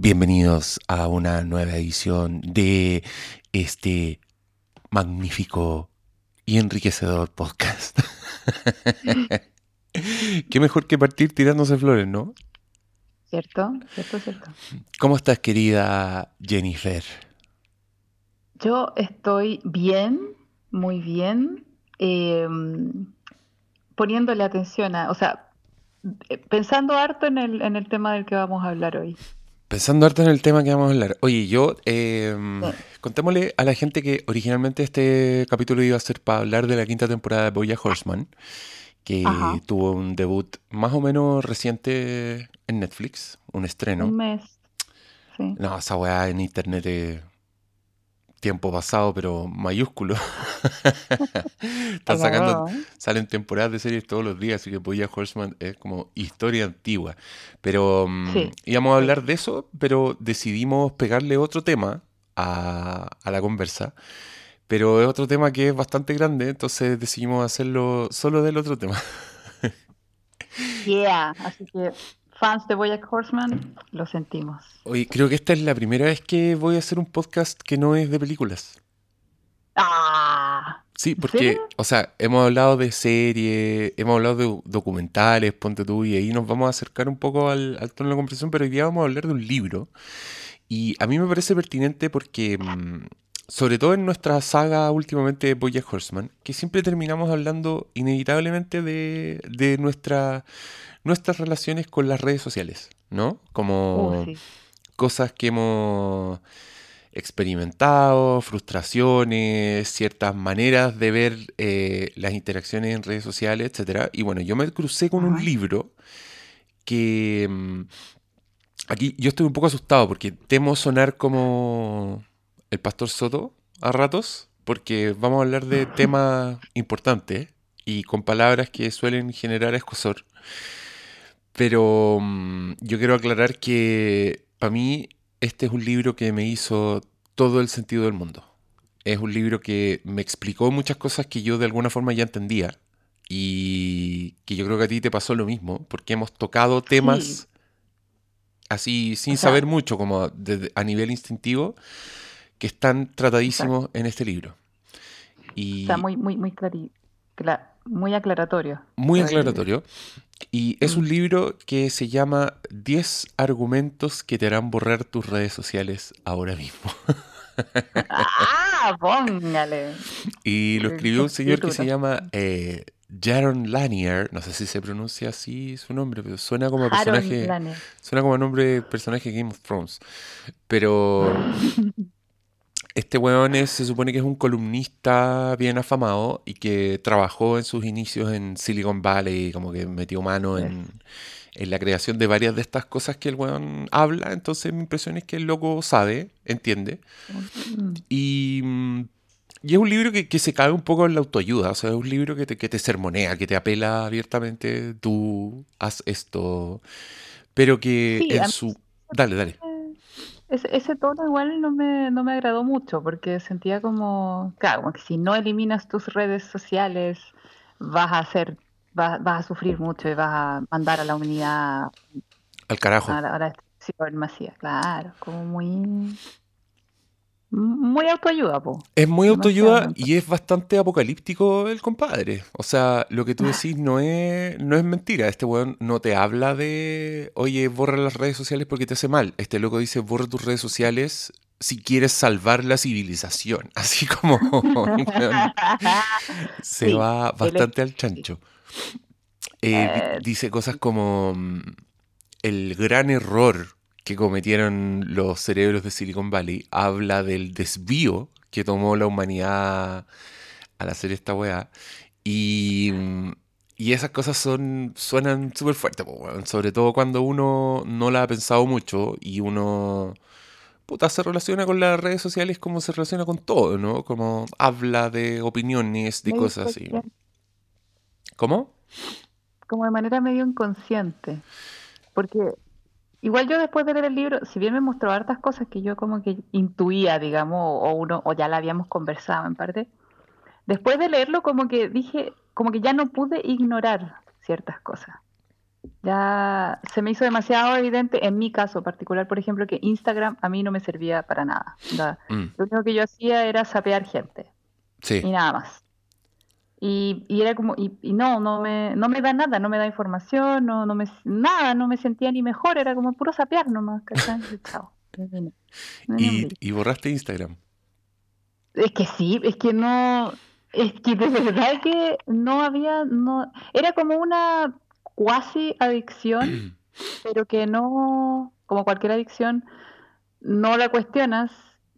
Bienvenidos a una nueva edición de este magnífico y enriquecedor podcast. Qué mejor que partir tirándose flores, ¿no? ¿Cierto? ¿Cierto? ¿Cierto? ¿Cómo estás, querida Jennifer? Yo estoy bien, muy bien, em, poniéndole atención a, o sea, eh, pensando harto en el, en el tema del que vamos a hablar hoy. Pensando harto en el tema que vamos a hablar. Oye, yo em, contémosle a la gente que originalmente este capítulo iba a ser para hablar de la quinta temporada de Boya Horseman, que tuvo un debut más o menos reciente en Netflix, un estreno. Un mes. Sí. No, esa weá en internet es tiempo pasado, pero mayúsculo. Están sacando, ¿eh? salen temporadas de series todos los días, así que Boya Horseman es como historia antigua. Pero mm, íbamos a hablar de eso, pero decidimos pegarle otro tema a, la conversa. Pero es otro tema que es bastante grande, entonces decidimos hacerlo solo del otro tema. yeah, así que fans de Boyack Horseman, lo sentimos. Oye, creo que esta es la primera vez que voy a hacer un podcast que no es de películas. Ah. Sí, porque, o sea, hemos hablado de series, hemos hablado de documentales, ponte tú, y ahí nos vamos a acercar un poco al, tono de la conversación, pero hoy día vamos a hablar de un libro. Y a mí me parece pertinente porque, mm, sobre todo en nuestra saga últimamente de Bojack Horseman, que siempre terminamos hablando inevitablemente de, de nuestra nuestras relaciones con las redes sociales, ¿no? Como cosas que hemos experimentado, frustraciones, ciertas maneras de ver eh, las interacciones en redes sociales, etc. Y bueno, yo me crucé con un libro que... Mm, aquí yo estoy un poco asustado porque temo sonar como el pastor Soto a ratos, porque vamos a hablar de temas importantes y con palabras que suelen generar escosor. Pero mm, yo quiero aclarar que para mí este es un libro que me hizo todo el sentido del mundo. Es un libro que me explicó muchas cosas que yo de alguna forma ya entendía y que yo creo que a ti te pasó lo mismo, porque hemos tocado temas así sin saber mucho, como a nivel instintivo, que están tratadísimos en este libro. Y, Está muy, muy, muy, muy aclaratorio. Muy aclaratorio. Y es un libro que se llama 10 argumentos que te harán borrar tus redes sociales ahora mismo. ¡Ah! Póngale. Y lo escribió un señor que se llama eh, Jaron Lanier. No sé si se pronuncia así su nombre, pero suena como personaje. Suena como nombre personaje Game of Thrones. Pero Este weón se supone que es un columnista bien afamado y que trabajó en sus inicios en Silicon Valley, como que metió mano en, la creación de varias de estas cosas que el weón habla. Entonces mi impresión es que el loco sabe, entiende. Y, y es un libro que, se cae un poco en la autoayuda. O sea, es un libro que te, que te sermonea, que te apela abiertamente, tú haz esto. Pero que en su... Dale, dale. Ese, ese tono igual no me, no me agradó mucho porque sentía como, claro, que si no eliminas tus redes sociales vas a hacer, vas, vas a sufrir mucho y vas a mandar a la humanidad al carajo. A la, a la destrucción claro, como muy muy autoayuda, po. Es muy autoayuda y es bastante apocalíptico el compadre. O sea, lo que tú ah. decís no es, no es mentira. Este weón no te habla de, oye, borra las redes sociales porque te hace mal. Este loco dice, borra tus redes sociales si quieres salvar la civilización. Así como se va bastante al chancho. Eh, eh, dice cosas como mm, el gran error que cometieron los cerebros de Silicon Valley habla del desvío que tomó la humanidad al hacer esta weá. Y, y esas cosas son suenan súper fuertes, sobre todo cuando uno no la ha pensado mucho y uno puta, se relaciona con las redes sociales como se relaciona con todo, ¿no? Como habla de opiniones, de cosas así. ¿Cómo? Como de manera medio inconsciente. Porque Igual yo después de leer el libro, si bien me mostró hartas cosas que yo como que intuía, digamos, o uno, o ya la habíamos conversado en parte, después de leerlo como que dije, como que ya no pude ignorar ciertas cosas. ya se me hizo demasiado evidente, en mi caso particular, por ejemplo, que Instagram a mí no me servía para nada. Mm. Lo único que yo hacía era sapear gente Sí. y nada más. Y, y era como, y, y no, no me, no me da nada, no me da información, no, no me, nada, no me sentía ni mejor, era como puro sapear nomás, ¿cachai? Chao. Y, y borraste Instagram. Es que sí, es que no, es que de verdad que no había, no, era como una cuasi adicción, pero que no, como cualquier adicción, no la cuestionas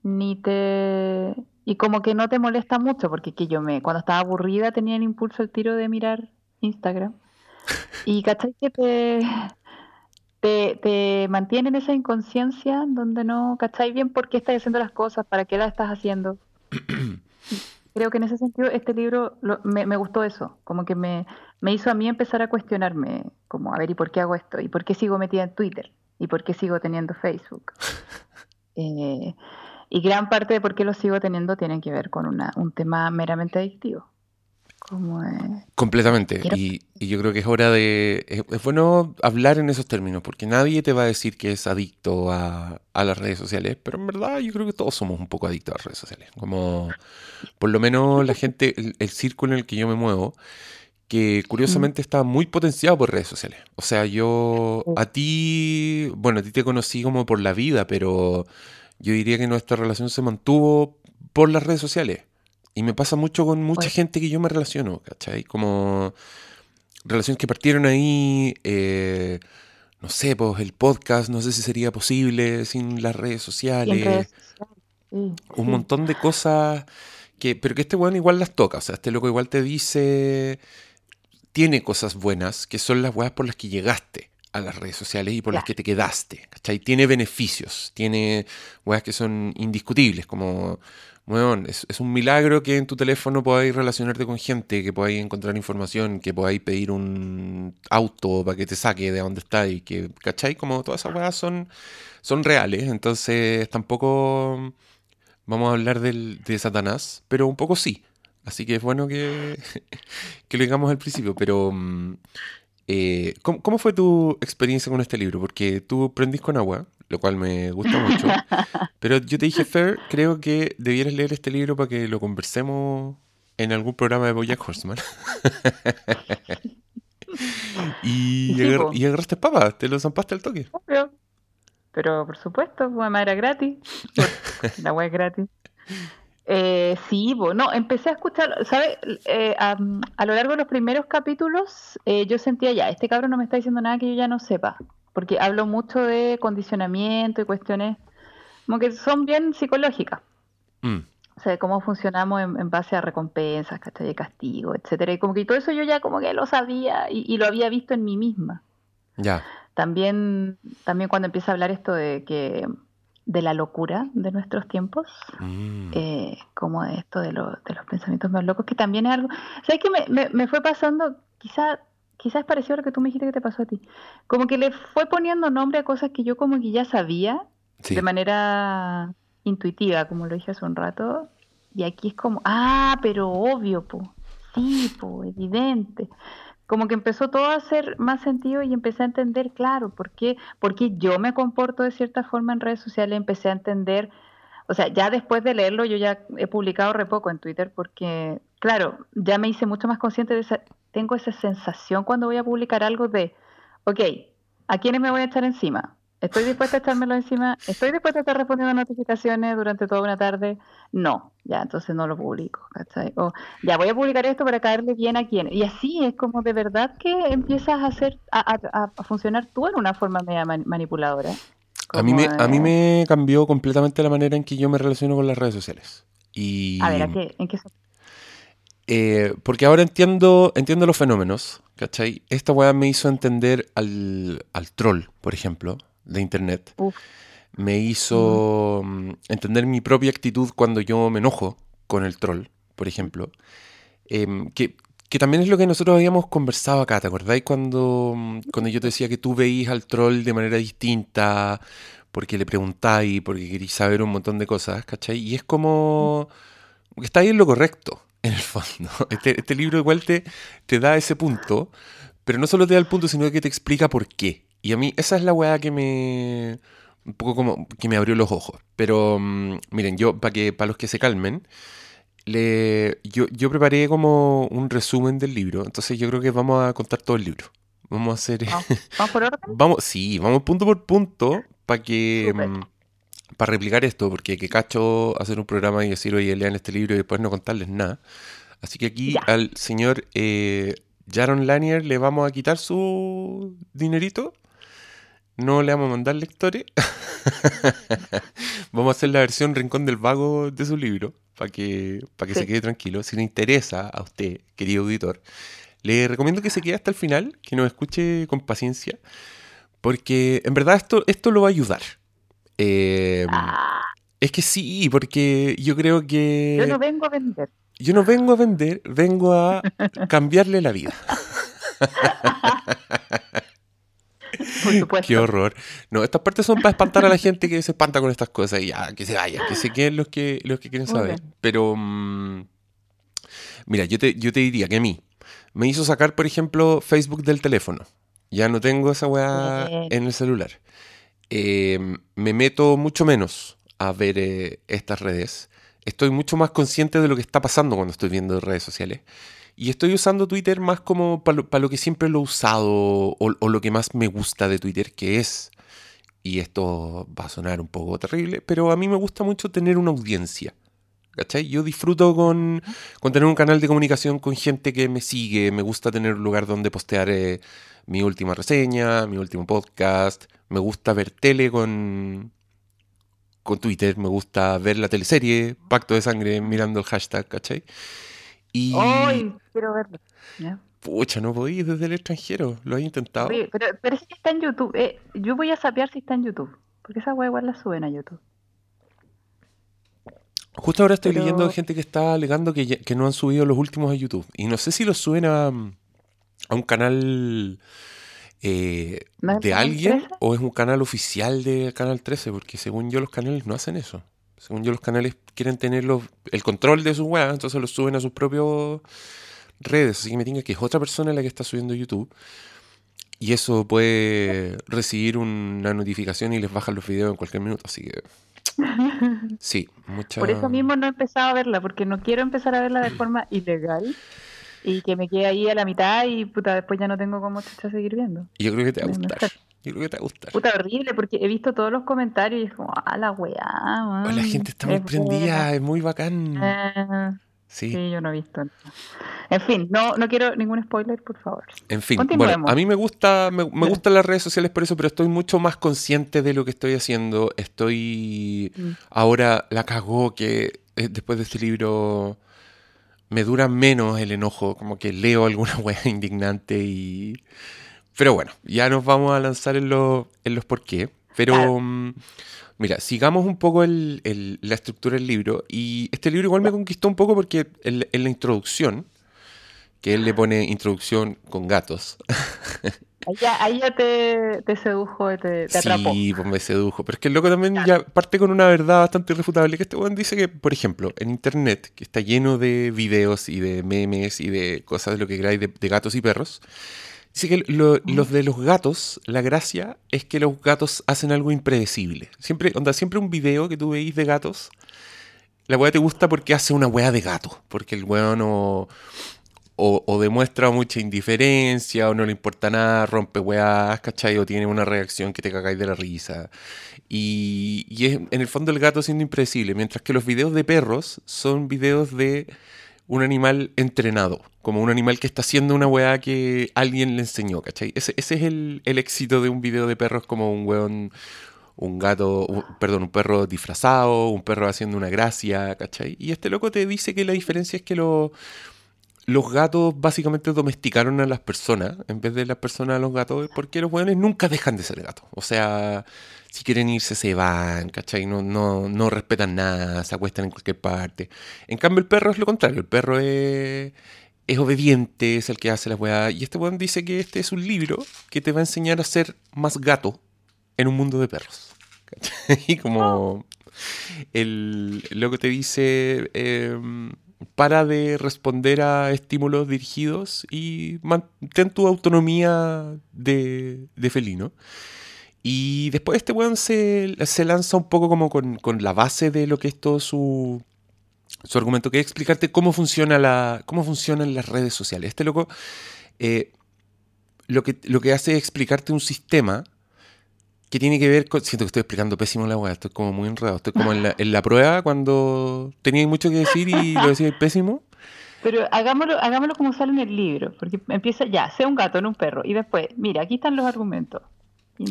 ni te, y como que no te molesta mucho, porque que yo me, cuando estaba aburrida tenía el impulso, el tiro de mirar Instagram, y cachai que te, te, te mantiene en esa inconsciencia donde no cachai bien por qué estás haciendo las cosas, para qué las estás haciendo. Creo que en ese sentido este libro lo- me, me gustó eso, como que me, me hizo a mí empezar a cuestionarme, como a ver, ¿y por qué hago esto? ¿Y por qué sigo metida en Twitter? ¿Y por qué sigo teniendo Facebook? Eh, y gran parte de por qué lo sigo teniendo tiene que ver con una, un tema meramente adictivo. Como, eh, Completamente. Y, y yo creo que es hora de... Es, es bueno hablar en esos términos, porque nadie te va a decir que es adicto a, a las redes sociales, pero en verdad yo creo que todos somos un poco adictos a las redes sociales. Como, por lo menos la gente, el, el círculo en el que yo me muevo, que curiosamente está muy potenciado por redes sociales. O sea, yo a ti, bueno, a ti te conocí como por la vida, pero yo diría que nuestra relación se mantuvo por las redes sociales. Y me pasa mucho con mucha Pues- gente que yo me relaciono, ¿cachai? Como relaciones que partieron ahí, eh, no sé, pues el podcast, no sé si sería posible sin las redes sociales redes sociales, sí, un sí. montón de cosas que, pero que este weón igual las toca, o sea, este loco igual te dice, tiene cosas buenas, que son las weas por las que llegaste a las redes sociales y por las que te quedaste, ¿cachai? Tiene beneficios, tiene weas que son indiscutibles, como, weón, es, es un milagro que en tu teléfono podáis relacionarte con gente, que podáis encontrar información, que podáis pedir un auto para que te saque de donde estáis, que, ¿cachai? Como todas esas weas son, son reales, entonces tampoco vamos a hablar del, de Satanás, pero un poco sí. Así que es bueno que, que lo digamos al principio. Pero, mm, eh, ¿cómo, cómo fue tu experiencia con este libro? Porque tú prendís con agua, lo cual me gusta mucho. Pero yo te dije, Fer, creo que debieras leer este libro para que lo conversemos en algún programa de Bojack Horseman. y, Sí, agar- y agarraste papas, te lo zampaste al toque. Pero por supuesto, pues, además era gratis. La web es gratis. Eh, sí, bueno, empecé a escuchar, ¿sabes? Eh, a, a lo largo de los primeros capítulos, eh, yo sentía ya, este cabrón no me está diciendo nada que yo ya no sepa, porque hablo mucho de condicionamiento y cuestiones como que son bien psicológicas, Mm, o sea, de cómo funcionamos en, en base a recompensas. De castigo, etcétera, y como que todo eso yo ya como que lo sabía y, y lo había visto en mí misma. ya. También, también cuando empieza a hablar esto de que de la locura de nuestros tiempos, Mm, eh, como de esto de, lo- de los pensamientos más locos, que también es algo, ¿sabes qué me, me, me fue pasando? Quizá, quizás es parecido a lo que tú me dijiste que te pasó a ti, como que le fue poniendo nombre a cosas que yo como que ya sabía sí. de manera intuitiva, como lo dije hace un rato, y aquí es como, ah, pero obvio, po, sí, po, evidente. Como que empezó todo a hacer más sentido y empecé a entender, claro, por qué, yo me comporto de cierta forma en redes sociales, empecé a entender, o sea, ya después de leerlo, yo ya he publicado re poco en Twitter porque, claro, ya me hice mucho más consciente de esa, tengo esa sensación cuando voy a publicar algo de, ok, ¿a quiénes me voy a echar encima? ¿Estoy dispuesta a echármelo encima? ¿Estoy dispuesta a estar respondiendo notificaciones durante toda una tarde? No, ya, entonces no lo publico, ¿cachai? O ya voy a publicar esto para caerle bien a quién. Y así es como de verdad que empiezas a hacer, a, a- a funcionar tú en una forma media man- manipuladora. A mí, me, a mí me cambió completamente la manera en que yo me relaciono con las redes sociales. Y, A ver, ¿a qué? ¿en qué eh, porque ahora entiendo, entiendo los fenómenos, ¿cachai? Esta weá me hizo entender al, al troll, por ejemplo, de internet. Uf, Me hizo mm, entender mi propia actitud cuando yo me enojo con el troll, por ejemplo. Em, que, que también es lo que nosotros habíamos conversado acá, ¿te acordáis? Cuando, mm, cuando yo te decía que tú veís al troll de manera distinta, porque le preguntáis, porque queréis saber un montón de cosas, ¿cachai? Y es como está ahí en lo correcto, en el fondo. Este, este libro igual te, te da ese punto, pero no solo te da el punto, sino que te explica por qué. Y a mí esa es la weá que me... Un poco como que me abrió los ojos. Pero mm, miren, yo, para que para los que se calmen, le, yo, yo preparé como un resumen del libro. Entonces yo creo que vamos a contar todo el libro. Vamos a hacer... ¿Vamos por orden? vamos, sí, vamos punto por punto para que... mm, para replicar esto, porque que cacho hacer un programa y decir, oye, lean este libro y después no contarles nada. Así que aquí Ya. al señor eh, Jaron Lanier le vamos a quitar su dinerito. No le vamos a mandar lectores. vamos a hacer la versión Rincón del Vago de su libro, para que, para que Sí. se quede tranquilo. Si le interesa a usted, querido auditor, le recomiendo que se quede hasta el final, que nos escuche con paciencia, porque en verdad esto, esto lo va a ayudar. Eh, Ah, es que sí, porque yo creo que yo no vengo a vender. yo no vengo a vender, vengo a cambiarle la vida. Por supuesto. Qué horror. No, estas partes son para espantar a la gente que se espanta con estas cosas y ya, que se vayan, que se queden los que, los que quieren saber. Pero, mm, mira, yo te, yo te diría que a mí me hizo sacar, por ejemplo, Facebook del teléfono. Ya no tengo esa weá Bien. en el celular. Eh, me meto mucho menos a ver eh, estas redes. Estoy mucho más consciente de lo que está pasando cuando estoy viendo redes sociales. Y estoy usando Twitter más como para lo, que siempre lo he usado o, o lo que más me gusta de Twitter, que es, y esto va a sonar un poco terrible, pero a mí me gusta mucho tener una audiencia. ¿Cachai? Yo disfruto con, con tener un canal de comunicación con gente que me sigue, me gusta tener un lugar donde postear eh, mi última reseña, mi último podcast, me gusta ver tele con, con Twitter, me gusta ver la teleserie, Pacto de Sangre, mirando el hashtag, ¿cachai? Y... ¡Ay! Quiero verlo. Ya. Pucha, no podéis desde el extranjero. ¿Lo has intentado? Oye, pero, pero es que está en YouTube. Eh, yo voy a sapear si está en YouTube. Porque esa wea igual la suben a YouTube. Justo ahora estoy pero- leyendo gente que está alegando que, que no han subido los últimos a YouTube. Y no sé si los suben a, a un canal eh, ¿No es de alguien 13? o es un canal oficial de Canal 13, porque según yo los canales no hacen eso. Según yo los canales quieren tener los- el control de sus weas, entonces los suben a sus propios redes. Así que me tenga que es otra persona la que está subiendo YouTube. Y eso puede recibir una notificación y les bajan los videos en cualquier minuto. Así que sí, mucha... Por eso mismo no he empezado a verla, porque no quiero empezar a verla de forma ilegal y que me quede ahí a la mitad y puta, después ya no tengo cómo seguir viendo. Y yo creo que te va a gustar. Yo creo que te va a gustar. Puta, horrible, porque he visto todos los comentarios y es como, ah, la weá, man, la gente está muy es prendida, es muy bacán. buena". Sí, Sí, yo no he visto. nada. En fin, no, no quiero ningún spoiler, por favor. en fin. Bueno, a mí me gusta, me, me gustan las redes sociales por eso, pero estoy mucho más consciente de lo que estoy haciendo. Estoy Mm. ahora la cagó que eh, después de este libro me dura menos el enojo, como que leo alguna wea indignante y... Pero bueno, ya nos vamos a lanzar en, los en los por qué. Pero Claro. mm, mira, sigamos un poco el- el- la estructura del libro. Y este libro igual me conquistó un poco porque en, en la introducción, que él le pone introducción con gatos. Ahí ya, ahí ya te, te sedujo, te, te atrapó. Sí, pues me sedujo. Pero es que el loco también ya parte con una verdad bastante irrefutable. Que este weón dice que, por ejemplo, en internet, que está lleno de videos y de memes y de cosas de lo que queráis de, de gatos y perros, dice que lo- los de los gatos, la gracia es que los gatos hacen algo impredecible. Siempre, onda, siempre un video que tú veis de gatos, la weá te gusta porque hace una weá de gato. Porque el weón o, o, o demuestra mucha indiferencia, o no le importa nada, rompe weás, ¿cachai? O tiene una reacción que te cagáis de la risa. Y, y es en el fondo el gato siendo impredecible, mientras que los videos de perros son videos de un animal entrenado, como un animal que está haciendo una weá que alguien le enseñó, ¿cachai? Ese, ese es el, el éxito de un video de perros como un weón, un gato, perdón, un perro disfrazado, un perro haciendo una gracia, ¿cachai? Y este loco te dice que la diferencia es que los los gatos básicamente domesticaron a las personas en vez de las personas a los gatos porque los hueones nunca dejan de ser gatos. O sea, si quieren irse se van, ¿cachai? No, no, no respetan nada, se acuestan en cualquier parte. En cambio el perro es lo contrario, el perro es, es obediente, es el que hace las weas. Y este weón dice que este es un libro que te va a enseñar a ser más gato en un mundo de perros. Y como el loco te dice... em, para de responder a estímulos dirigidos y mantén tu autonomía de, felino. Y después este weón se, lanza un poco como con, la base de lo que es todo su, su argumento, que es explicarte cómo, funciona la, cómo funcionan las redes sociales. Este loco eh, lo, que, lo que hace es explicarte un sistema que tiene que ver con... Siento que estoy explicando pésimo la weá, estoy como muy enredado. Estoy como en la, en la prueba cuando tenía mucho que decir y lo decía pésimo. Pero hagámoslo, hagámoslo como sale en el libro, porque empieza ya, sea un gato, no un perro, y después, mira, aquí están los argumentos.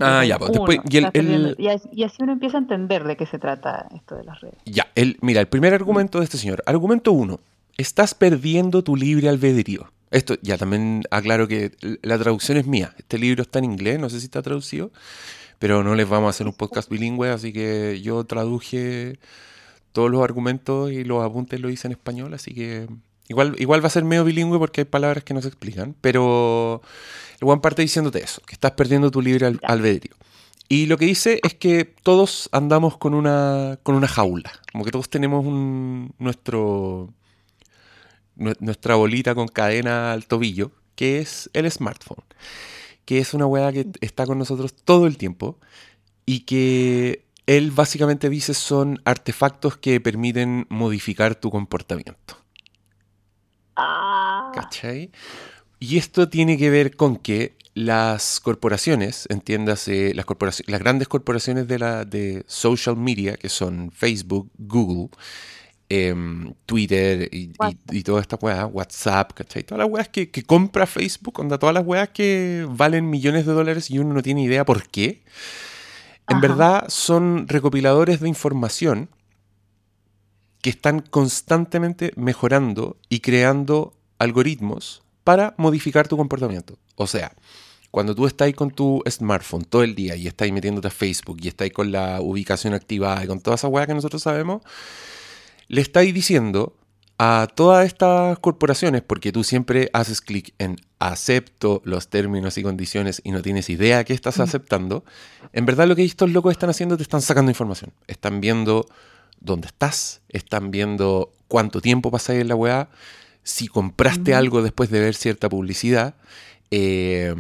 Ah, ya, pues después... Y, el, y, así uno empieza a entender de qué se trata esto de las redes. Ya, el, mira, el primer argumento de este señor. Argumento uno, estás perdiendo tu libre albedrío. Esto ya también aclaro que la traducción es mía. Este libro está en inglés, no sé si está traducido pero no les vamos a hacer un podcast bilingüe, así que yo traduje todos los argumentos y los apuntes lo hice en español, así que igual, igual va a ser medio bilingüe porque hay palabras que no se explican, pero el buen parte diciéndote eso, que estás perdiendo tu libre albedrío. Y lo que dice es que todos andamos con una, con una jaula, como que todos tenemos un, nuestro, nuestra bolita con cadena al tobillo, que es el smartphone que es una weá que está con nosotros todo el tiempo y que él básicamente dice son artefactos que permiten modificar tu comportamiento. Ah. ¿Cachai? Y esto tiene que ver con que las corporaciones, entiéndase, las, corporaciones, las grandes corporaciones de, la, de social media, que son Facebook, Google, Em, Twitter y, y, toda esta weá, WhatsApp, ¿cachai? Todas las weas que, compra Facebook, onda, todas las weas que valen millones de dólares y uno no tiene idea por qué. En verdad son recopiladores de información que están constantemente mejorando y creando algoritmos para modificar tu comportamiento. O sea, cuando tú estás con tu smartphone todo el día y estás metiéndote a Facebook y estás con la ubicación activada y con toda esa weá que nosotros sabemos, le estáis diciendo a todas estas corporaciones, porque tú siempre haces clic en acepto los términos y condiciones y no tienes idea que estás mm. aceptando, en verdad lo que estos locos están haciendo te están sacando información. Están viendo dónde estás, están viendo cuánto tiempo pasáis en la web, si compraste algo después de ver cierta publicidad, eh,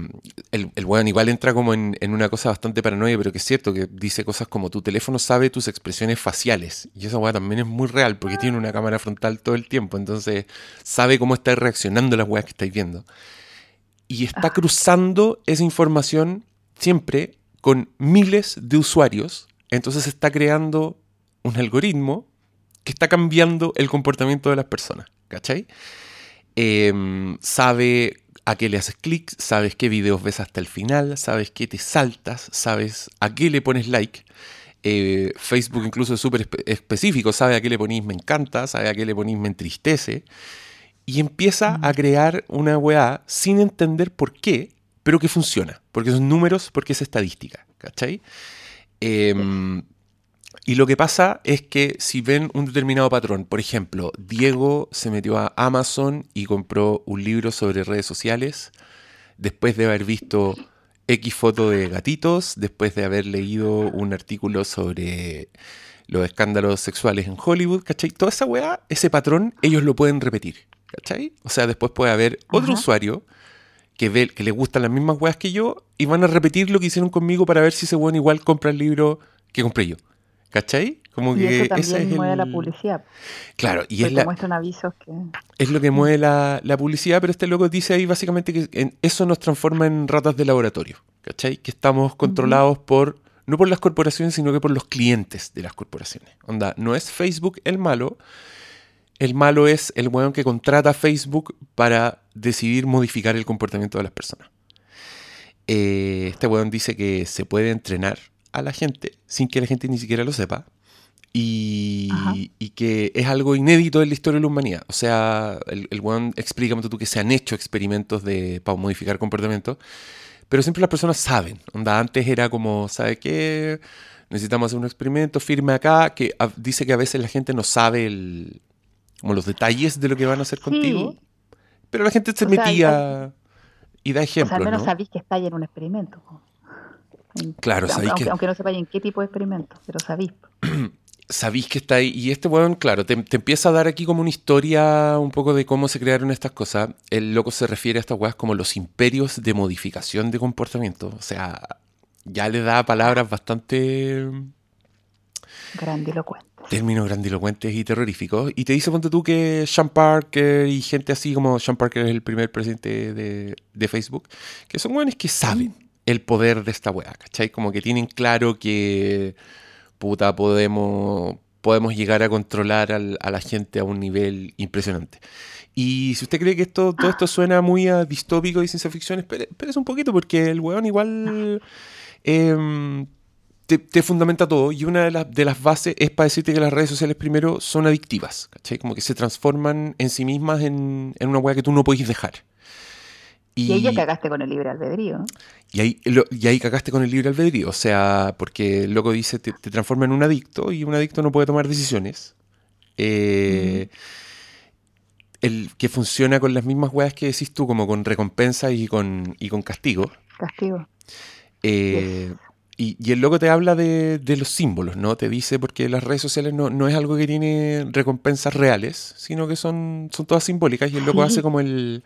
el, el weón igual entra como en, una cosa bastante paranoia, pero que es cierto, que dice cosas como tu teléfono sabe tus expresiones faciales. Y esa weá también es muy real, porque tiene una cámara frontal todo el tiempo, entonces sabe cómo está reaccionando las weas que estáis viendo. Y está ah. cruzando esa información siempre con miles de usuarios, entonces está creando un algoritmo que está cambiando el comportamiento de las personas, ¿cachai? Em, sabe a qué le haces clic, sabes qué videos ves hasta el final, sabes qué te saltas, sabes a qué le pones like. Eh, Facebook incluso es súper específico, sabe a qué le ponís me encanta, sabe a qué le ponís me entristece. Y empieza a crear una weá sin entender por qué, pero que funciona. Porque son números, porque es estadística. ¿Cachai? Em, y lo que pasa es que si ven un determinado patrón, por ejemplo, Diego se metió a Amazon y compró un libro sobre redes sociales después de haber visto X foto de gatitos, después de haber leído un artículo sobre los escándalos sexuales en Hollywood, ¿cachai? Toda esa weá, ese patrón, ellos lo pueden repetir, ¿cachai? O sea, después puede haber otro usuario que ve que le gustan las mismas weas que yo y van a repetir lo que hicieron conmigo para ver si ese weón igual compra el libro que compré yo. ¿Cachai? Como y que eso también mueve la publicidad. Claro, y es, la, avisos que... es lo que mueve la, publicidad, pero este loco dice ahí básicamente que eso nos transforma en ratas de laboratorio, ¿cachai? Que estamos controlados por, no por las corporaciones, sino que por los clientes de las corporaciones. Onda, no es Facebook el malo, el malo es el weón que contrata a Facebook para decidir modificar el comportamiento de las personas. Eh, este weón dice que se puede entrenar a la gente sin que la gente ni siquiera lo sepa. Y, que es algo inédito en la historia de la humanidad. O sea, el, el one explica tú que se han hecho experimentos de, para modificar comportamiento, pero siempre las personas saben. Onda, antes era como, ¿sabe qué? Necesitamos hacer un experimento, firme acá, que dice que a veces la gente no sabe el, como los detalles de lo que van a hacer contigo, pero la gente se metía y da ejemplos. O sea, al menos sabéis que está ahí en un experimento. Claro, aunque, aunque, no sepa en qué tipo de experimento, pero sabéis. sabéis que está ahí. Y este weón, claro, te, te empieza a dar aquí como una historia un poco de cómo se crearon estas cosas. El loco se refiere a estas weas como los imperios de modificación de comportamiento. O sea, ya le da palabras bastante Grandilocuente. términos grandilocuentes y terroríficos. Y te dice, ponte tú, que Sean Parker y gente así como Sean Parker es el primer presidente de, de Facebook, que son weones que saben el poder de esta wea, ¿cachai? Como que tienen claro que, puta, podemos, podemos llegar a controlar al- a la gente a un nivel impresionante. Y si usted cree que esto, todo esto suena muy a distópico y ciencia ficción, espérese un poquito, porque el weón igual em, te, te fundamenta todo. Y una de, las- de las bases es para decirte que las redes sociales primero son adictivas, ¿cachai? Como que se transforman en sí mismas en, en una weá que tú no podés dejar. Y ahí ya cagaste con el libre albedrío. y ahí, lo- y ahí cagaste con el libre albedrío. O sea, porque el loco dice, te, te transforma en un adicto y un adicto no puede tomar decisiones. Eh, el que funciona con las mismas weas que decís tú, como con recompensa y con, y con castigo. Castigo. Eh, y, y el loco te habla de, de los símbolos, ¿no? Te dice, porque las redes sociales no, no es algo que tiene recompensas reales, sino que son, son todas simbólicas. Y el loco Sí. hace como el,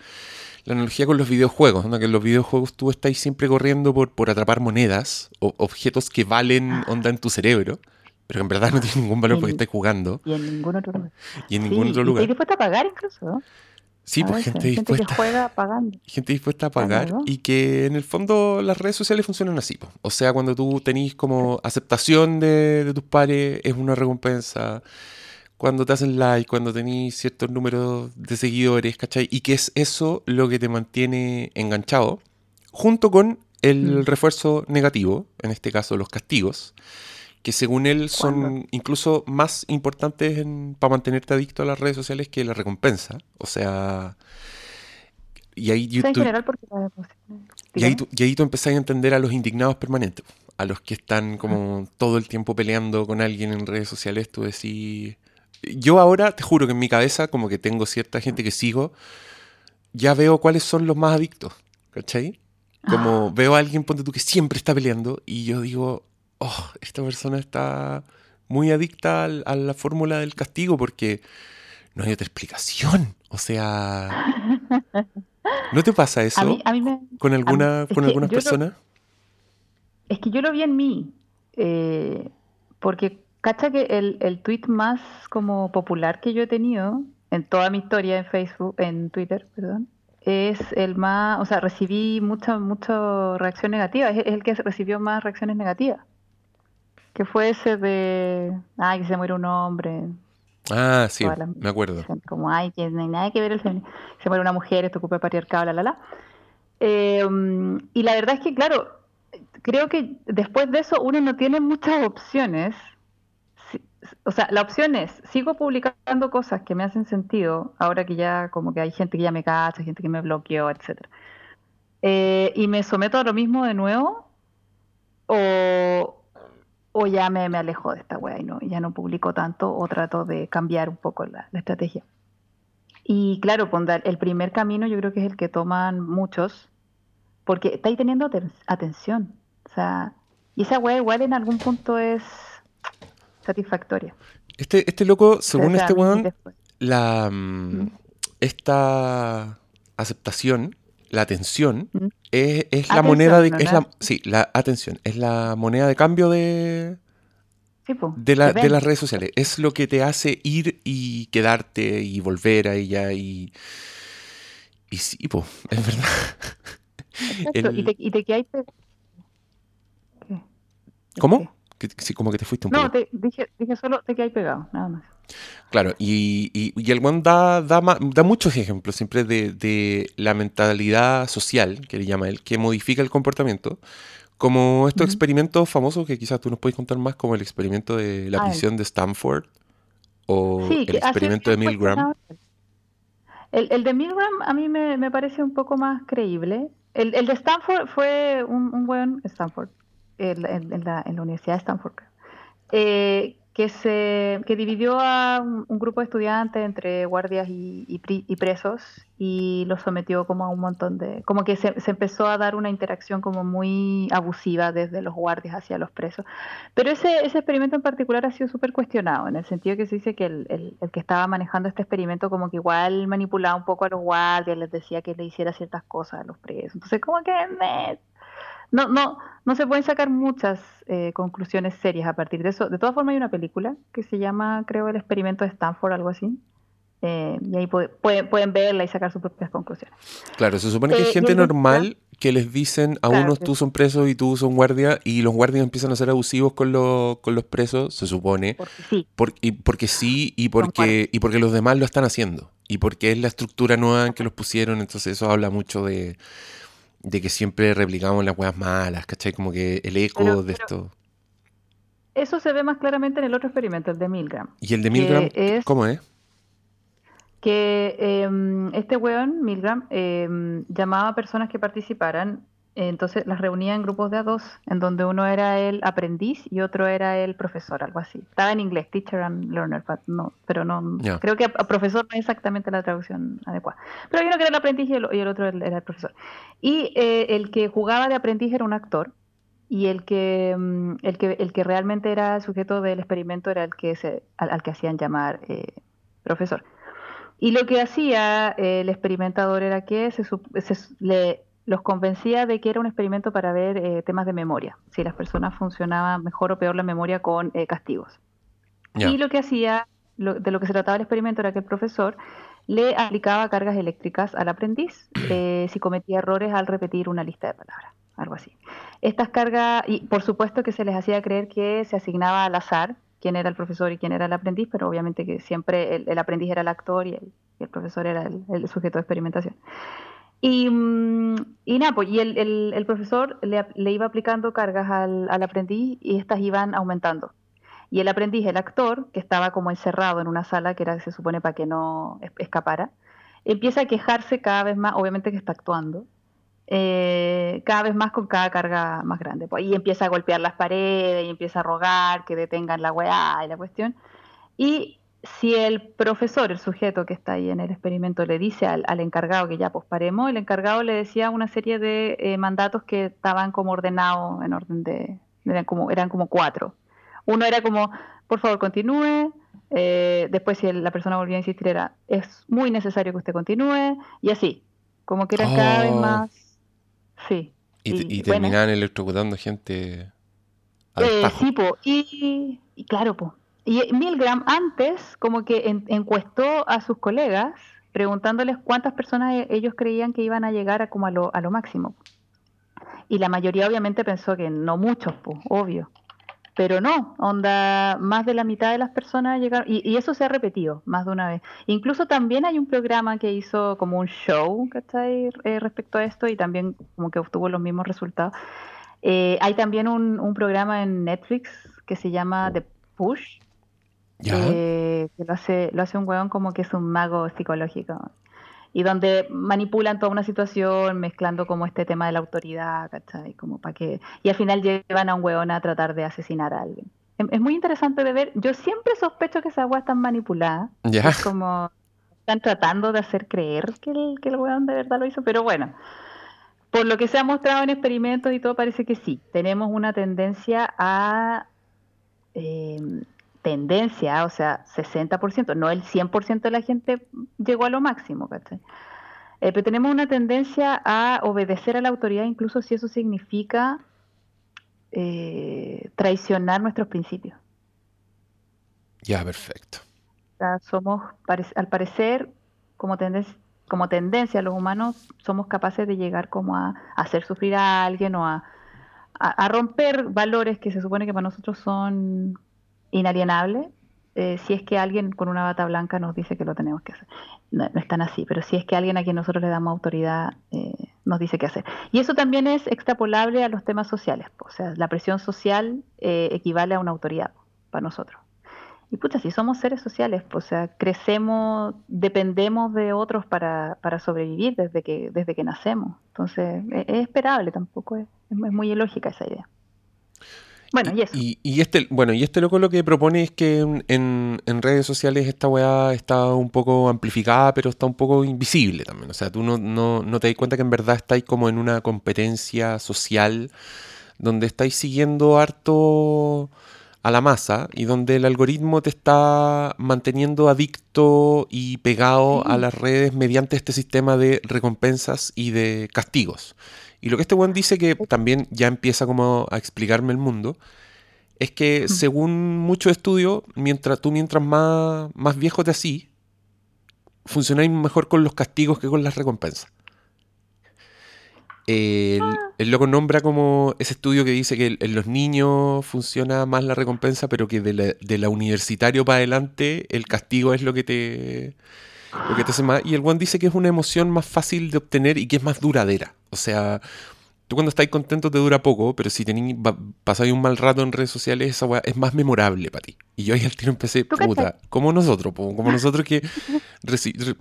la analogía con los videojuegos, ¿no? Que en los videojuegos tú estás siempre corriendo por, por atrapar monedas o objetos que valen onda en tu cerebro, pero que en verdad no tienen ningún valor porque Y- estás jugando Y en ningún otro lugar. y en Sí, ningún otro y lugar. estoy dispuesta a pagar incluso. Sí, A pues veces, gente gente que dispuesta. juega pagando. gente dispuesta a pagar y que en el fondo las redes sociales funcionan así. po. O sea, cuando tú tenés como aceptación de, de tus pares es una recompensa. Cuando te hacen like, cuando tenés ciertos números de seguidores, ¿cachai? Y que es eso lo que te mantiene enganchado, junto con el Mm. refuerzo negativo, en este caso los castigos, que según él son ¿Cuándo? incluso más importantes para mantenerte adicto a las redes sociales que la recompensa. O sea, y ahí en general porque deposición- y ahí, tú, y ahí tú empezás a entender a los indignados permanentes, a los que están como todo el tiempo peleando con alguien en redes sociales. Tú decís. Yo ahora, te juro que en mi cabeza, como que tengo cierta gente que sigo, ya veo cuáles son los más adictos, ¿cachai? Como veo a alguien, ponte tú, que siempre está peleando, y yo digo, oh, esta persona está muy adicta al- a la fórmula del castigo porque no hay otra explicación. O sea, ¿no te pasa eso? A mí, a mí me, ¿Con alguna, es con algunas lo- personas? Es que yo lo vi en mí, eh, porque cacha que el, el tweet más como popular que yo he tenido en toda mi historia en Facebook, en Twitter, perdón, es el más, o sea, recibí mucha, mucha reacción negativa, es, el que recibió más reacciones negativas, que fue ese de, ay, que se muere un hombre, Ah, sí, me acuerdo. como, ay, que no hay nada que ver el feminismo, se muere una mujer, esto ocupa el patriarcado, la, la, la. Eh, y la verdad es que, claro, creo que después de eso uno no tiene muchas opciones. O sea, la opción es, sigo publicando cosas que me hacen sentido, ahora que ya como que hay gente que ya me cacha, gente que me bloqueó, etcétera. Eh, y me someto a lo mismo de nuevo, o, o ya me, me alejo de esta wea y no, ya no publico tanto, o trato de cambiar un poco la, la estrategia. Y claro, Pondal, el primer camino yo creo que es el que toman muchos, porque estáis teniendo aten- atención. O sea, y esa weá igual en algún punto es satisfactoria. Este, este loco, según este weón, la, mm, esta aceptación, la atención, Mm. es, es la moneda de... ¿no? Es la, sí, la atención, es la moneda de cambio de, Sí, po, de, la- de las redes sociales. Es lo que te hace ir y quedarte y volver a ella y... Y sí, po, es verdad. Exacto, el- y, te, y te. ¿Cómo? Que- que sí, como que te fuiste un No, poco. te, dije, dije solo te quedáis pegado, nada más. Claro, y, y, y el one da, da, muchos ejemplos siempre de, de la mentalidad social, que le llama él, que modifica el comportamiento, como estos experimentos famosos que quizás tú nos puedes contar más, como el experimento de la prisión de Stanford o Sí, el experimento de Milgram. El, el de Milgram a mí me, me parece un poco más creíble. El, el de Stanford fue un, un buen Stanford, en, en la, en la Universidad de Stanford, eh, que se que dividió a un, grupo de estudiantes entre guardias y, y, presos y los sometió como a un montón de como que se, se, empezó a dar una interacción como muy abusiva desde los guardias hacia los presos. Pero ese, ese experimento en particular ha sido súper cuestionado en el sentido que se dice que el, el, el, que estaba manejando este experimento como que igual manipulaba un poco a los guardias les decía que le hiciera ciertas cosas a los presos. Entonces como que me, no, no, no se pueden sacar muchas eh, conclusiones serias a partir de eso. De todas formas, hay una película que se llama, creo, El experimento de Stanford, algo así. Eh, y ahí pueden verla y sacar sus propias conclusiones. Claro, se supone que hay eh, gente normal que les dicen a unos tú son presos y tú son guardia y los guardias empiezan a ser abusivos con, con los presos, se supone. Porque sí. y porque sí y porque, y porque los demás lo están haciendo. Y porque es la estructura nueva en que los pusieron, entonces eso habla mucho de, de que siempre replicamos las weas malas, ¿cachai? Como que el eco de esto. Eso se ve más claramente en el otro experimento, el de Milgram. ¿Y el de Milgram cómo es? Que em, este weón, Milgram, em, llamaba a personas que participaran entonces las reunía en grupos de a dos, en donde uno era el aprendiz y otro era el profesor, algo así. Estaba en inglés, teacher and learner, no, pero no, creo que profesor no es exactamente la traducción adecuada. Pero hay uno que era el aprendiz y el, otro era el profesor. Y eh, el que jugaba de aprendiz era un actor y el que, mm, el que, el que realmente era el sujeto del experimento era el que se, al, que hacían llamar eh, profesor. Y lo que hacía el experimentador era que se, se le los convencía de que era un experimento para ver eh, temas de memoria, si las personas funcionaban mejor o peor la memoria con eh, castigos. Y lo que hacía, de lo que se trataba el experimento era que el profesor le aplicaba cargas eléctricas al aprendiz eh, si cometía errores al repetir una lista de palabras, algo así. Estas cargas, y por supuesto que se les hacía creer que se asignaba al azar quién era el profesor y quién era el aprendiz, pero obviamente que siempre el, aprendiz era el actor y el, profesor era el sujeto de experimentación. Y, mm, y nada, pues, y el, profesor le, iba aplicando cargas al, al, aprendiz y estas iban aumentando. Y el aprendiz, el actor, que estaba como encerrado en una sala que era, se supone, para que no escapara, empieza a quejarse cada vez más, obviamente que está actuando, eh, cada vez más con cada carga más grande. Pues, y empieza a golpear las paredes y empieza a rogar que detengan la weá y la cuestión. Y si el profesor, el sujeto que está ahí en el experimento, le dice al, encargado que ya posparemos, el encargado le decía una serie de eh, mandatos que estaban como ordenados en orden de, eran como, eran como cuatro. Uno era como, por favor, continúe. Eh, después, si la persona volvía a insistir, era, es muy necesario que usted continúe. Y así, como que era cada vez oh. más. Sí. Y, terminaban electrocutando gente. Eh, sí, y, y claro, pues y Milgram antes como que encuestó a sus colegas preguntándoles cuántas personas e-, ellos creían que iban a llegar a como a lo, a lo máximo. Y la mayoría obviamente pensó que no muchos, pues, obvio. Pero no, onda, más de la mitad de las personas llegaron, y, eso se ha repetido más de una vez. Incluso también hay un programa que hizo como un show, ¿cachai? Eh, respecto a esto, y también como que obtuvo los mismos resultados. Eh, hay también un, un programa en Netflix que se llama The Push, eh, que lo hace, lo hace un weón como que es un mago psicológico. Y donde manipulan toda una situación mezclando como este tema de la autoridad, ¿cachai? Como para que... Y al final llevan a un weón a tratar de asesinar a alguien. Es muy interesante de ver. Yo siempre sospecho que esa weá está manipulada. Es como están tratando de hacer creer que el, que el weón de verdad lo hizo, pero bueno. Por lo que se ha mostrado en experimentos y todo, parece que sí. Tenemos una tendencia a eh, tendencia, o sea, 60%, no el 100% de la gente llegó a lo máximo, ¿cachai? Eh, pero tenemos una tendencia a obedecer a la autoridad, incluso si eso significa eh, traicionar nuestros principios. Ya, perfecto. O sea, somos, al parecer, como tendencia, como tendencia, los humanos somos capaces de llegar como a, hacer sufrir a alguien o a, a romper valores que se supone que para nosotros son inalienable eh, si es que alguien con una bata blanca nos dice que lo tenemos que hacer. No, no es tan así, pero si es que alguien a quien nosotros le damos autoridad eh, nos dice qué hacer. Y eso también es extrapolable a los temas sociales. O sea, la presión social eh, equivale a una autoridad para nosotros. Y pucha, si somos seres sociales, o sea, crecemos, dependemos de otros para, para sobrevivir desde que, desde que nacemos. Entonces, es, esperable, tampoco es, es muy ilógica esa idea. Bueno, y eso. Y, este, bueno, y este loco lo que propone es que en, redes sociales esta weá está un poco amplificada, pero está un poco invisible también. O sea, tú no, no, te das cuenta que en verdad estáis como en una competencia social donde estáis siguiendo harto a la masa y donde el algoritmo te está manteniendo adicto y pegado a las redes mediante este sistema de recompensas y de castigos. Y lo que este buen dice que también ya empieza como a explicarme el mundo, es que según muchos estudios, mientras tú mientras más, más viejo te así, funcionáis mejor con los castigos que con las recompensas. El, ah. el, loco nombra como ese estudio que dice que en los niños funciona más la recompensa, pero que de la, de la universitario para adelante el castigo es lo que te lo que te hace más. Y el one dice que es una emoción más fácil de obtener y que es más duradera. O sea, tú cuando estás contento te dura poco, pero si tenés, pasáis un mal rato en redes sociales, esa weá es más memorable para ti. Y yo ahí al tiro empecé, puta, como nosotros, como nosotros que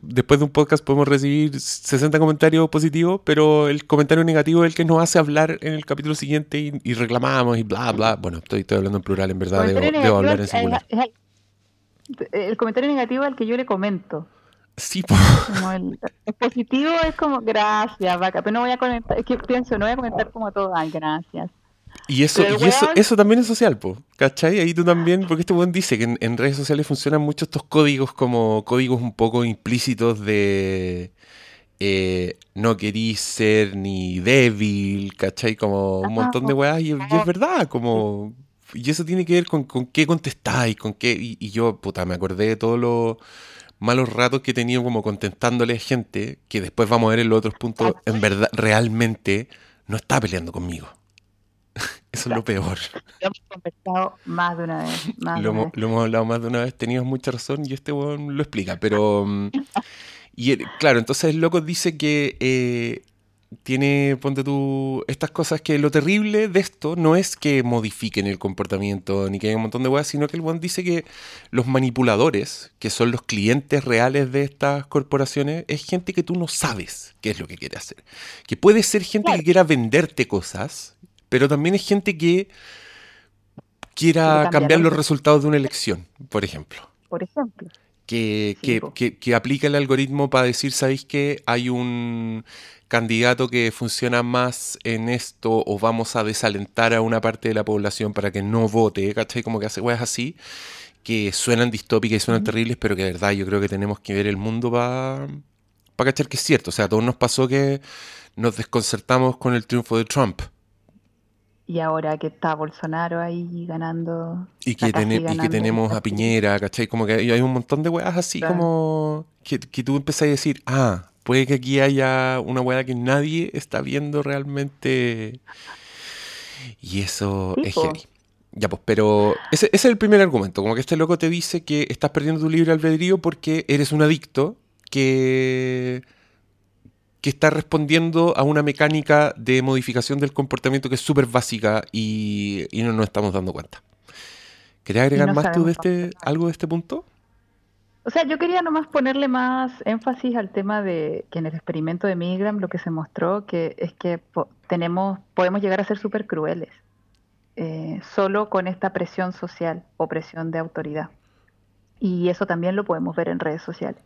después de un podcast podemos recibir 60 comentarios positivos, pero el comentario negativo es el que nos hace hablar en el capítulo siguiente y, reclamamos y bla, bla. Bueno, estoy, estoy hablando en plural, en verdad, debo, hablar en singular. el comentario negativo al que yo le comento. Sí, el, positivo es como gracias, vaca, pero no voy a comentar, es que pienso, no voy a comentar como todo, ay, gracias. Y eso, y eso, eso también es social, po, ¿cachai? Ahí tú también, porque este buen dice que en, redes sociales funcionan mucho estos códigos como códigos un poco implícitos de eh, no querís ser ni débil, ¿cachai? Como un montón de weas, y, es verdad, como... Y eso tiene que ver con, con qué contestáis, con qué... Y, y yo, puta, me acordé de todo lo malos ratos que he tenido como contentándole a gente que después vamos a ver en los otros puntos, en verdad, realmente no está peleando conmigo. Eso es lo peor. Lo hemos conversado más de una vez. lo, hemos, hablado más de una vez, tenías mucha razón y este weón lo explica, pero... Mm, y claro, entonces el loco dice que eh, tiene, ponte tú, estas cosas que lo terrible de esto no es que modifiquen el comportamiento ni que haya un montón de weas, sino que el buen dice que los manipuladores, que son los clientes reales de estas corporaciones, es gente que tú no sabes qué es lo que quiere hacer. Que puede ser gente que quiera venderte cosas, pero también es gente que quiera cambiar los resultados de una elección, por ejemplo. Por ejemplo. Que, que, que, aplica el algoritmo para decir, ¿sabéis que hay un candidato que funciona más en esto o vamos a desalentar a una parte de la población para que no vote, ¿cachai? Como que hace weas así, que suenan distópicas y suenan terribles, pero que de verdad yo creo que tenemos que ver el mundo para pa cachar que es cierto. O sea, a todos nos pasó que nos desconcertamos con el triunfo de Trump. Y ahora que está Bolsonaro ahí ganando. Y que, y que tenemos a Piñera, ¿cachai? Como que hay un montón de weas así como que, que tú empezás a decir, ah, Puede que aquí haya una weá que nadie está viendo realmente. Y eso es genial. Ya, pues, pero ese, es el primer argumento. Como que este loco te dice que estás perdiendo tu libre albedrío porque eres un adicto que, que está respondiendo a una mecánica de modificación del comportamiento que es súper básica y, no nos estamos dando cuenta. ¿Querías agregar más tú de este, algo de este punto? O sea, yo quería nomás ponerle más énfasis al tema de que en el experimento de Milgram lo que se mostró que es que tenemos, podemos llegar a ser súper crueles eh, solo con esta presión social o presión de autoridad. Y eso también lo podemos ver en redes sociales.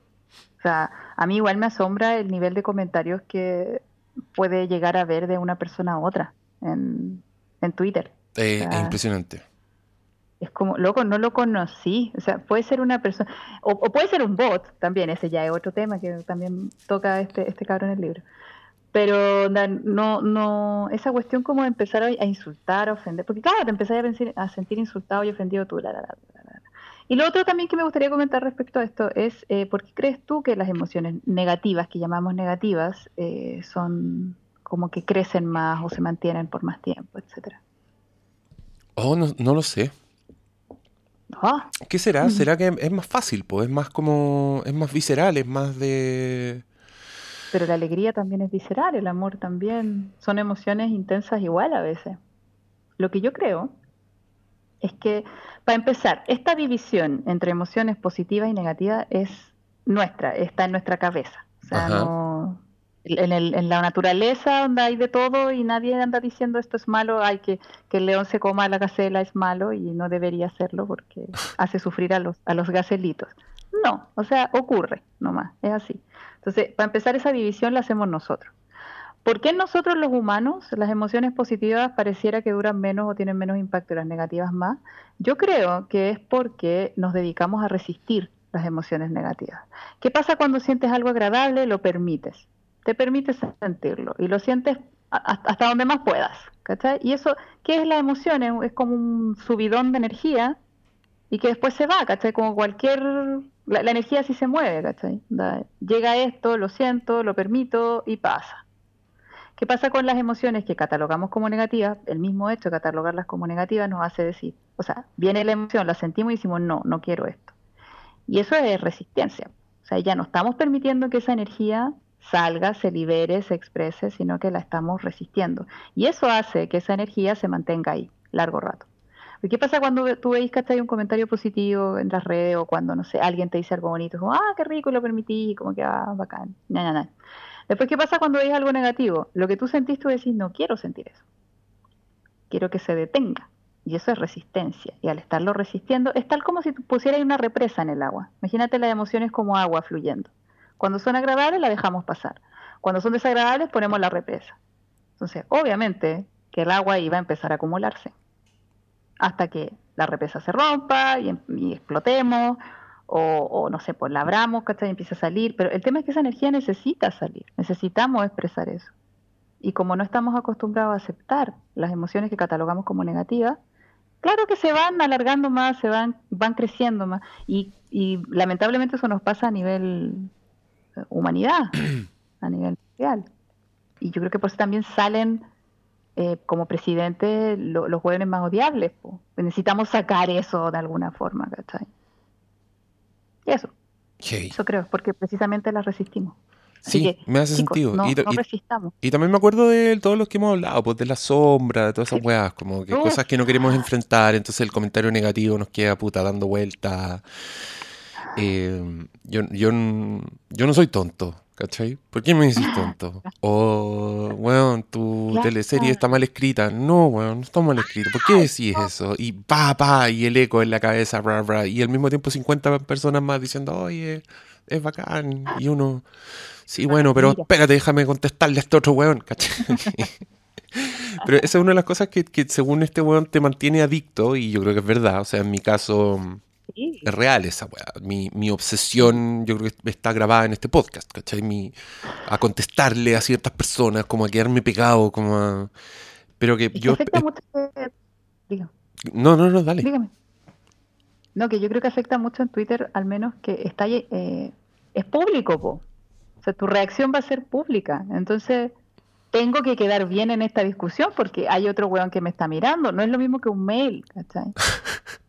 O sea, a mí igual me asombra el nivel de comentarios que puede llegar a ver de una persona a otra en, Twitter. Eh, es impresionante es como, loco, no lo conocí. O sea, puede ser una persona, o, puede ser un bot también, ese ya es otro tema que también toca este, este cabrón en el libro. Pero no, no, esa cuestión como de empezar a, insultar, a ofender, porque claro, te empezás a, a sentir insultado y ofendido tú. y lo otro también que me gustaría comentar respecto a esto es, eh, ¿por qué crees tú que las emociones negativas, que llamamos negativas, eh, son como que crecen más o se mantienen por más tiempo, etcétera? Oh, no, no lo sé. Ah. ¿Qué será? ¿Será que es más fácil? Pues es más como. es más visceral, es más de. Pero la alegría también es visceral, el amor también. Son emociones intensas igual a veces. Lo que yo creo es que, para empezar, esta división entre emociones positivas y negativas es nuestra, está en nuestra cabeza. O sea, no, en, el, en, la naturaleza donde hay de todo y nadie anda diciendo esto es malo, hay que que el león se coma la gacela es malo y no debería hacerlo porque hace sufrir a los a los gacelitos. No, o sea, ocurre nomás, es así. Entonces, para empezar esa división la hacemos nosotros. ¿Por qué nosotros los humanos las emociones positivas pareciera que duran menos o tienen menos impacto y las negativas más? Yo creo que es porque nos dedicamos a resistir las emociones negativas. ¿Qué pasa cuando sientes algo agradable? Lo permites te permite sentirlo y lo sientes hasta donde más puedas. ¿cachai? Y eso, ¿qué es la emoción? Es, como un subidón de energía y que después se va, ¿cachai? Como cualquier... La, energía sí se mueve, ¿cachai? llega esto, lo siento, lo permito y pasa. ¿Qué pasa con las emociones que catalogamos como negativas? El mismo hecho de catalogarlas como negativas nos hace decir, o sea, viene la emoción, la sentimos y decimos, no, no quiero esto. Y eso es resistencia. O sea, ya no estamos permitiendo que esa energía salga, se libere, se exprese, sino que la estamos resistiendo. Y eso hace que esa energía se mantenga ahí, largo rato. ¿Qué pasa cuando tú veis que hay un comentario positivo en las redes o cuando, no sé, alguien te dice algo bonito, como, ah, qué rico, lo permití, como que, ah, bacán, na, Después, ¿qué pasa cuando veis algo negativo? Lo que tú sentís, tú decís, no quiero sentir eso. Quiero que se detenga. Y eso es resistencia. Y al estarlo resistiendo, es tal como si pusieras una represa en el agua. Imagínate las emociones como agua fluyendo. Cuando son agradables la dejamos pasar. Cuando son desagradables ponemos la represa. Entonces, obviamente que el agua iba a empezar a acumularse hasta que la represa se rompa y, explotemos o, no sé, pues la abramos, ¿cachai? Y empieza a salir. Pero el tema es que esa energía necesita salir, necesitamos expresar eso. Y como no estamos acostumbrados a aceptar las emociones que catalogamos como negativas, claro que se van alargando más, se van, van creciendo más. Y, y lamentablemente eso nos pasa a nivel humanidad a nivel mundial. Y yo creo que por eso también salen eh, como presidente los jóvenes más odiables. Necesitamos sacar eso de alguna forma, ¿cachai? Y eso. Eso creo, porque precisamente la resistimos. sí, me hace sentido. No, y, resistamos. Y, también me acuerdo de todos los que hemos hablado, pues de la sombra, de todas esas weas, como que cosas que no queremos enfrentar, entonces el comentario negativo nos queda puta dando vuelta. Eh, yo, yo, yo no soy tonto, ¿cachai? ¿Por qué me decís tonto? O, weón, tu teleserie está mal escrita. No, weón, no está mal escrito. ¿Por qué decís eso? Y pa, pa, y el eco en la cabeza, bra, y al mismo tiempo 50 personas más diciendo, oye, es bacán. Y uno, sí, bueno, pero espérate, déjame contestarle a este otro weón, ¿cachai? pero esa es una de las cosas que, que según este weón te mantiene adicto, y yo creo que es verdad. O sea, en mi caso es real esa weá. Mi, mi, obsesión, yo creo que está grabada en este podcast, ¿cachai? Mi, a contestarle a ciertas personas, como a quedarme pegado, como a... Pero que yo... Afecta mucho No, no, no, dale. Dígame. No, que yo creo que afecta mucho en Twitter, al menos que está eh, es público, po. O sea, tu reacción va a ser pública. Entonces, tengo que quedar bien en esta discusión porque hay otro weón que me está mirando. No es lo mismo que un mail, ¿cachai?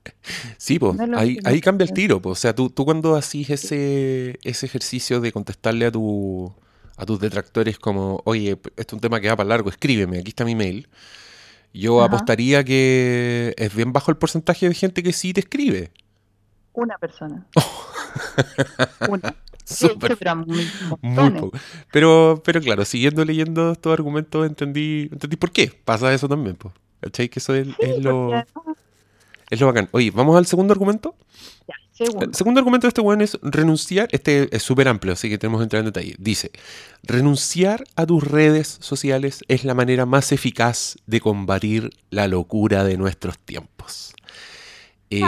Sí, pues, ahí, cambia el tiro. O sea, tú, tú cuando haces ese, ese ejercicio de contestarle a, tu, a tus detractores como, oye, este es un tema que va para largo, escríbeme, aquí está mi mail. Yo apostaría que es bien bajo el porcentaje de gente que sí te escribe. Una persona. Una. Pero, pero claro, siguiendo leyendo estos argumentos entendí, entendí por qué pasa eso también. Pues. ¿Cachai? Que eso es, lo... Es lo bacán. Oye, ¿vamos al segundo argumento? Ya, segundo. El segundo argumento de este weón es renunciar. Este es súper amplio, así que tenemos que entrar en detalle. Dice: renunciar a tus redes sociales es la manera más eficaz de combatir la locura de nuestros tiempos. Eh,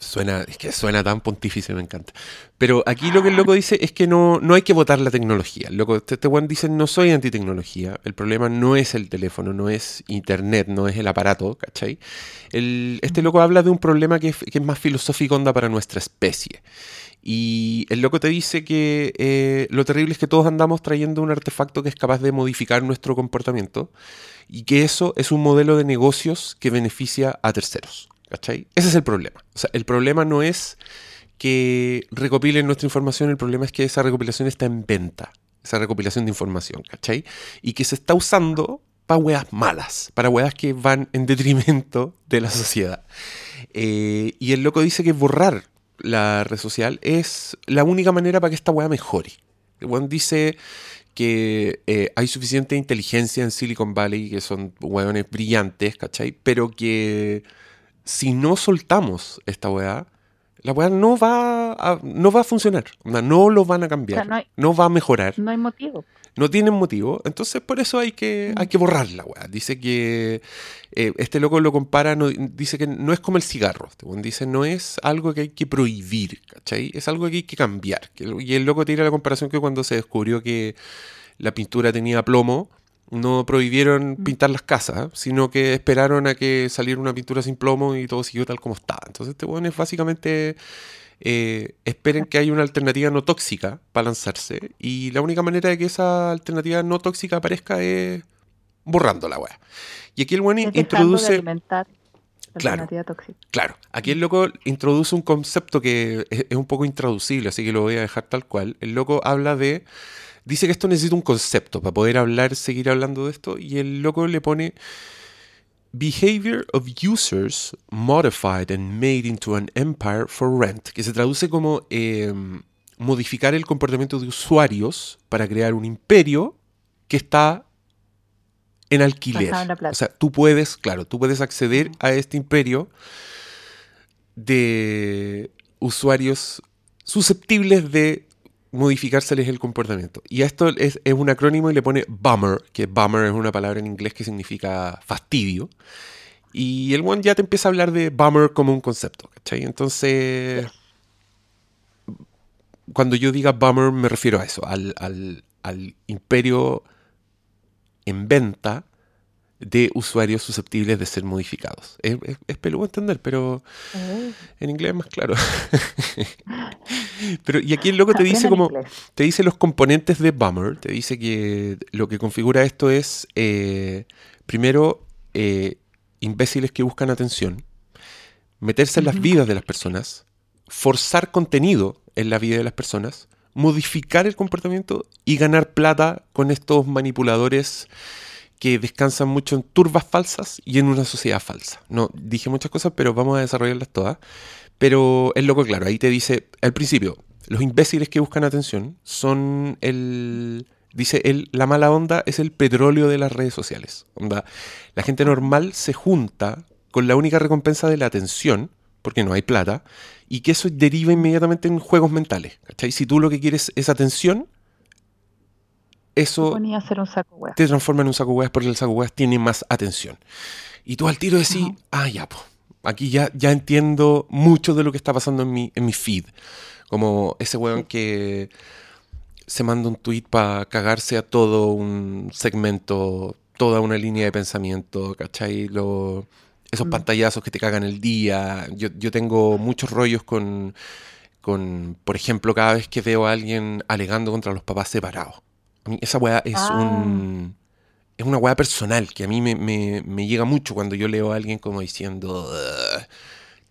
Suena, es que suena tan pontífice, me encanta. Pero aquí lo que el loco dice es que no, no hay que votar la tecnología. Loco, este, este dice, no soy antitecnología. El problema no es el teléfono, no es internet, no es el aparato, ¿cachai? Este loco habla de un problema que, que es más filosófico onda para nuestra especie. Y el loco te dice que eh, lo terrible es que todos andamos trayendo un artefacto que es capaz de modificar nuestro comportamiento y que eso es un modelo de negocios que beneficia a terceros. ¿Cachai? Ese es el problema. O sea, el problema no es que recopilen nuestra información, el problema es que esa recopilación está en venta, esa recopilación de información, ¿cachai? Y que se está usando para weas malas, para weas que van en detrimento de la sociedad. Eh, y el loco dice que borrar la red social es la única manera para que esta wea mejore. Juan dice que eh, hay suficiente inteligencia en Silicon Valley, que son hueones brillantes, ¿cachai? Pero que si no soltamos esta weá, la weá no va a, no va a funcionar. No lo van a cambiar. no, va a mejorar. No hay motivo. No tienen motivo. Entonces, por eso hay que, hay que borrar la weá. Dice que eh, este loco lo compara, dice que no es como el cigarro. Este dice no es algo que hay que prohibir, ¿cachai? Es algo que hay que cambiar. Y el loco tira la comparación que cuando se descubrió que la pintura tenía plomo, no prohibieron mm. pintar las casas, sino que esperaron a que saliera una pintura sin plomo y todo siguió tal como estaba. Entonces, este bueno es básicamente eh, esperen que haya una alternativa no tóxica para lanzarse y la única manera de que esa alternativa no tóxica aparezca es borrando la weá. Y aquí el bueno introduce... Claro, claro, aquí el loco introduce un concepto que es un poco intraducible, así que lo voy a dejar tal cual. El loco habla de dice que esto necesita un concepto para poder hablar, seguir hablando de esto, y el loco le pone Behavior of Users Modified and Made into an Empire for Rent, que se traduce como em, modificar el comportamiento de usuarios para crear un imperio que está en alquiler. O sea, tú puedes, claro, tú puedes acceder a este imperio de usuarios susceptibles de modificárseles el comportamiento. Y esto es, un acrónimo y le pone bummer, que bummer es una palabra en inglés que significa fastidio. Y el one ya te empieza a hablar de bummer como un concepto. Entonces, cuando yo diga bummer me refiero a eso, al, al imperio en venta de usuarios susceptibles de ser modificados. Es, es, peludo entender, pero oh. en inglés es más claro. pero, y aquí el loco te dice como, te dice los componentes de Bummer, te dice que lo que configura esto es, eh, primero, eh, imbéciles que buscan atención, meterse en las vidas de las personas, forzar contenido en la vida de las personas, modificar el comportamiento y ganar plata con estos manipuladores que descansan mucho en turbas falsas y en una sociedad falsa. No dije muchas cosas, pero vamos a desarrollarlas todas. Pero es loco, claro, ahí te dice, al principio, los imbéciles que buscan atención son el... Dice, el, la mala onda es el petróleo de las redes sociales. Onda, la gente normal se junta con la única recompensa de la atención, porque no hay plata, y que eso deriva inmediatamente en juegos mentales. ¿cachai? Si tú lo que quieres es atención, eso te transforma en un saco hueás porque el saco hueás tiene más atención. Y tú al tiro decís, ah, ya, pues, aquí ya, ya entiendo mucho de lo que está pasando en mi, en mi feed. Como ese weón que se manda un tweet para cagarse a todo un segmento, toda una línea de pensamiento, ¿cachai? Lo, esos mm. pantallazos que te cagan el día. Yo, yo tengo muchos rollos con, con, por ejemplo, cada vez que veo a alguien alegando contra los papás separados esa weá es ah. un. Es una weá personal que a mí me, llega mucho cuando yo leo a alguien como diciendo.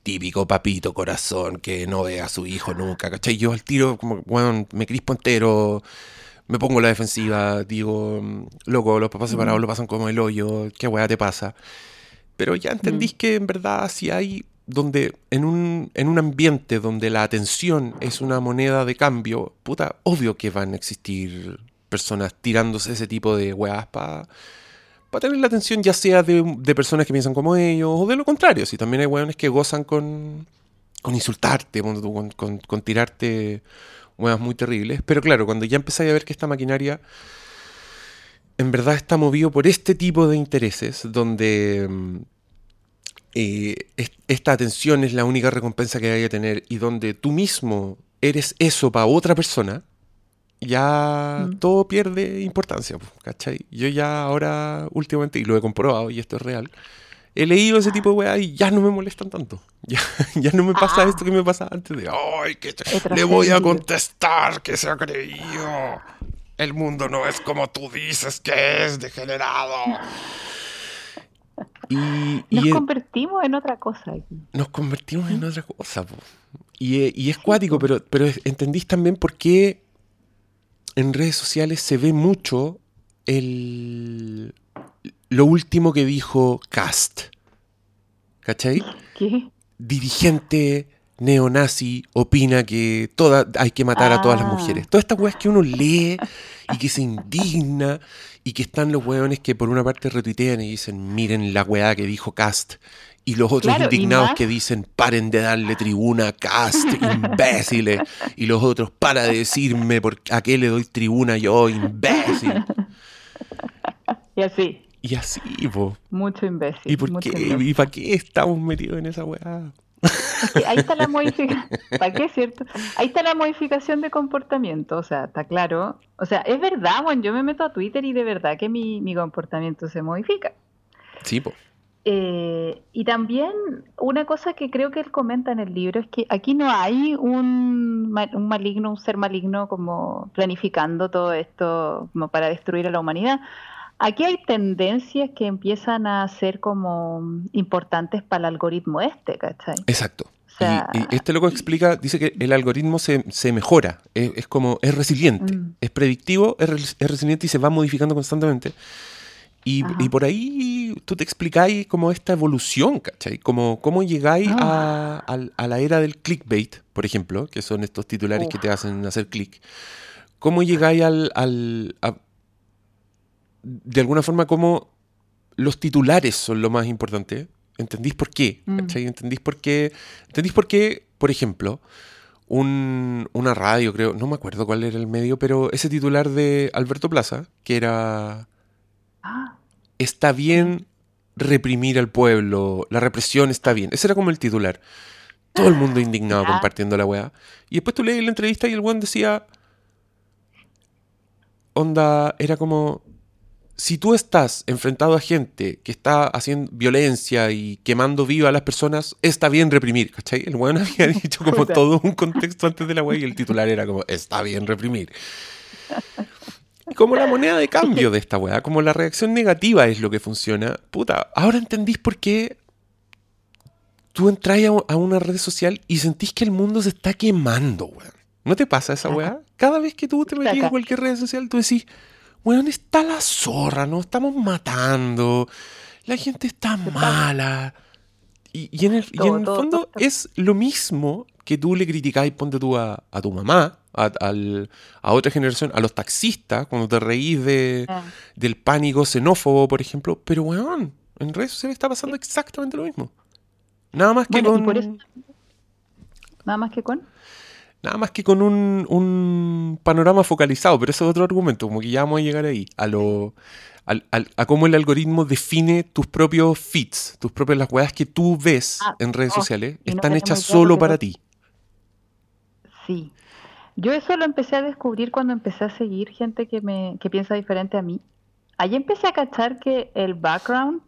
típico papito corazón que no ve a su hijo nunca, ¿cachai? Yo al tiro, como, bueno, me crispo entero, me pongo la defensiva, digo, loco, los papás separados lo pasan como el hoyo, ¿qué weá te pasa? Pero ya entendís que en verdad si hay donde en un, en un ambiente donde la atención es una moneda de cambio, puta, obvio que van a existir personas tirándose ese tipo de weas para tener la atención ya sea de, personas que piensan como ellos o de lo contrario. Si también hay weones que gozan con, con insultarte, con, con, tirarte weas muy terribles. Pero claro, cuando ya empezáis a ver que esta maquinaria en verdad está movido por este tipo de intereses, donde mm, eh, esta atención es la única recompensa que hay a tener y donde tú mismo eres eso para otra persona, ya mm. todo pierde importancia, ¿cachai? Yo ya ahora, últimamente, y lo he comprobado, y esto es real, he leído ese tipo de weá y ya no me molestan tanto. Ya, ya no me pasa ah. esto que me pasaba antes de, ¡ay, que le voy a contestar que se ha creído! El mundo no es como tú dices que es, degenerado. Y, nos convertimos en otra cosa. Nos convertimos en otra cosa. Y, y, es cuático, pero, pero entendís también por qué en redes sociales se ve mucho el, lo último que dijo Cast. ¿Cachai? ¿Qué? Dirigente neonazi opina que toda, hay que matar a todas las Ah. mujeres. Todas estas weas que uno lee y que se indigna y que están los weones que por una parte retuitean y dicen, miren la weá que dijo Cast. Y los otros Claro, indignados más- que dicen, paren de darle tribuna a Cast, imbéciles. Y los otros, para de decirme por a qué le doy tribuna yo, imbécil. Y así, Y así, po. mucho imbécil. ¿Y por mucho qué? imbécil. ¿Y para qué estamos metidos en esa weá? Ahí está la modificación. ¿Para qué, cierto? Ahí está la modificación de comportamiento. O sea, está claro. O sea, es verdad, bueno, yo me meto a Twitter y de verdad que mi, mi comportamiento se modifica. Sí, po. Eh, y también una cosa que creo que él comenta en el libro es que aquí no hay un, un maligno, un ser maligno como planificando todo esto como para destruir a la humanidad. Aquí hay tendencias que empiezan a ser como importantes para el algoritmo este, ¿cachai? Exacto. O sea- y, y este loco explica, dice que el algoritmo se, se mejora, es, es como, es resiliente, Mm. es predictivo, es, es resiliente y se va modificando constantemente. Y, y por ahí tú te explicáis como esta evolución, ¿cachai? Como cómo llegáis a, Ah. a la era del clickbait, por ejemplo, que son estos titulares que te hacen hacer clic. ¿Cómo llegáis al... al- a- de alguna forma, cómo los titulares son lo más importante. ¿Entendís por qué? Mm. ¿Cachai? ¿Entendís por qué? ¿Entendís por qué, por ejemplo, un- una radio, creo, no me acuerdo cuál era el medio, pero ese titular de Alberto Plaza, que era está bien reprimir al pueblo, la represión está bien. Ese era como el titular. Todo el mundo indignado Ya. compartiendo la weá. Y después tú lees la entrevista y el weón decía. Onda, era como. Si tú estás enfrentado a gente que está haciendo violencia y quemando viva a las personas, está bien reprimir, ¿cachai? El weón había dicho como todo un contexto antes de la weá y el titular era como, está bien reprimir. Como la moneda de cambio de esta weá, como la reacción negativa es lo que funciona. Puta, ahora entendís por qué tú entras a, a una red social y sentís que el mundo se está quemando, weón. ¿No te pasa esa weá? Cada vez que tú te metes a Saca. cualquier red social, tú decís, weón, está la zorra, nos estamos matando, la gente está mala. Y, y en el, y en fondo es lo mismo que tú le criticáis, ponte tú a, a tu mamá, a, al- a otra generación, a los taxistas, cuando te reís de, ah. del pánico xenófobo, por ejemplo. Pero, weón, en redes sociales está pasando exactamente lo mismo. Nada más que Bueno, con, eso- Nada más que con. nada más que con un, un panorama focalizado, pero eso es otro argumento, como que ya vamos a llegar ahí, a lo al- al- a cómo el algoritmo define tus propios feeds, tus propias las weas que tú ves Ah, en redes oh, sociales, no están hechas solo para ti. Sí. Yo eso lo empecé a descubrir cuando empecé a seguir gente que me que piensa diferente a mí. Ahí empecé a cachar que el background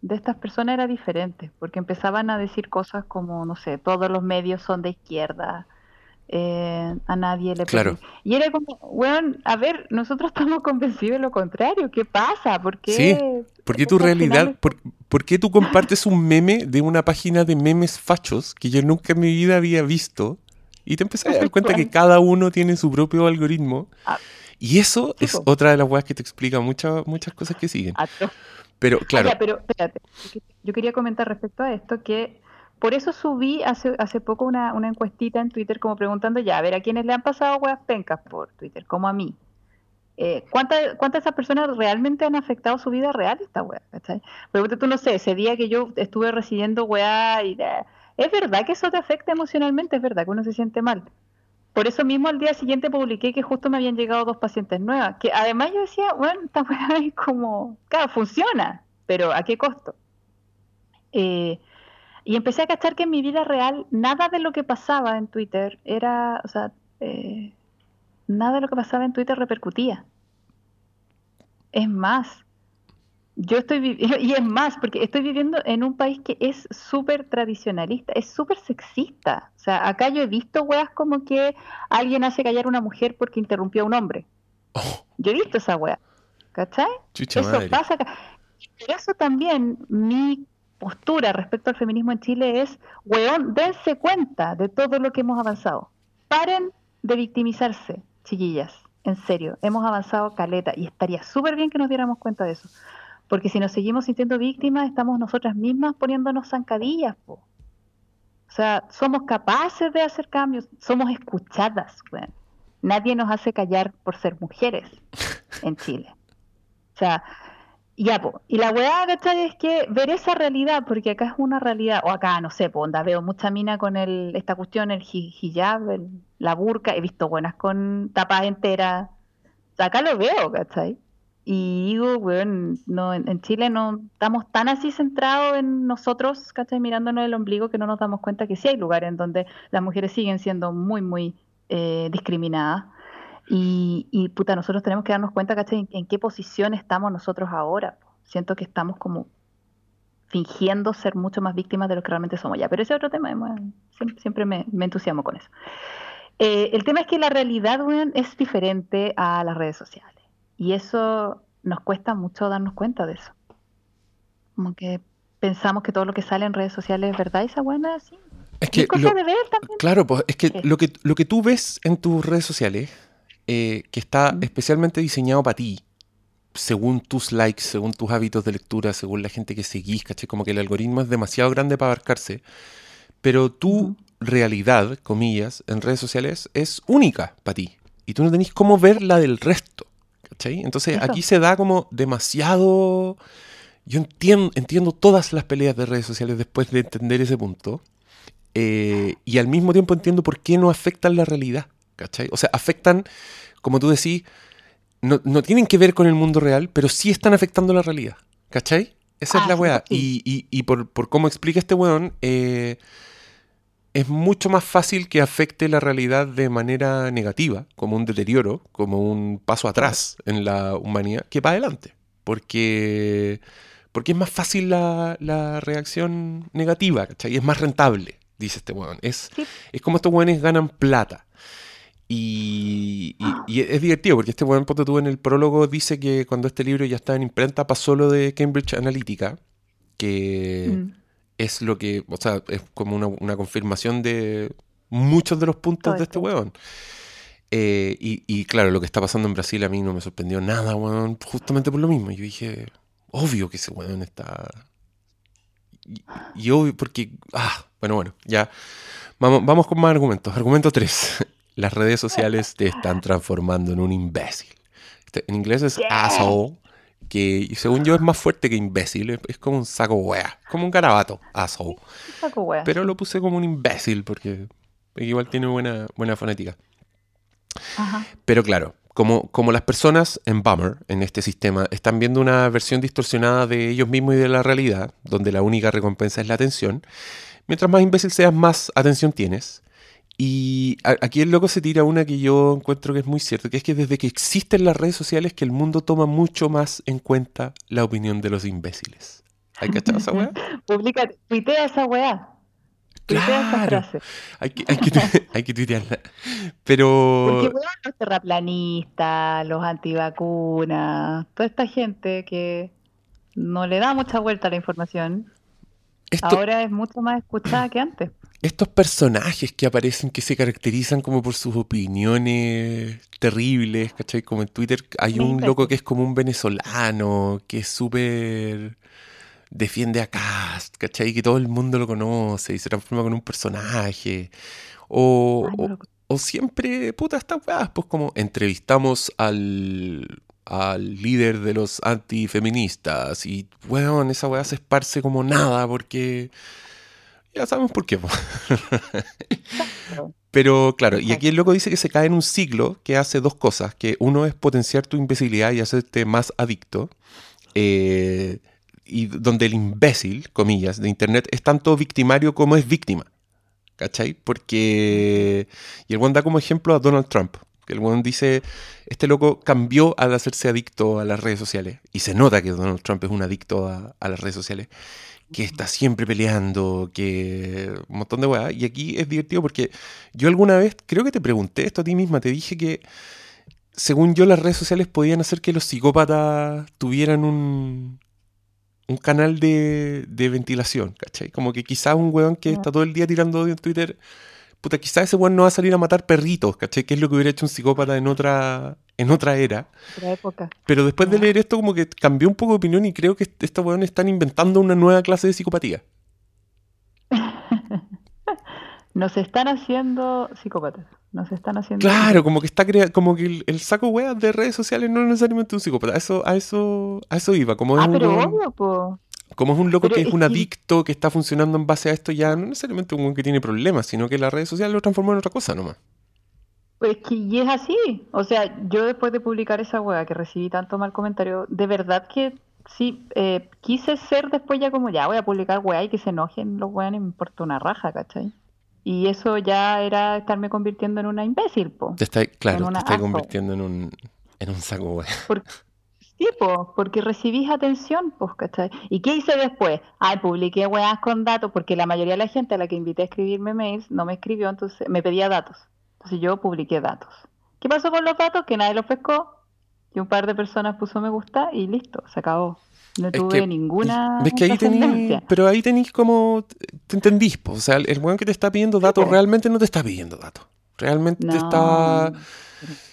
de estas personas era diferente, porque empezaban a decir cosas como, no sé, todos los medios son de izquierda, eh, a nadie le Claro. Y era como, weón, a ver, nosotros estamos convencidos de lo contrario, ¿qué pasa? ¿Por qué? Sí, Porque tu realidad, final- por, por qué tú compartes un meme de una página de memes fachos que yo nunca en mi vida había visto? Y te empecé a dar cuenta que cada uno tiene su propio algoritmo. Ah. Y eso es otra de las weas que te explica muchas muchas cosas que siguen. Atroz. Pero Ah, claro, ya, pero espérate, yo que- yo quería comentar respecto a esto que por eso subí hace, hace poco una, una encuestita en Twitter como preguntando ya, a ver, a quienes le han pasado weas pencas por Twitter, como a mí. Eh, ¿cuántas, ¿Cuántas de esas personas realmente han afectado su vida real esta wea? Pero tú no sé, ese día que yo estuve recibiendo weá y eh, es verdad que eso te afecta emocionalmente, es verdad que uno se siente mal. Por eso mismo al día siguiente publiqué que justo me habían llegado dos pacientes nuevas, que además yo decía, bueno, esta weá es como, claro, funciona, pero ¿a qué costo? Eh, y empecé a cachar que en mi vida real nada de lo que pasaba en Twitter era, o sea, eh, nada de lo que pasaba en Twitter repercutía. Es más, yo estoy viviendo, y es más, porque estoy viviendo en un país que es súper tradicionalista, es súper sexista. O sea, acá yo he visto weas como que alguien hace callar a una mujer porque interrumpió a un hombre. oh, Yo he visto esa wea. ¿Cachai? chucha Eso madre. pasa acá. Y Por eso también mi postura respecto al feminismo en Chile es, weón, dense cuenta de todo lo que hemos avanzado. Paren de victimizarse, chiquillas. En serio, hemos avanzado caleta y estaría súper bien que nos diéramos cuenta de eso. Porque si nos seguimos sintiendo víctimas, estamos nosotras mismas poniéndonos zancadillas. Po. O sea, somos capaces de hacer cambios, somos escuchadas, weón. Nadie nos hace callar por ser mujeres en Chile. O sea, ya, y la weá, ¿cachai? Es que ver esa realidad, porque acá es una realidad, o acá, no sé, pues, onda, veo mucha mina con el, esta cuestión, el hijab, la burka, he visto buenas con tapas enteras. O sea, acá lo veo, ¿cachai? Y digo, weón, no, en, Chile no estamos tan así centrados en nosotros, ¿cachai? Mirándonos el ombligo que no nos damos cuenta que sí hay lugares en donde las mujeres siguen siendo muy, muy eh, discriminadas. Y, puta, nosotros tenemos que darnos cuenta, ¿cachai? En, qué posición estamos nosotros ahora. Siento que estamos como fingiendo ser mucho más víctimas de lo que realmente somos ya. Pero ese otro tema, siempre, me, entusiasmo con eso. Eh, el tema es que la realidad, weón, es diferente a las redes sociales. Y eso nos cuesta mucho darnos cuenta de eso. Como que pensamos que todo lo que sale en redes sociales es verdad y esa buena, sí. Es que, claro, pues es que lo que lo que tú ves en tus redes sociales, eh, que está especialmente diseñado para ti, según tus likes, según tus hábitos de lectura, según la gente que seguís, ¿caché? Como que el algoritmo es demasiado grande para abarcarse, pero tu realidad, comillas, en redes sociales es única para ti. Y tú no tenés cómo ver la del resto. ¿Cachai? Entonces aquí se da como demasiado... Yo entiendo, entiendo todas las peleas de redes sociales después de entender ese punto. Eh, y al mismo tiempo entiendo por qué no afectan la realidad, ¿cachai? O sea, afectan, como tú decís, no, tienen que ver con el mundo real, pero sí están afectando la realidad, ¿cachai? Esa es ah, la weá. Y, por, cómo explica este weón, eh, es mucho más fácil que afecte la realidad de manera negativa, como un deterioro, como un paso atrás en la humanidad, que para adelante. Porque, porque es más fácil la, la reacción negativa, ¿cachai? Y es más rentable dice este weón. Es, es como estos weones ganan plata. Y, es divertido porque este ponte tú en el prólogo, dice que cuando este libro ya está en imprenta pasó lo de Cambridge Analytica, que mm. Es lo que, o sea, es como una, confirmación de muchos de los puntos de este weón. Eh, y, claro, lo que está pasando en Brasil a mí no me sorprendió nada, weón, justamente por lo mismo. Yo dije, obvio que ese weón está... Y, obvio, porque... Ah, bueno, bueno, ya. Vamos, vamos con más argumentos. Argumento 3. Las redes sociales te están transformando en un imbécil. Este, en inglés es asshole, que según yo es más fuerte que imbécil. Es, como un saco wea. Como un garabato, asshole. Saco wea. Pero lo puse como un imbécil porque igual tiene buena, buena fonética. Ajá. Pero claro, como, como, las personas en Bummer, en este sistema, están viendo una versión distorsionada de ellos mismos y de la realidad, donde la única recompensa es la atención, mientras más imbécil seas, más atención tienes. Y aquí el loco se tira una que yo encuentro que es muy cierto, que es que desde que existen las redes sociales que el mundo toma mucho más en cuenta la opinión de los imbéciles. ¿Hay que echar esa weá? Publica, tuitea esa weá. Claro. Hay que, hay, que, hay que tuitearla. Pero. Porque los terraplanistas, los antivacunas, toda esta gente que no le da mucha vuelta a la información Ahora es mucho más escuchada que antes. Estos personajes que aparecen, que se caracterizan como por sus opiniones terribles, ¿cachai? Como en Twitter hay un loco que es como un venezolano, que es súper defiende a Cast, ¿cachai? Que todo el mundo lo conoce y se transforma con un personaje. O, o, siempre, puta, estas weas, pues como entrevistamos al al líder de los antifeministas y, weón, esa weá se esparce como nada porque ya sabemos por qué. Pero claro, y aquí el loco dice que se cae en un ciclo que hace dos cosas, que uno es potenciar tu imbecilidad y hacerte más adicto, eh, y donde el imbécil, comillas, de Internet es tanto victimario como es víctima. ¿Cachai? Porque... Y el buen da como ejemplo a Donald Trump. Que el buen dice, este loco cambió al hacerse adicto a las redes sociales. Y se nota que Donald Trump es un adicto a, las redes sociales. Que está siempre peleando, que un montón de weas. Y aquí es divertido porque yo alguna vez, creo que te pregunté esto a ti misma, te dije que según yo las redes sociales podían hacer que los psicópatas tuvieran un, un canal de, de ventilación, ¿cachai? Como que quizás un weón que está todo el día tirando odio en Twitter puta, quizás ese weón no va a salir a matar perritos, ¿cachai? Que es lo que hubiera hecho un psicópata en otra, en otra era. Otra época. Pero después de leer esto, como que cambió un poco de opinión y creo que estos weones están inventando una nueva clase de psicopatía. Nos están haciendo psicópatas. Nos están haciendo. Claro, como que está crea como que el, saco weas de redes sociales no es necesariamente un psicópata. Eso, a eso, a eso iba. Como ah, pero un, obvio, po. Como es un loco Pero que es es un adicto que está funcionando en base a esto, ya no necesariamente un que tiene problemas, sino que las redes sociales lo transformó en otra cosa nomás. Pues que y es así. O sea, yo después de publicar esa wea que recibí tanto mal comentario, de verdad que sí, eh, quise ser después ya como ya voy a publicar wea y que se enojen los weones, me importa una raja, ¿cachai? Y eso ya era estarme convirtiendo en una imbécil, po. Te está, claro, te está convirtiendo en un, en un saco. Por- Sí, porque recibís atención, pues, ¿cachai? ¿Y qué hice después? Ay, publiqué weas con datos, porque la mayoría de la gente a la que invité a escribirme mails no me escribió, entonces me pedía datos. Entonces yo publiqué datos. ¿Qué pasó con los datos? Que nadie los pescó, y un par de personas puso me gusta y listo, se acabó. No Es tuve que- ninguna ¿Ves que ahí trascendencia. pero ahí tenéis como, te entendís, po. o sea, el, el weón que te está pidiendo datos realmente no te está pidiendo datos. Realmente te está, es- es-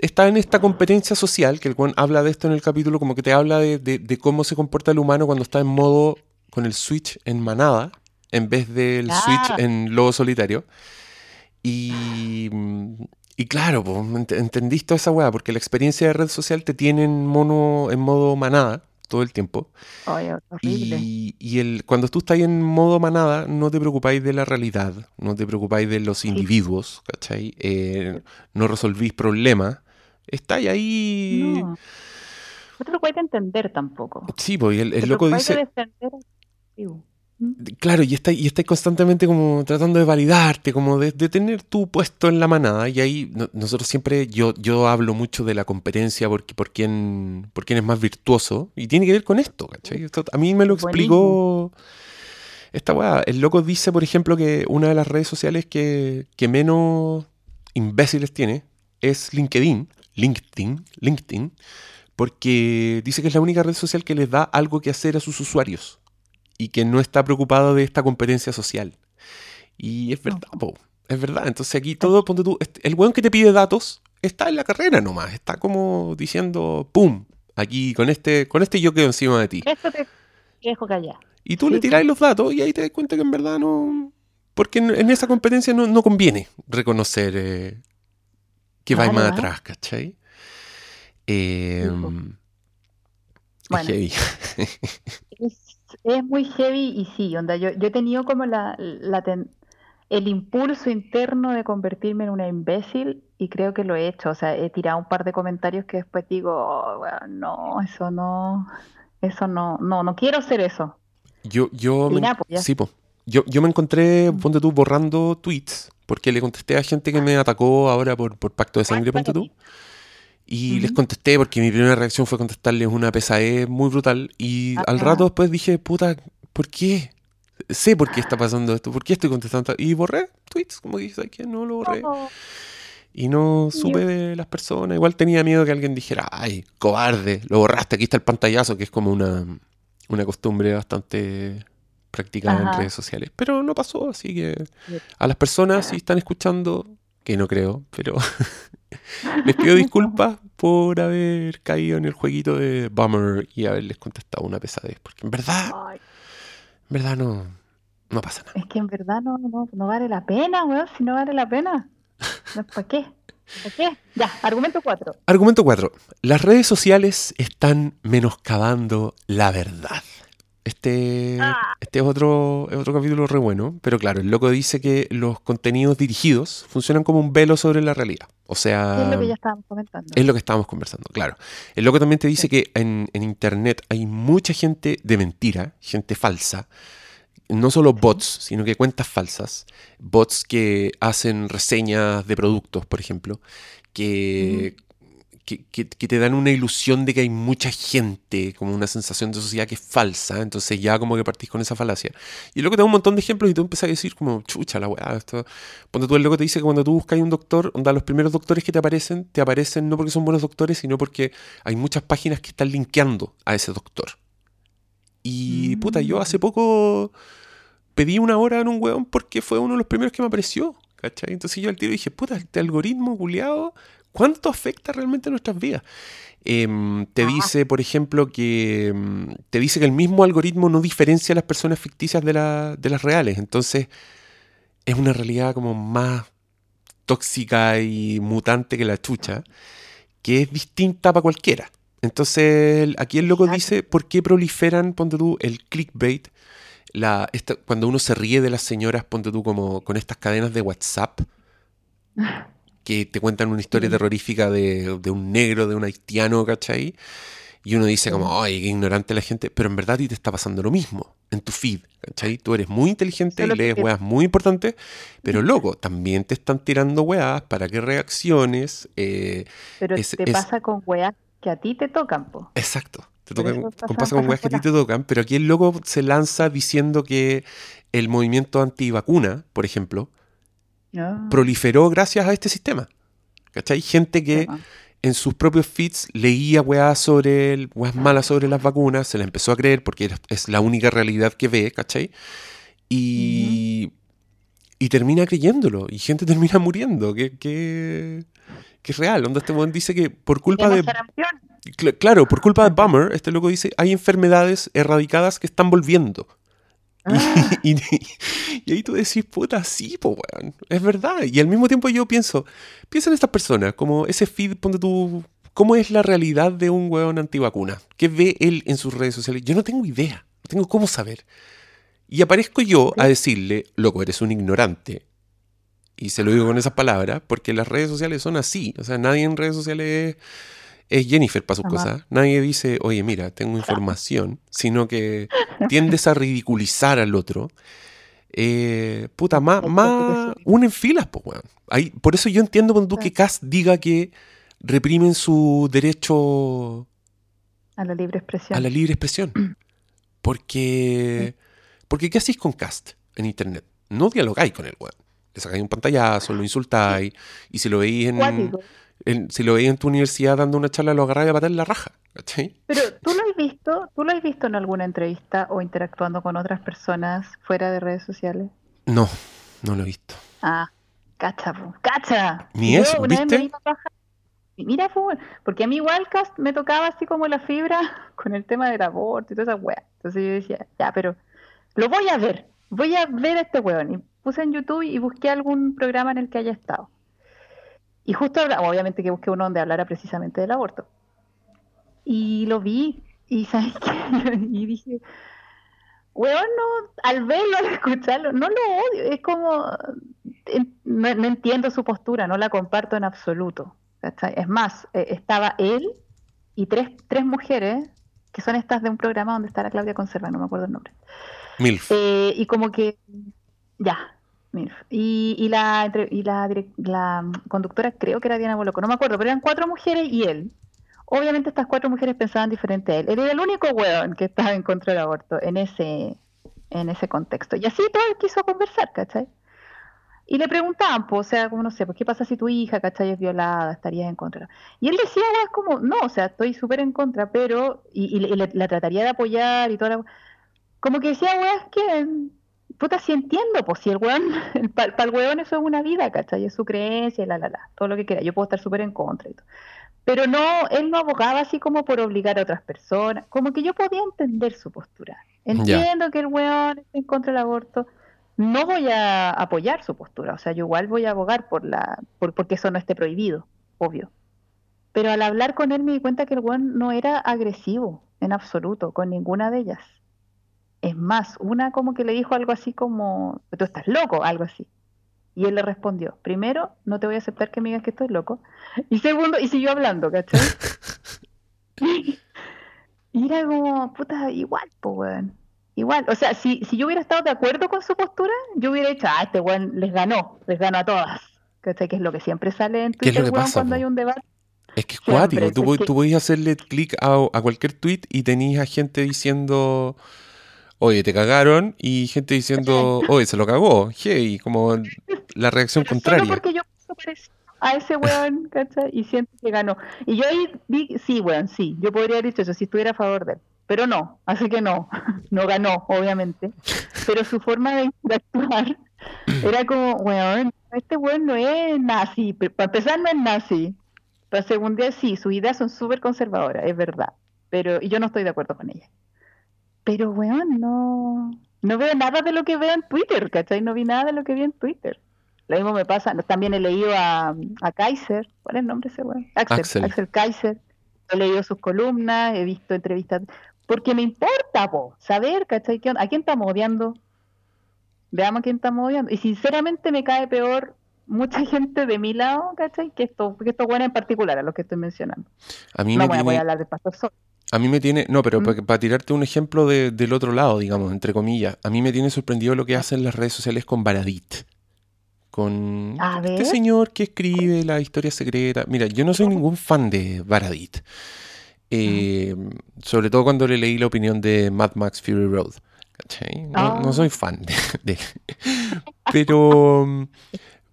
está en esta competencia social, que el weón habla de esto en el capítulo, como que te habla de, de- de cómo se comporta el humano cuando está en modo, con el switch en manada, en vez del Ah. switch en lobo solitario. Y, y claro, po, ent- toda esa weá, porque la experiencia de red social te tiene en, mono, en modo manada todo el tiempo. Horrible. Y, y el, cuando tú estás en modo manada, no te preocupáis de la realidad, no te preocupáis de los individuos, ¿cachai? Eh, no resolvís problemas. Estáis ahí. No. No te lo puedes entender tampoco. Sí, pues el, el Te loco preocupáis de dice. defender. Claro, y estáis y estáis constantemente como tratando de validarte, como de, de tener tu puesto en la manada. Y ahí no- nosotros siempre, yo, yo hablo mucho de la competencia porque, por, quién, por quién es más virtuoso. Y tiene que ver con esto, ¿cachai? Esto a mí me lo explicó esta weá. El loco dice, por ejemplo, que una de las redes sociales que, que menos imbéciles tiene es LinkedIn. LinkedIn, LinkedIn. Porque dice que es la única red social que les da algo que hacer a sus usuarios y que no está preocupado de esta competencia social. Y es verdad, po, es verdad. Entonces aquí todo, ponte tú, el weón que te pide datos está en la carrera nomás, está como diciendo, ¡pum! Aquí con este, con este yo quedo encima de ti. Esto te dejo callar. Y tú Sí, le po. tiráis los datos y ahí te das cuenta que en verdad no... Porque en, en esa competencia no, no conviene reconocer eh, que va Vale, más atrás, ¿cachai? Eh, es Bueno. heavy. Es, muy heavy y sí, onda, yo, yo he tenido como la, la ten- el impulso interno de convertirme en una imbécil y creo que lo he hecho, o sea, he tirado un par de comentarios que después digo, "Oh, no, eso no, eso no, no, no quiero hacer eso. Yo, yo, me, nada, pues ya. sí, po. yo, yo me encontré, ponte tú, borrando tweets, porque le contesté a gente que me atacó ahora por, por pacto de sangre, ponte tú. Y les contesté porque mi primera reacción fue contestarles una pesadez muy brutal. Y al Ajá. rato después dije, puta, ¿por qué? Sé por qué está pasando esto, por qué estoy contestando. Y borré tweets, como ¿sabes qué? No lo borré. No, Y no supe de las personas. Igual tenía miedo que alguien dijera, ay, cobarde, lo borraste, aquí está el pantallazo, que es como una, una costumbre bastante practicada en redes sociales. Pero no pasó, así que a las personas si están escuchando, que no creo, pero les pido disculpas por haber caído en el jueguito de Bummer y haberles contestado una pesadez. Porque en verdad, Ay, en verdad no, no pasa nada. es que en verdad no, no, no vale la pena, weón, si no vale la pena. ¿Para qué? ¿Para qué? Ya, argumento 4. Argumento 4. Las redes sociales están menoscabando la verdad. Este, Ah. este es otro, es otro capítulo re bueno, pero claro, el loco dice que los contenidos dirigidos funcionan como un velo sobre la realidad. O sea, es lo que ya estábamos comentando. es lo que estábamos conversando, claro. El loco también te dice que en, en Internet hay mucha gente de mentira, gente falsa. No solo bots, sino que cuentas falsas. Bots que hacen reseñas de productos, por ejemplo, que, que, que- que te dan una ilusión de que hay mucha gente, como una sensación de sociedad que es falsa. Entonces ya como que partís con esa falacia. Y loco te da un montón de ejemplos y tú empiezas a decir como, chucha la weá, esto... Cuando tú el loco te dice que cuando tú buscas un doctor, onda, los primeros doctores que te aparecen, te aparecen no porque son buenos doctores, sino porque hay muchas páginas que están linkeando a ese doctor. Y puta, yo hace poco pedí una hora en un weón porque fue uno de los primeros que me apareció. ¿Cachai? Entonces yo al tiro dije, puta, este algoritmo culiado, ¿cuánto afecta realmente a nuestras vidas? Em, te dice, por ejemplo, que em, te dice que el mismo algoritmo no diferencia a las personas ficticias de, la- de las reales. Entonces, es una realidad como más tóxica y mutante que la chucha, que es distinta para cualquiera. Entonces, aquí el loco dice, ¿por qué proliferan, ponte tú, el clickbait? La, cuando uno se ríe de las señoras, ponte tú, como con estas cadenas de WhatsApp, que te cuentan una historia terrorífica de, de un negro, de un haitiano, ¿cachai? Y uno dice como, ay, qué ignorante la gente, pero en verdad a ti te está pasando lo mismo en tu feed, ¿cachai? Tú eres muy inteligente y lees weas muy importantes, pero loco, también te están tirando weas para que reacciones. Eh, pero te pasa con weas que a ti te tocan, po. Exacto. Te pasa, con weas que a ti te tocan, pero aquí el loco se lanza diciendo que el movimiento antivacuna, por ejemplo, ah. proliferó gracias a este sistema. ¿Cachai? Gente que en sus propios feeds leía weas sobre weas malas sobre las vacunas, se la empezó a creer porque es la única realidad que ve, ¿cachai? Y, y termina creyéndolo, y gente termina muriendo, que, que, que es real. Donde este dice que por culpa de... claro, por culpa de Bummer, este loco dice, hay enfermedades erradicadas que están volviendo. Ah. Y, ahí tú decís, puta, sí, po, weón. Es verdad. Y al mismo tiempo yo pienso, piensa en estas personas, como ese feed, ponte tú, ¿cómo es la realidad de un weón antivacuna? ¿Qué ve él en sus redes sociales? Yo no tengo idea, no tengo cómo saber. Y aparezco yo a decirle, loco, eres un ignorante. Y se lo digo con esas palabras, porque las redes sociales son así. O sea, nadie en redes sociales es Jennifer para sus cosas. Nadie dice, oye, mira, tengo información, sino que tiendes a ridiculizar al otro. Eh, puta, más, más unen filas, pues, weón. por eso yo entiendo cuando tú que Cast diga que reprimen su derecho a la libre expresión. A la libre expresión. Porque, porque ¿qué hacéis con Cast en internet? No dialogáis con el weón. Le sacáis un pantallazo, lo insultáis, y si lo veis en, si lo veis en tu universidad dando una charla, lo agarráis a patar en la raja. Pero tú lo has visto, tú lo has visto en alguna entrevista o interactuando con otras personas fuera de redes sociales. No, no lo he visto. Ah, cacha, cacha. Ni eso, ¿viste? Mira, porque a mí igual me tocaba así como la fibra con el tema del aborto y toda esa weá. Entonces yo decía, ya, pero lo voy a ver, voy a ver a este weón. Y puse en YouTube y busqué algún programa en el que haya estado. Y justo, obviamente que busqué uno donde hablara precisamente del aborto. Y lo vi, y ¿sabes qué? y dije, weón, no, al verlo, al escucharlo, no lo odio, es como, no, entiendo su postura, no la comparto en absoluto. Es más, eh, estaba él y tres, tres mujeres, que son estas de un programa donde está la Claudia Conserva, no me acuerdo el nombre. Milf. Eh, y como que, ya, y, y, la, y la, la, conductora creo que era Diana Boloco, no me acuerdo, pero eran cuatro mujeres y él. Obviamente estas cuatro mujeres pensaban diferente a él. Él era el único weón que estaba en contra del aborto en ese, contexto. Y así todo él quiso conversar, ¿cachai? Y le preguntaban, pues, o sea, como no sé, pues, ¿qué pasa si tu hija, ¿cachai? Es violada, estarías en contra. Y él decía, es como, no, o sea, estoy súper en contra, pero, y, y, la trataría de apoyar y toda la... Como que decía, weón, que puta, sí entiendo, pues si el weón, para el weón eso es una vida, ¿cachai? Es su creencia, la, la, la, todo lo que quiera. Yo puedo estar súper en contra y todo. Pero no, él no abogaba así como por obligar a otras personas. Como que yo podía entender su postura. Entiendo que el weón está en contra del aborto. No voy a apoyar su postura. O sea, yo igual voy a abogar por la, por, porque eso no esté prohibido, obvio. Pero al hablar con él me di cuenta que el weón no era agresivo en absoluto con ninguna de ellas es más, una como que le dijo algo así como, tú estás loco, algo así. Y él le respondió, primero, no te voy a aceptar que me digas que estoy loco. Y segundo, y siguió hablando, ¿cachai? y era como, puta, igual, pues, weón. Igual, o sea, si, si yo hubiera estado de acuerdo con su postura, yo hubiera dicho, ah, este weón les ganó, les ganó a todas. ¿Cachai? Que es lo que siempre sale en Twitter, cuando hay un debate. Es que es cuático, tú, tú podías hacerle clic a, a, cualquier tweet y tenías gente diciendo oye, te cagaron, y gente diciendo, oye, se lo cagó, hey, como la reacción contraria. Solo porque yo a ese weón, ¿cachai? Y siento que ganó. Y yo ahí vi, sí, weón, sí, yo podría haber dicho eso si estuviera a favor de él. Pero no, así que no, no ganó, obviamente. Pero su forma de interactuar era como, weón, este weón no es nazi. Para empezar, no es nazi. Para segunda, sí, sus ideas son súper conservadoras, es verdad. Pero y yo no estoy de acuerdo con ella. Pero, weón, no. no veo nada de lo que veo en Twitter, ¿cachai? No vi nada de lo que vi en Twitter. Lo mismo me pasa, también he leído a, a Kaiser, ¿cuál es el nombre ese güey? Axel, Axel, Kaiser. He leído sus columnas, he visto entrevistas, porque me importa, po, saber, ¿cachai? ¿A quién estamos odiando? Veamos a quién estamos odiando. Y sinceramente me cae peor mucha gente de mi lado, ¿cachai? Que esto, que esto bueno en particular, a los que estoy mencionando. A mí no me voy a hablar de Pastor Sol. A mí me tiene, no, pero ¿Mm? para, tirarte un ejemplo del otro lado, digamos, entre comillas, a mí me tiene sorprendido lo que hacen las redes sociales con Baradit. Con este señor que escribe la historia secreta. Mira, yo no soy ningún fan de Baradit. Eh, sobre todo cuando le leí la opinión de Mad Max Fury Road. No, no, ah. soy fan de, Pero,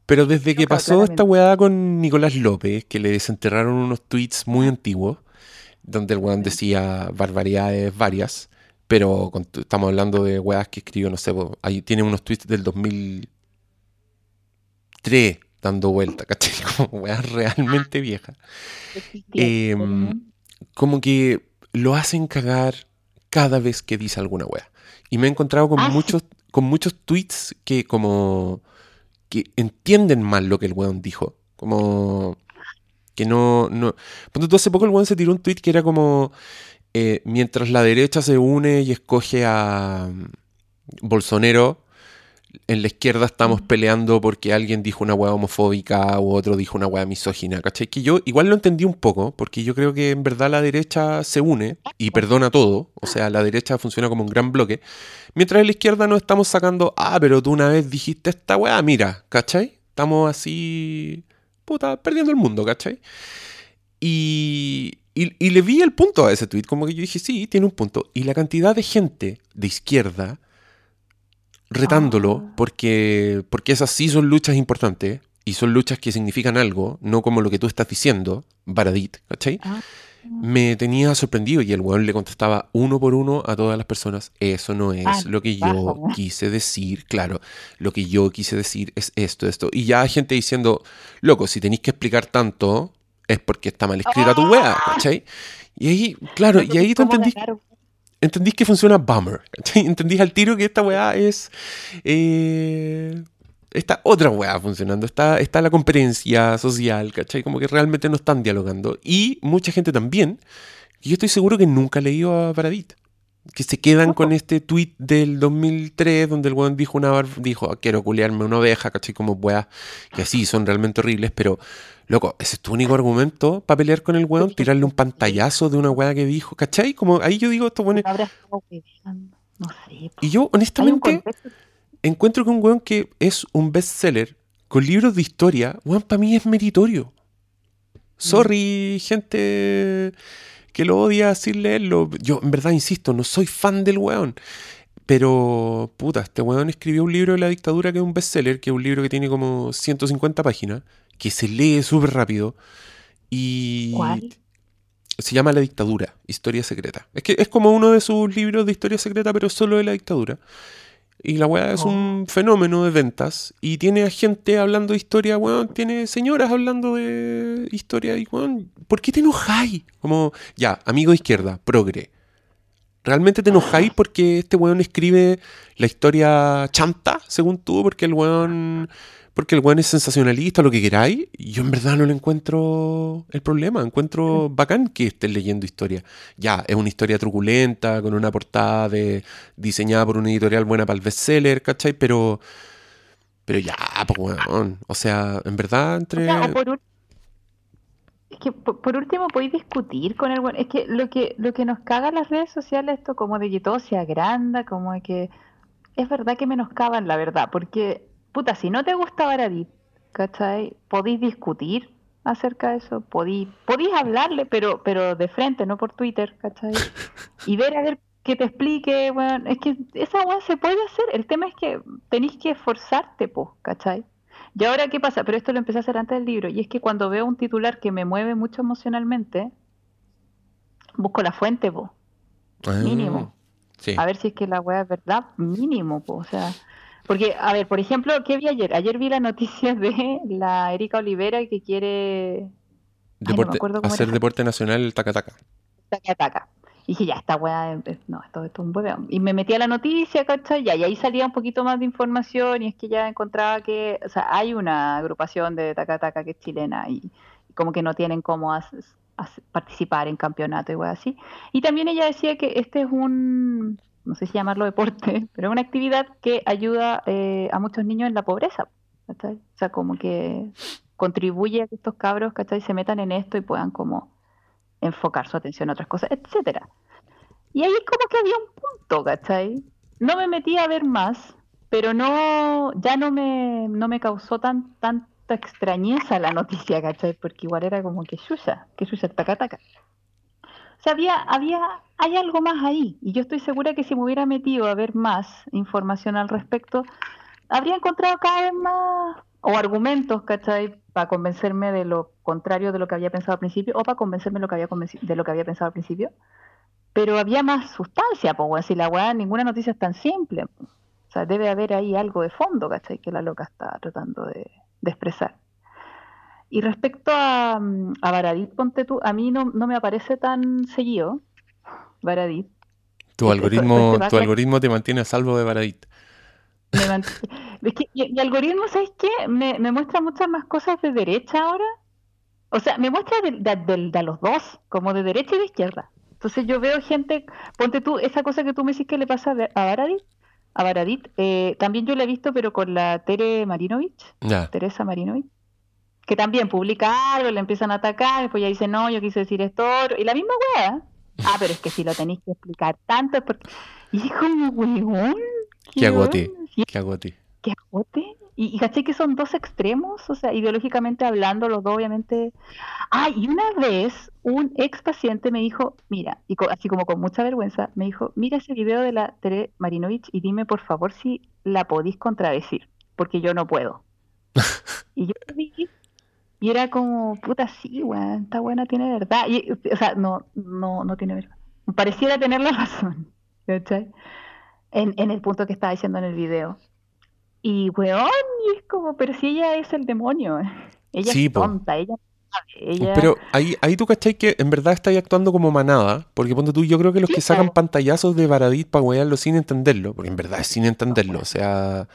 pero desde que pasó esta weá con Nicolás López, que le desenterraron unos tweets muy antiguos, donde el weón decía barbaridades varias, pero estamos hablando de weas que escribió, no sé, ahí tiene unos tweets del 2003 dando vuelta, ¿cachai? Como weas realmente viejas. Em, como que lo hacen cagar cada vez que dice alguna wea. Y me he encontrado con, ah, muchos, con muchos tweets que como que entienden mal lo que el weón dijo. Como que no, no... Cuando hace poco el weón se tiró un tweet que era como... Eh, mientras la derecha se une y escoge a mm, Bolsonaro, en la izquierda estamos peleando porque alguien dijo una hueá homofóbica o otro dijo una hueá misógina, ¿cachai? Que yo igual lo entendí un poco, porque yo creo que en verdad la derecha se une y perdona todo, o sea, la derecha funciona como un gran bloque, mientras en la izquierda no estamos sacando, ah, pero tú una vez dijiste esta hueá, mira, ¿cachai? Estamos así puta, perdiendo el mundo, ¿cachai? Y, y, le vi el punto a ese tweet, como que yo dije, sí, tiene un punto. Y la cantidad de gente de izquierda retándolo, ah. porque, porque esas sí son luchas importantes y son luchas que significan algo, no como lo que tú estás diciendo, Baradit, ¿cachai? Ah me tenía sorprendido y el weón le contestaba uno por uno a todas las personas, eso no es ah, lo que yo quise decir, claro, lo que yo quise decir es esto, esto. Y ya hay gente diciendo, loco, si tenéis que explicar tanto, es porque está mal escrita tu weá, ah. ¿cachai? Y ahí, claro, y ahí tú entendís, entendís que funciona Bummer, ¿cachai? Entendís al tiro que esta weá es... Eh, está otra weá funcionando, está, está la competencia social, ¿cachai? Como que realmente no están dialogando. Y mucha gente también, yo estoy seguro que nunca leído a Paradit. Que se quedan con este tweet del 2003 donde el weón dijo una dijo, quiero culearme una oveja, ¿cachai? Como weá, que sí, son realmente horribles, pero, loco, ese es tu único argumento para pelear con el weón, tirarle un pantallazo de una weá que dijo, ¿cachai? Como ahí yo digo, esto bueno... Y yo, honestamente encuentro que un weón que es un bestseller con libros de historia, weón, para mí es meritorio. Sorry, gente que lo odia sin leerlo. Yo, en verdad, insisto, no soy fan del weón. Pero, puta, este weón escribió un libro de la dictadura que es un bestseller, que es un libro que tiene como 150 páginas, que se lee súper rápido. Y. ¿Cuál? Se llama La dictadura, historia secreta. Es que es como uno de sus libros de historia secreta, pero solo de la dictadura. Y la weá es un fenómeno de ventas. Y tiene a gente hablando de historia, weón. Tiene señoras hablando de historia. Y weón, ¿por qué te enojáis? Como, ya, amigo de izquierda, progre. ¿Realmente te enojáis porque este weón escribe la historia chanta, según tú? Porque el weón porque el weón es sensacionalista, lo que queráis, yo en verdad no le encuentro el problema. Encuentro bacán que estés leyendo historia. Ya, es una historia truculenta, con una portada de, diseñada por una editorial buena para el bestseller, ¿cachai? Pero, pero ya, pues weón. O sea, en verdad, entre. por es que por, último podéis discutir con el weón. Es que lo que lo que nos caga en las redes sociales, esto como de que todo se agranda, como de que. Es verdad que menoscaban la verdad, porque puta, si no te gusta Baradit, ¿cachai? Podéis discutir acerca de eso, podéis, podéis hablarle, pero, pero de frente, no por Twitter, ¿cachai? Y ver a ver que te explique, bueno, es que esa weá se puede hacer, el tema es que tenéis que esforzarte, po, ¿cachai? Y ahora, ¿qué pasa? Pero esto lo empecé a hacer antes del libro, y es que cuando veo un titular que me mueve mucho emocionalmente, busco la fuente, po. Ah, mínimo. A ver si es que la weá es verdad, mínimo, po. O sea, porque, a ver, por ejemplo, ¿qué vi ayer? Ayer vi la noticia de la Erika Olivera que quiere hacer deporte nacional el taca-taca. Taca-taca. Y dije, ya, esta weá, no, esto, esto es un hueveo. Y me metí a la noticia, ¿cachai? Y ahí salía un poquito más de información y es que ya encontraba que, o sea, hay una agrupación de Takataka que es chilena y, como que no tienen cómo participar en campeonato y weá así. Y también ella decía que este es un, no sé si llamarlo deporte, pero es una actividad que ayuda eh, a muchos niños en la pobreza, ¿cachai? O sea, como que contribuye a que estos cabros, ¿cachai? Se metan en esto y puedan como enfocar su atención a otras cosas, etcétera. Y ahí como que había un punto, ¿cachai? No me metí a ver más, pero no, ya no me, no me causó tan, tanta extrañeza la noticia, ¿cachai? Porque igual era como que suya, que suya, taca, taca. O sea, había, había, hay algo más ahí. Y yo estoy segura que si me hubiera metido a ver más información al respecto, habría encontrado cada vez más, o argumentos, ¿cachai? Para convencerme de lo contrario de lo que había pensado al principio, o para convencerme de lo que había, de lo que había pensado al principio. Pero había más sustancia, pues, si la weá, ninguna noticia es tan simple. O sea, debe haber ahí algo de fondo, ¿cachai? Que la loca está tratando de, expresar. Y respecto a, mm, a Baradit, ponte tú, a mí no, no me aparece tan seguido, Baradit. Tu algoritmo, tu algoritmo te mantiene a salvo de Baradit. Es que mi, algoritmo, ¿sabes qué? Me, muestra muchas más cosas de derecha ahora. O sea, me muestra de, los dos, como de derecha y de izquierda. Entonces yo veo gente, ponte tú, esa cosa que tú me decís que le pasa a Baradit, a Baradit, eh, también yo la he visto, pero con la Tere Marinovich, Teresa Marinovich, que también publica algo, le empiezan a atacar, después ya dice, no, yo quise decir esto, y la misma wea. Ah, pero es que si lo tenéis que explicar tanto es porque... Y es como, weón, ¿qué, agote? ¿Qué agote? ¿Qué agote? Y, y caché que son dos extremos, o sea, ideológicamente hablando, los dos obviamente... Ah, y una vez un ex paciente me dijo, mira, y así como con mucha vergüenza, me dijo, mira ese video de la Tere Marinovich y dime por favor si la podís contradecir, porque yo no puedo. y yo vi y era como, puta, sí, weón, esta buena tiene verdad. Y, o sea, no, no, no tiene verdad. Pareciera tener la razón, ¿cachai? En, en el punto que estaba diciendo en el video. Y, weón, y es como, pero si ella es el demonio. Ella es tonta, ella ella... Pero ahí, ahí tú cachai que en verdad estáis actuando como manada, porque ponte tú, yo creo que los que sacan pantallazos de Baradit para wearlo sin entenderlo, porque en verdad es sin entenderlo, o sea,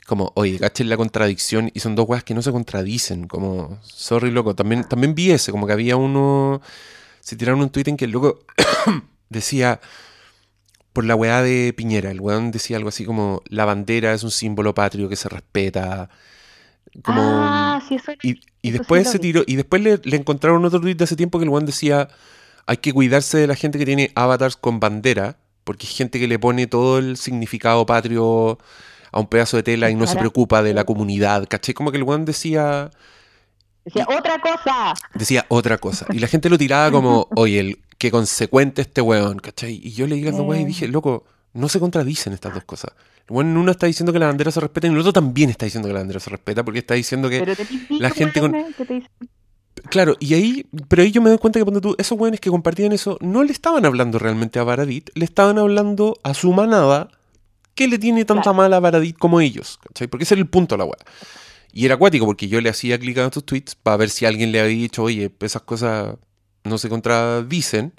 es como, oye, caché la contradicción y son dos weas que no se contradicen, como, sorry loco, también, también vi ese, como que había uno, se tiraron un tweet en que el loco decía, por la weá de Piñera, el weón decía algo así como, la bandera es un símbolo patrio que se respeta, como, ah, sí, eso y, y después se tiró, y después le, le, encontraron otro tweet de hace tiempo que el weón decía, hay que cuidarse de la gente que tiene avatars con bandera, porque hay gente que le pone todo el significado patrio a un pedazo de tela y no se preocupa de la comunidad, ¿cachai? Como que el weón decía... Decía otra cosa. Decía otra cosa. Y la gente lo tiraba como, oye, el, qué consecuente este weón, ¿cachai? Y yo leí a dos y dije, loco, no se contradicen estas dos cosas. El weón uno está diciendo que la bandera se respeta y el otro también está diciendo que la bandera se respeta porque está diciendo que la gente con... Claro, y ahí, pero ahí yo me doy cuenta que cuando tú, esos weones que compartían eso, no le estaban hablando realmente a Baradit, le estaban hablando a su manada ¿Qué le tiene tanta mala a Baradit como ellos? ¿cachai? Porque ese era el punto de la weá. Y era acuático porque yo le hacía clic a estos tweets para ver si alguien le había dicho, oye, esas cosas no se contradicen.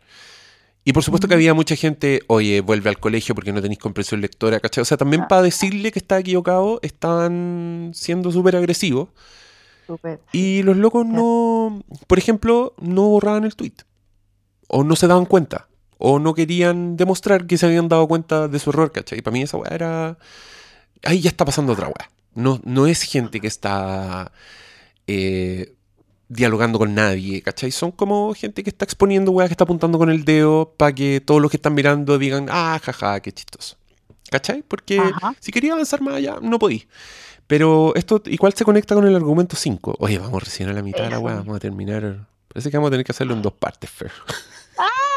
Y por supuesto que había mucha gente, oye, vuelve al colegio porque no tenéis comprensión lectora, ¿cachai? O sea, también ah. para decirle que está equivocado, estaban siendo súper agresivos. Y los locos no, por ejemplo, no borraban el tweet. O no se daban cuenta o no querían demostrar que se habían dado cuenta de su error, ¿cachai? Y para mí esa weá era... Ahí ya está pasando otra weá. No, no es gente que está eh, dialogando con nadie, ¿cachai? Son como gente que está exponiendo weá, que está apuntando con el dedo para que todos los que están mirando digan, ah, jaja, qué chistoso. ¿Cachai? Porque si quería avanzar más allá, no podí. Pero esto igual se conecta con el argumento 5. Oye, vamos recién a la mitad de la weá, vamos a terminar. Parece que vamos a tener que hacerlo en dos partes, Fer.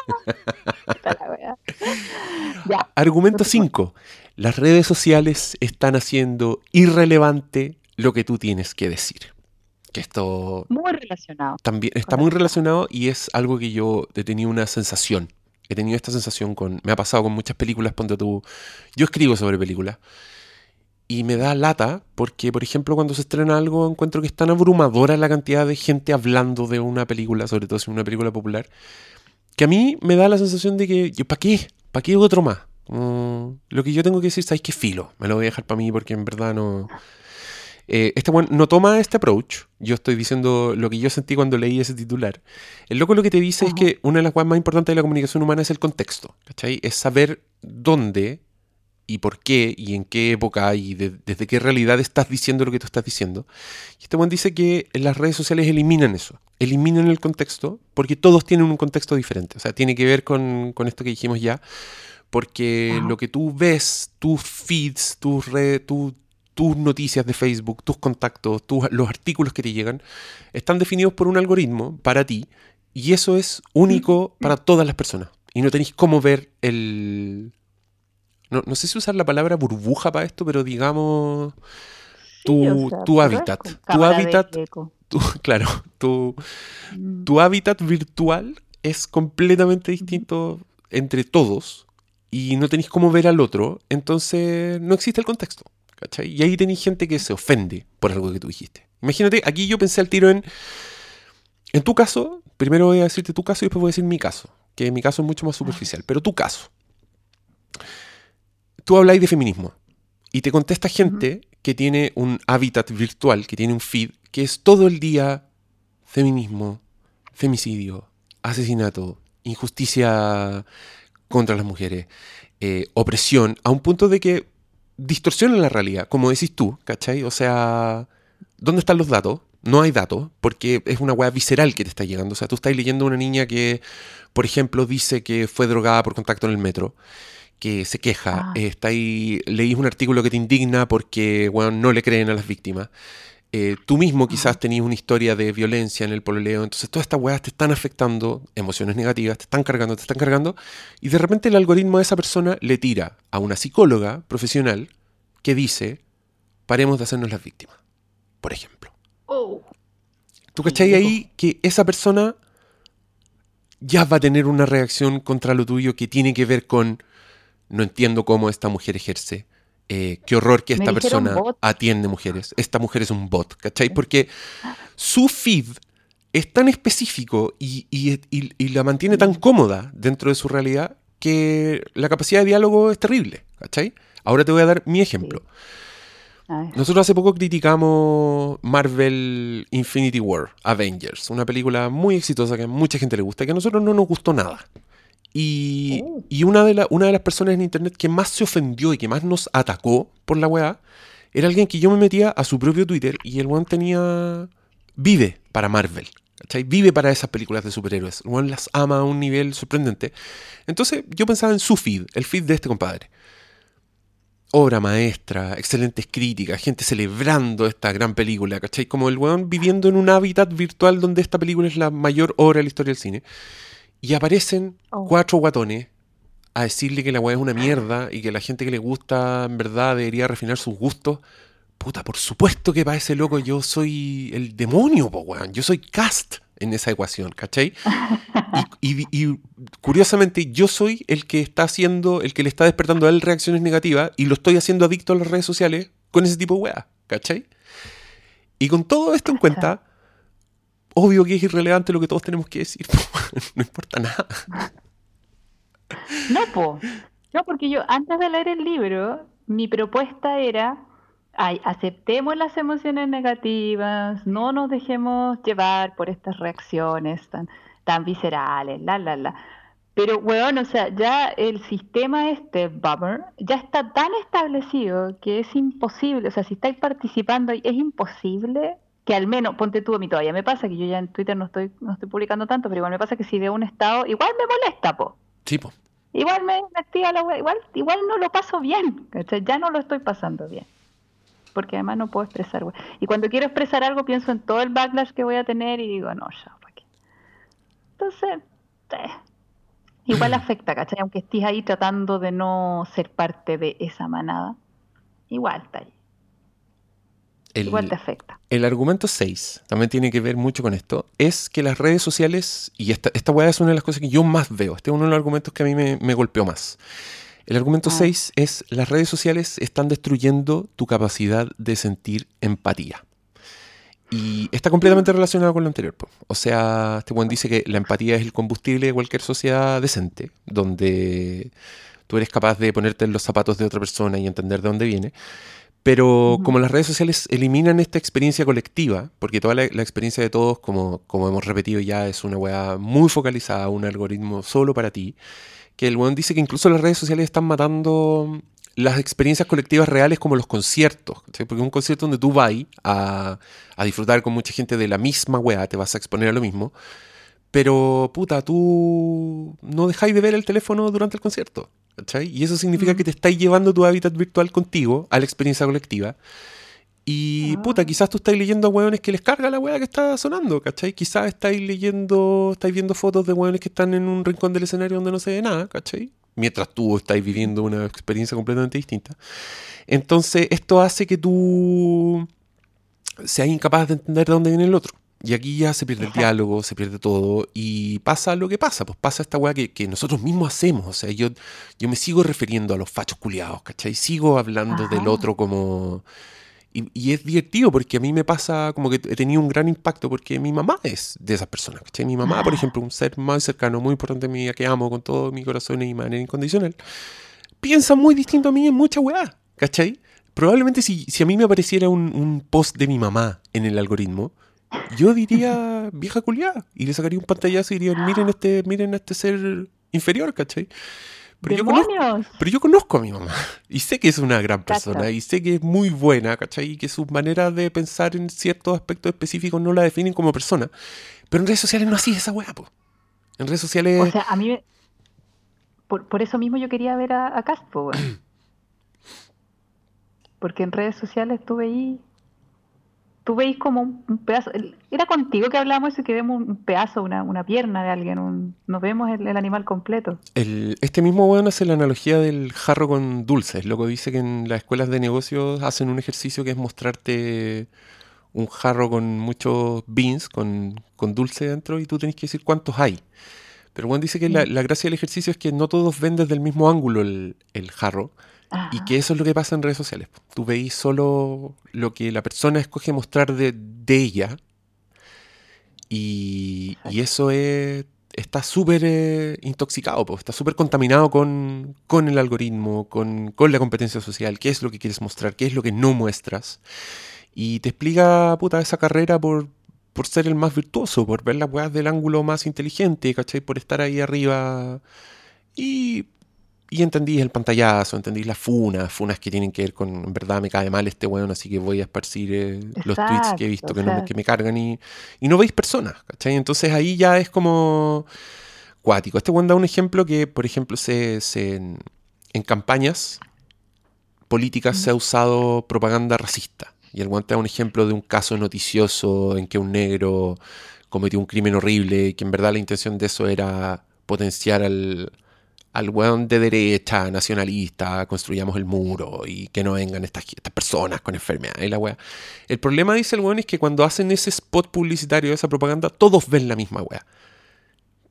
Argumento 5. Las redes sociales están haciendo irrelevante lo que tú tienes que decir. Que esto... Muy relacionado. También está muy relacionado y es algo que yo he tenido una sensación. He tenido esta sensación con... Me ha pasado con muchas películas, ponte tú... Yo escribo sobre películas. Y me da lata porque, por ejemplo, cuando se estrena algo encuentro que es tan abrumadora la cantidad de gente hablando de una película, sobre todo si es una película popular, que a mí me da la sensación de que, ¿para qué? ¿Para qué otro más? lo que yo tengo que decir, ¿sabes qué filo? Me lo voy a dejar para mí porque en verdad no... Eh, este bueno no toma este approach. Yo estoy diciendo lo que yo sentí cuando leí ese titular. El loco lo que te dice es que una de las cosas más importantes de la comunicación humana es el contexto. ¿cachai? Es saber dónde y por qué y en qué época y desde qué realidad estás diciendo lo que tú estás diciendo. Y este buen dice que las redes sociales eliminan eso, eliminan el contexto porque todos tienen un contexto diferente. O sea, tiene que ver con, con esto que dijimos ya, porque lo que tú ves, tus feeds, tus, redes, tus noticias de Facebook, tus contactos, los artículos que te llegan, están definidos por un algoritmo para ti y eso es único para todas las personas. Y no tenéis cómo ver el... No, sé si usar la palabra burbuja para esto, pero digamos tu, tu hábitat. Tu hábitat, claro, tu, mm. tu hábitat virtual es completamente distinto entre todos y no tenéis cómo ver al otro, entonces no existe el contexto. Y ahí tenéis gente que se ofende por algo que tú dijiste. Imagínate, aquí yo pensé al tiro en. En tu caso, primero voy a decirte tu caso y después voy a decir mi caso, que mi caso es mucho más superficial, pero tu caso. Tú habláis de feminismo y te contesta gente que tiene un hábitat virtual, que tiene un feed, que es todo el día feminismo, femicidio, asesinato, injusticia contra las mujeres, eh, opresión, a un punto de que distorsionan la realidad, como decís tú, ¿cachai? O sea, ¿dónde están los datos? No hay datos, porque es una weá visceral que te está llegando. O sea, tú estás leyendo a una niña que, por ejemplo, dice que fue drogada por contacto en el metro, que se queja, ah. está ahí, leís un artículo que te indigna porque, bueno, no le creen a las víctimas. Eh, tú mismo quizás tenías una historia de violencia en el pololeo, entonces todas estas weas te están afectando, emociones negativas, te están cargando, te están cargando, y de repente el algoritmo de esa persona le tira a una psicóloga profesional que dice, paremos de hacernos las víctimas, por ejemplo. Oh. ¿Tú cachai ahí que esa persona ya va a tener una reacción contra lo tuyo que tiene que ver con, no entiendo cómo esta mujer ejerce, eh, qué horror que esta persona atiende mujeres. Esta mujer es un bot, ¿cachai? Porque su feed es tan específico y, la mantiene tan cómoda dentro de su realidad que la capacidad de diálogo es terrible, ¿cachai? Ahora te voy a dar mi ejemplo. Nosotros hace poco criticamos Marvel Infinity War, Avengers, una película muy exitosa que a mucha gente le gusta, que a nosotros no nos gustó nada. Y, oh. una, de una de las personas en internet que más se ofendió y que más nos atacó por la weá era alguien que yo me metía a su propio Twitter y el weón tenía. vive para Marvel. ¿cachai? Vive para esas películas de superhéroes. El weón las ama a un nivel sorprendente. Entonces yo pensaba en su feed, el feed de este compadre. Obra maestra, excelentes críticas, gente celebrando esta gran película, ¿cachai? Como el weón viviendo en un hábitat virtual donde esta película es la mayor obra de la historia del cine. Y aparecen oh. cuatro guatones a decirle que la weá es una mierda y que la gente que le gusta en verdad debería refinar sus gustos. Puta, por supuesto que para ese loco yo soy el demonio, po, weón. Yo soy cast en esa ecuación, ¿cachai? Y, curiosamente yo soy el que está haciendo, el que le está despertando a él reacciones negativas y lo estoy haciendo adicto a las redes sociales con ese tipo de weá, ¿cachai? Y con todo esto en cuenta, obvio que es irrelevante lo que todos tenemos que decir. no importa nada. No, po. No, porque yo antes de leer el libro, mi propuesta era, ay, aceptemos las emociones negativas, no nos dejemos llevar por estas reacciones tan, tan viscerales, la, la, la. Pero, weón, o sea, ya el sistema este, Bummer, ya está tan establecido que es imposible, o sea, si estáis participando, es imposible que al menos, ponte tú a mí todavía me pasa, que yo ya en Twitter no estoy, no estoy publicando tanto, pero igual me pasa que si veo un estado, igual me molesta, po. Sí, po. Igual me, activa la web, igual, igual no lo paso bien, ya no lo estoy pasando bien. Porque además no puedo expresar, wey. Y cuando quiero expresar algo pienso en todo el backlash que voy a tener y digo, no, ya, ¿para qué? Entonces, eh, igual afecta, ¿cachai? Aunque estés ahí tratando de no ser parte de esa manada, igual está ahí. El, Igual te afecta. El argumento 6 también tiene que ver mucho con esto. Es que las redes sociales, y esta, esta weá es una de las cosas que yo más veo. Este es uno de los argumentos que a mí me, golpeó más. El argumento 6 ah. es las redes sociales están destruyendo tu capacidad de sentir empatía. Y está completamente relacionado con lo anterior. O sea, este buen dice que la empatía es el combustible de cualquier sociedad decente, donde tú eres capaz de ponerte en los zapatos de otra persona y entender de dónde viene. Pero como las redes sociales eliminan esta experiencia colectiva, porque toda la, experiencia de todos, como, como hemos repetido ya, es una weá muy focalizada, un algoritmo solo para ti, que el buen dice que incluso las redes sociales están matando las experiencias colectivas reales como los conciertos. Porque un concierto donde tú vas a, a, disfrutar con mucha gente de la misma weá, te vas a exponer a lo mismo. Pero, puta, tú no dejáis de ver el teléfono durante el concierto. ¿Cachai? Y eso significa que te estáis llevando tu hábitat virtual contigo a la experiencia colectiva. Y, puta, ah. quizás tú estáis leyendo a hueones que les carga la weá que está sonando, ¿cachai? Quizás estáis leyendo, estáis viendo fotos de hueones que están en un rincón del escenario donde no se ve nada, ¿cachai? mientras tú estás viviendo una experiencia completamente distinta. Entonces, esto hace que tú seas incapaz de entender de dónde viene el otro. Y aquí ya se pierde el diálogo, se pierde todo y pasa lo que pasa, pues pasa esta weá que, que, nosotros mismos hacemos. O sea, yo, yo me sigo refiriendo a los fachos culiados, ¿cachai? Sigo hablando del otro como y, es divertido porque a mí me pasa como que he tenido un gran impacto porque mi mamá es de esas personas. ¿cachai? Mi mamá, por ejemplo, un ser más cercano, muy importante a mí, que amo con todo mi corazón y manera incondicional, piensa muy distinto a mí en mucha weá. ¿Cachai? Probablemente si, si a mí me apareciera un, post de mi mamá en el algoritmo, yo diría vieja culiada y le sacaría un pantallazo y diría, miren este, miren este ser inferior, ¿cachai? Pero yo, conozco, pero yo, conozco, a mi mamá y sé que es una gran persona y sé que es muy buena, ¿cachai? Y que su manera de pensar en ciertos aspectos específicos no la definen como persona. Pero en redes sociales no así esa weá, po. En redes sociales... O sea, a mí por, por, eso mismo yo quería ver a, a Caspo, Porque en redes sociales estuve ahí tú veis como un, pedazo, era contigo que hablamos eso que vemos un pedazo, una, una pierna de alguien, un, nos vemos el, animal completo. El, este mismo weón hace la analogía del jarro con dulces, lo que dice que en las escuelas de negocios hacen un ejercicio que es mostrarte un jarro con muchos beans, con, con dulce dentro, y tú tenés que decir cuántos hay. Pero Juan dice que la, mm. la, gracia del ejercicio es que no todos ven desde el mismo ángulo el, el jarro, y que eso es lo que pasa en redes sociales. Tú veis solo lo que la persona escoge mostrar de, ella. Y, eso es, está súper eh, intoxicado, está súper contaminado con, el algoritmo, con, la competencia social, qué es lo que quieres mostrar, qué es lo que no muestras. Y te explica, puta, esa carrera por, por ser el más virtuoso, por ver las weas del ángulo más inteligente, ¿cachai? Por estar ahí arriba. Y y entendí el pantallazo, entendí las funas, funas que tienen que ver con, en verdad me cae mal este weón, así que voy a esparcir eh, los tweets que he visto que, me, que, me, cargan y, y, no veis personas, ¿cachai? Entonces ahí ya es como cuático. Este weón da un ejemplo que, por ejemplo, se, se en, campañas políticas se ha usado propaganda racista. Y el weón da un ejemplo de un caso noticioso en que un negro cometió un crimen horrible y que en verdad la intención de eso era potenciar al al weón de derecha, nacionalista, construyamos el muro y que no vengan estas, personas con enfermedades la weá. El problema, dice el weón, es que cuando hacen ese spot publicitario, esa propaganda, todos ven la misma weá.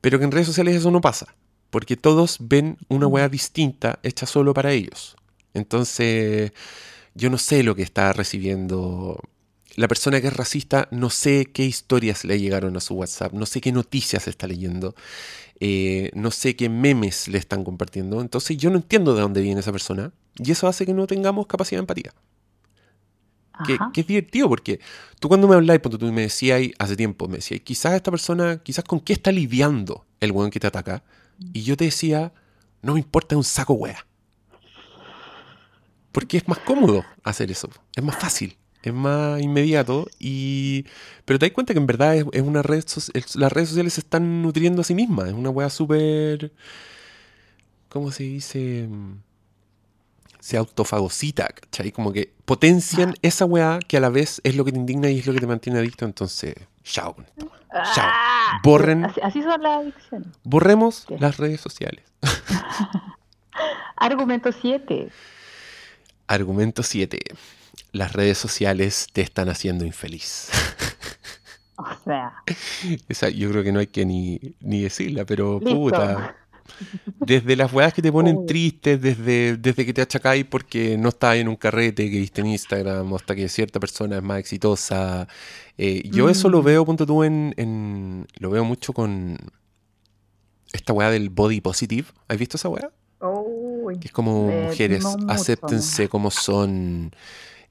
Pero que en redes sociales eso no pasa, porque todos ven una weá distinta hecha solo para ellos. Entonces, yo no sé lo que está recibiendo la persona que es racista, no sé qué historias le llegaron a su WhatsApp, no sé qué noticias está leyendo. Eh, no sé qué memes le están compartiendo. Entonces yo no entiendo de dónde viene esa persona y eso hace que no tengamos capacidad de empatía. Que, es divertido porque tú cuando me habláis, tú me decías hace tiempo, me decías, quizás esta persona, quizás con qué está lidiando el weón que te ataca. Y yo te decía, no me importa un saco wea. Porque es más cómodo hacer eso, es más fácil es más inmediato, y pero te das cuenta que en verdad es, una red, las redes sociales se están nutriendo a sí mismas, es una weá súper, ¿cómo se dice? Se autofagocita, ¿cachai? Como que potencian ah. esa weá que a la vez es lo que te indigna y es lo que te mantiene adicto, entonces, chao. Chao. Ah. Borren. Así, son las adicciones. Borremos las redes sociales. Argumento 7. Argumento 7 las redes sociales te están haciendo infeliz. O sea. Esa, yo creo que no hay que ni, ni decirla, pero puta. Desde las weas que te ponen Uy. tristes, desde, desde que te achacáis porque no estás en un carrete que viste en Instagram, hasta que cierta persona es más exitosa. Eh, yo eso lo Mm. veo, punto tú, en, en- Lo veo mucho con esta wea del body positive. ¿Has visto esa wea? Uy. Que es como mujeres, acéptense como son,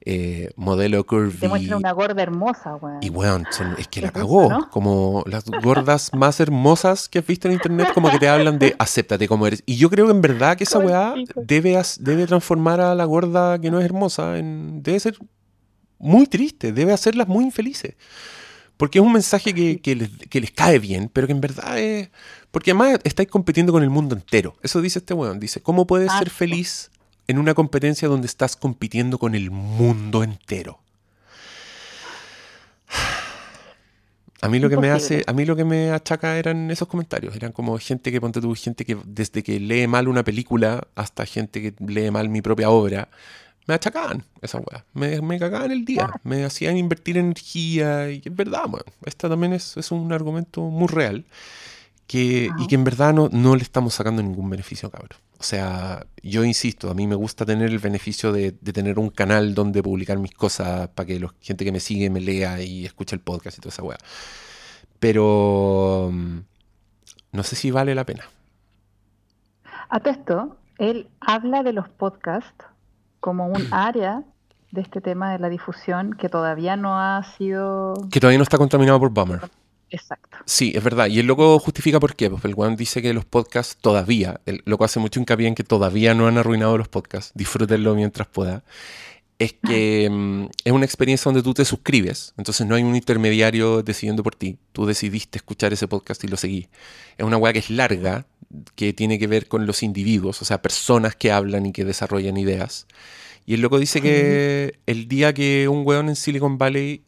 eh, modelo Te curvy. muestra una gorda hermosa, weón. Y weón, son- es que la eso, cagó. ¿no? Como las gordas más hermosas que has visto en internet, como que te hablan de acéptate como eres. Y yo creo que en verdad que esa weá debe, debe transformar a la gorda que no es hermosa en. Debe ser muy triste, debe hacerlas muy infelices. Porque es un mensaje que, que les, que les cae bien, pero que en verdad es. Porque además estáis compitiendo con el mundo entero. Eso dice este weón. Dice: ¿Cómo puedes ser Harto. feliz en una competencia donde estás compitiendo con el mundo entero? A mí lo que me hace, a mí lo que me achaca eran esos comentarios, eran como gente que ponte tú, gente que desde que lee mal una película hasta gente que lee mal mi propia obra, me achacaban esa weá, me, me cagaban el día, me hacían invertir energía y es verdad, weón. Esta también es, es un argumento muy real que, y que en verdad no, no le estamos sacando ningún beneficio, cabrón. O sea, yo insisto, a mí me gusta tener el beneficio de, de tener un canal donde publicar mis cosas para que la gente que me sigue me lea y escuche el podcast y toda esa weá. Pero mm, no sé si vale la pena. A todo esto, él habla de los podcasts como un área de este tema de la difusión que todavía no ha sido Que todavía no está contaminado por Bummer. Exacto. Sí, es verdad. Y el loco justifica por qué. Pues el weón dice que los podcasts todavía, el loco hace mucho hincapié en que todavía no han arruinado los podcasts. Disfrútenlo mientras pueda. Es que mm, es una experiencia donde tú te suscribes. Entonces no hay un intermediario decidiendo por ti. Tú decidiste escuchar ese podcast y lo seguí. Es una weá que es larga, que tiene que ver con los individuos, o sea, personas que hablan y que desarrollan ideas. Y el loco dice que el día que un weón en Silicon Valley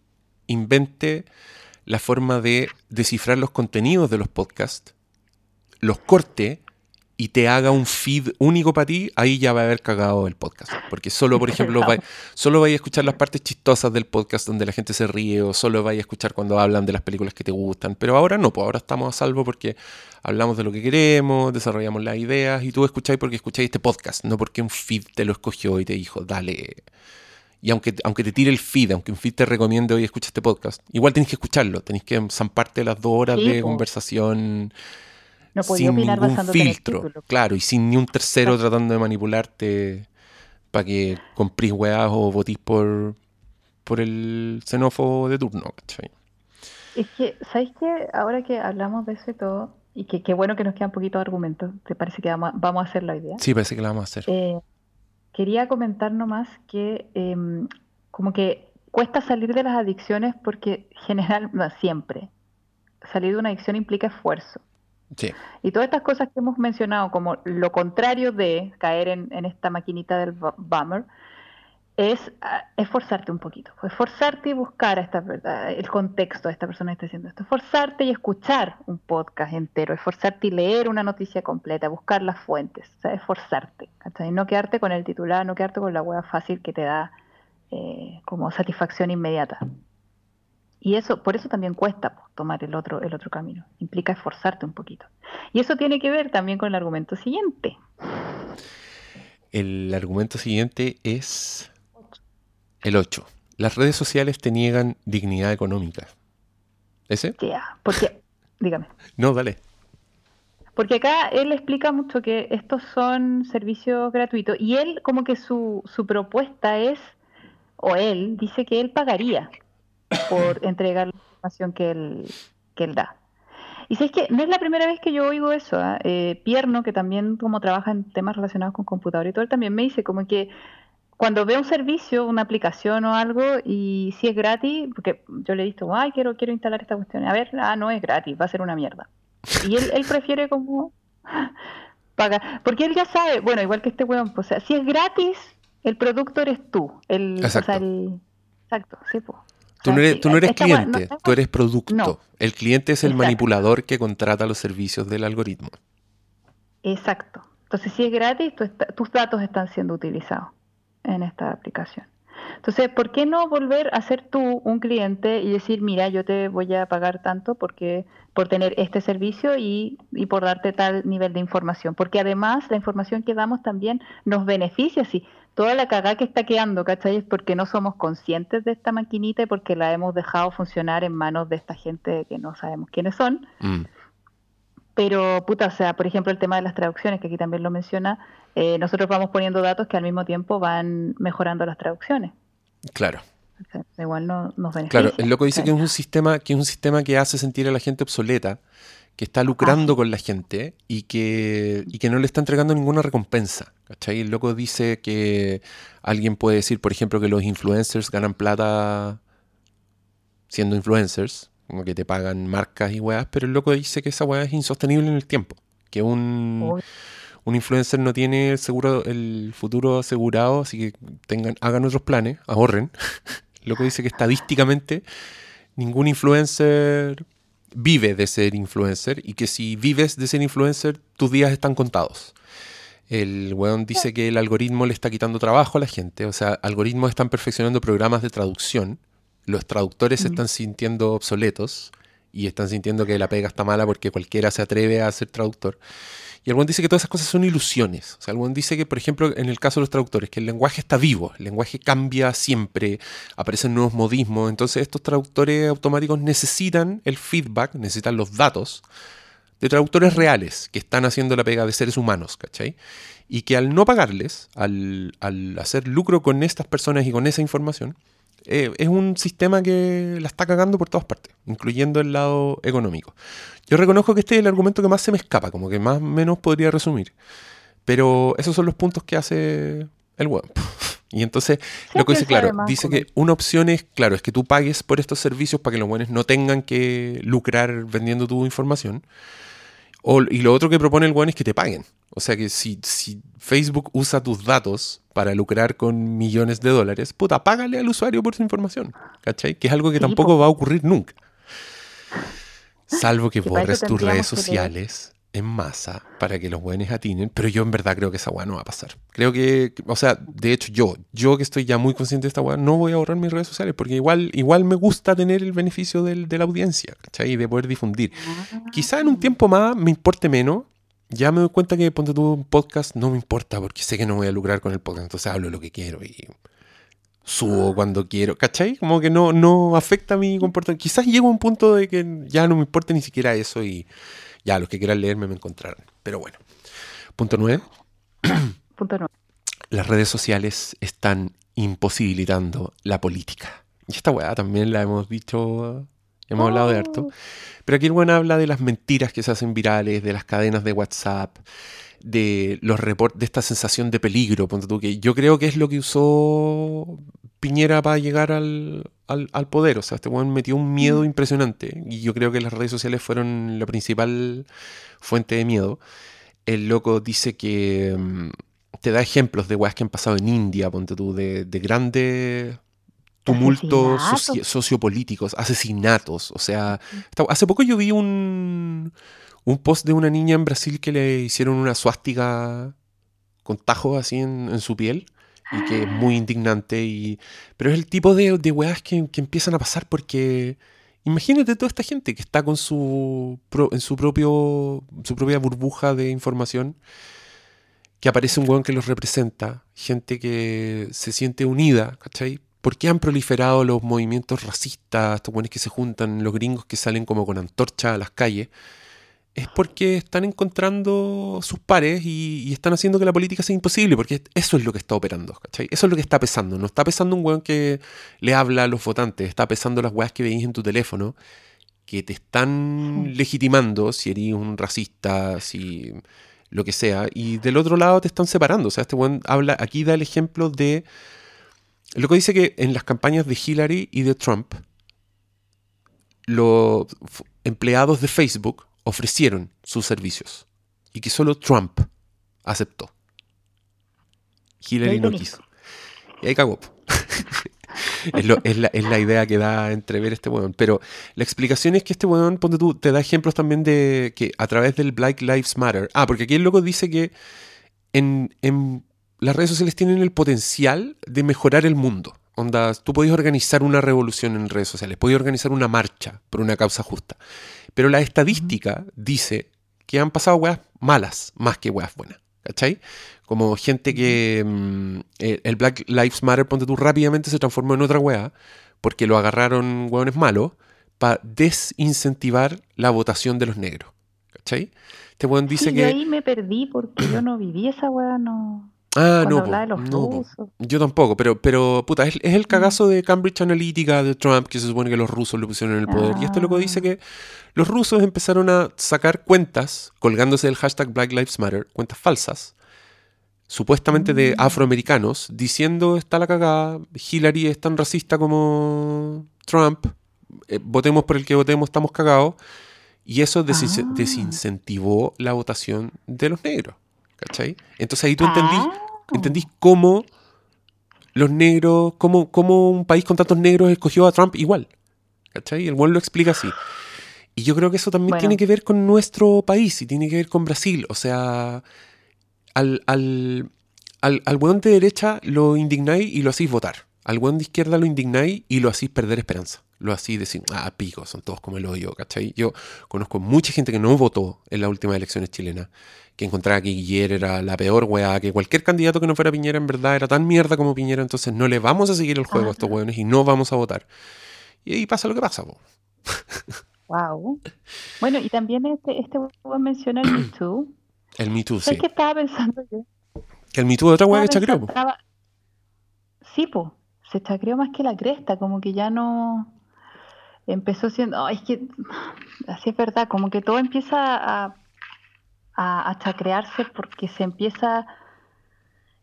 invente la forma de descifrar los contenidos de los podcasts, los corte y te haga un feed único para ti, ahí ya va a haber cagado el podcast. Porque solo, por ejemplo, va, solo vais a escuchar las partes chistosas del podcast donde la gente se ríe o solo vais a escuchar cuando hablan de las películas que te gustan. Pero ahora no, pues ahora estamos a salvo porque hablamos de lo que queremos, desarrollamos las ideas y tú escucháis porque escucháis este podcast, no porque un feed te lo escogió y te dijo, dale. Y aunque, aunque te tire el feed, aunque un feed te recomiende hoy escucha este podcast, igual tenés que escucharlo, tenés que zamparte las dos horas Sí, de po. conversación No sin ningún filtro, claro, y sin ni un tercero tratando de manipularte para que comprís weás o votís por, por el xenófobo de turno, ¿cachai? Es que, ¿sabéis qué? Ahora que hablamos de eso y todo, y que qué bueno que nos quedan poquitos argumentos, ¿te parece que vamos a, vamos a hacerlo hoy día? Sí, parece que la vamos a hacer. Eh, quería comentar nomás que em, como que cuesta salir de las adicciones porque general, no, siempre, salir de una adicción implica esfuerzo. Sí, Y todas estas cosas que hemos mencionado, como lo contrario de caer en, en esta maquinita del bu- bummer, es ah, esforzarte un poquito. Esforzarte y buscar esta, el contexto de esta persona que está haciendo esto. Esforzarte y escuchar un podcast entero. Esforzarte y leer una noticia completa. Buscar las fuentes. Esforzarte. ¿cachai? No quedarte con el titular, no quedarte con la hueá fácil que te da eh, como satisfacción inmediata. Y eso, por eso también cuesta tomar el otro, el otro camino. Implica esforzarte un poquito. Y eso tiene que ver también con el argumento siguiente. el argumento siguiente es el 8. Las redes sociales te niegan dignidad económica. ¿Ese? Ya, porque, dígame. No, dale. Porque acá él explica mucho que estos son servicios gratuitos y él como que su, su propuesta es, o él dice que él pagaría por entregar la información que él, que él da. Y si es que no es la primera vez que yo oigo eso, ¿ah? eh, Pierno, que también como trabaja en temas relacionados con computador y todo, él también me dice como que cuando ve un servicio, una aplicación o algo, y si es gratis, porque yo le he visto, ay, quiero, quiero instalar esta cuestión, a ver, ah, no es gratis, va a ser una mierda. Y él, él prefiere como pagar, porque él ya sabe, bueno, igual que este weón, pues, o sea, si es gratis, el producto eres tú. El, Exacto. O sea, el, exacto, sí, pues. Tú no eres, tú no eres Esta weá- cliente, no- tú eres producto. No. El cliente es el Exacto. manipulador que contrata los servicios del algoritmo. Exacto. Entonces, si es gratis, tu tus datos están siendo utilizados en esta aplicación. Entonces, ¿por qué no volver a ser tú un cliente y decir, mira, yo te voy a pagar tanto porque por tener este servicio y, y por darte tal nivel de información? Porque además la información que damos también nos beneficia. Si toda la cagada que está quedando, ¿cachai? Es porque no somos conscientes de esta maquinita y porque la hemos dejado funcionar en manos de esta gente que no sabemos quiénes son. Mm. Pero, puta, o sea, por ejemplo, el tema de las traducciones, que aquí también lo menciona, eh, nosotros vamos poniendo datos que al mismo tiempo van mejorando las traducciones. Claro. igual no, nos beneficia. Claro, el loco dice que es un sistema, que es un sistema que hace sentir a la gente obsoleta, que está lucrando ah. con la gente y que, y que no le está entregando ninguna recompensa. ¿cachai? El loco dice que alguien puede decir, por ejemplo, que los influencers ganan plata siendo influencers, como que te pagan marcas y weas, pero el loco dice que esa wea es insostenible en el tiempo. Que un, un influencer no tiene el seguro, el futuro asegurado, así que tengan, hagan otros planes, ahorren. el loco dice que estadísticamente ningún influencer vive de ser influencer y que si vives de ser influencer, tus días están contados. El weón dice que el algoritmo le está quitando trabajo a la gente, o sea, algoritmos están perfeccionando programas de traducción los traductores se están sintiendo obsoletos y están sintiendo que la pega está mala porque cualquiera se atreve a ser traductor. Y el dice que todas esas cosas son ilusiones. O sea, el dice que, por ejemplo, en el caso de los traductores, que el lenguaje está vivo, el lenguaje cambia siempre, aparecen nuevos modismos. Entonces, estos traductores automáticos necesitan el feedback, necesitan los datos de traductores reales que están haciendo la pega de seres humanos, ¿cachai? Y que al no pagarles, al, al hacer lucro con estas personas y con esa información, eh, es un sistema que la está cagando por todas partes, incluyendo el lado económico. Yo reconozco que este es el argumento que más se me escapa, como que más o menos podría resumir. Pero esos son los puntos que hace el web. Y entonces, lo que dice, claro, dice que una opción es, claro, es que tú pagues por estos servicios para que los buenos no tengan que lucrar vendiendo tu información y lo otro que propone el one es que te paguen. O sea que si, si, Facebook usa tus datos para lucrar con millones de dólares, puta, págale al usuario por su información. ¿Cachai? Que es algo que tampoco va a ocurrir nunca. Salvo que borres tus redes sociales en masa para que los buenos atinen, pero yo en verdad creo que esa weá no va a pasar. Creo que, o sea, de hecho yo, yo que estoy ya muy consciente de esta weá, no voy a borrar mis redes sociales porque igual, igual me gusta tener el beneficio del, de la audiencia, ¿cachai? Y de poder difundir. Quizá en un tiempo más me importe menos. Ya me doy cuenta que ponte tú un podcast no me importa porque sé que no voy a lucrar con el podcast, entonces hablo lo que quiero y subo cuando quiero, ¿cachai? Como que no, no afecta mi comportamiento. Quizás llego a un punto de que ya no me importa ni siquiera eso y ya, los que quieran leerme me encontrarán. Pero bueno. Punto 9. Punto 9. Las redes sociales están imposibilitando la política. Y esta weá también la hemos dicho, hemos hablado de harto. Oh. Pero aquí el buen habla de las mentiras que se hacen virales, de las cadenas de WhatsApp, de los reportes, de esta sensación de peligro, ponte tú, que yo creo que es lo que usó Piñera para llegar al, al, poder. O sea, este weón metió un miedo mm. impresionante. Y yo creo que las redes sociales fueron la principal fuente de miedo. El loco dice que mm, te da ejemplos de weas que han pasado en India, ponte tú, de, de grandes tumultos sociopolíticos, asesinatos. O sea, hace poco yo vi un, un post de una niña en Brasil que le hicieron una suástica con tajos así en, en su piel y que es muy indignante. Y, pero es el tipo de, de weas que, que, empiezan a pasar porque imagínate toda esta gente que está con su, en su, propio, su propia burbuja de información, que aparece un weón que los representa, gente que se siente unida, ¿cachai? ¿Por qué han proliferado los movimientos racistas, estos weones que se juntan, los gringos que salen como con antorcha a las calles? es porque están encontrando sus pares y, están haciendo que la política sea imposible, porque eso es lo que está operando, ¿cachai? Eso es lo que está pesando. No está pesando un weón que le habla a los votantes, está pesando las weas que veis en tu teléfono, que te están legitimando si eres un racista, si lo que sea, y del otro lado te están separando. O sea, este weón habla, aquí da el ejemplo de. Lo que dice que en las campañas de Hillary y de Trump, los empleados de Facebook ofrecieron sus servicios y que solo Trump aceptó. Hillary no quiso. Y ahí cagó. es, la, idea que da entrever este weón. Pero la explicación es que este weón, ponte tú, te da ejemplos también de que a través del Black Lives Matter. Ah, porque aquí el loco dice que en, en las redes sociales tienen el potencial de mejorar el mundo. Onda, tú podías organizar una revolución en redes sociales, podías organizar una marcha por una causa justa. Pero la estadística dice que han pasado weas malas más que weas buenas. ¿Cachai? Como gente que mm, eh, el Black Lives Matter, ponte tú, rápidamente se transformó en otra wea porque lo agarraron hueones malos para desincentivar la votación de los negros. ¿Cachai? Este weón dice Sí, que... yo ahí me perdí porque yo no viví esa weá, no. Ah, no, po, hablaba de los no, rusos. Yo tampoco, pero, pero puta, es, es el cagazo de Cambridge Analytica de Trump que se supone que los rusos lo pusieron en el poder. Y este loco dice Ah. que los rusos empezaron a sacar cuentas, colgándose del hashtag Black Lives Matter, cuentas falsas, supuestamente de Mm. afroamericanos, diciendo está la cagada, Hillary es tan racista como Trump, eh, votemos por el que votemos, estamos cagados. Y eso desin- Ah. desincentivó la votación de los negros. ¿Cachai? Entonces ahí tú entendís Ah. ¿Entendís cómo los negros, cómo, cómo un país con tantos negros escogió a Trump igual? ¿Cachai? El buen lo explica así. Y yo creo que eso también Bueno. tiene que ver con nuestro país y tiene que ver con Brasil. O sea, al, al, al, al weón de derecha lo indignáis y lo hacéis votar. Al weón de izquierda lo indignáis y lo hacéis perder esperanza. Lo hacéis decir, ah, pico, son todos como el hoyo, ¿cachai? Yo conozco mucha gente que no votó en las últimas elecciones chilenas, que encontraba que Guillermo era la peor weá, que cualquier candidato que no fuera Piñera en verdad era tan mierda como Piñera, entonces no le vamos a seguir el juego a estos weones y no vamos a votar. Y ahí pasa lo que pasa, po. Wow. Bueno, y también este, este weón menciona el Me Too. El Me Too, sí. ¿Sabes qué estaba pensando yo? Que el Me Too es otra weá que chacreó, po. estaba- Sí, po. Se chacreó más que la cresta, como que ya no. Empezó siendo. Es que. Así es verdad, como que todo empieza a, a, a chacrearse porque se empieza.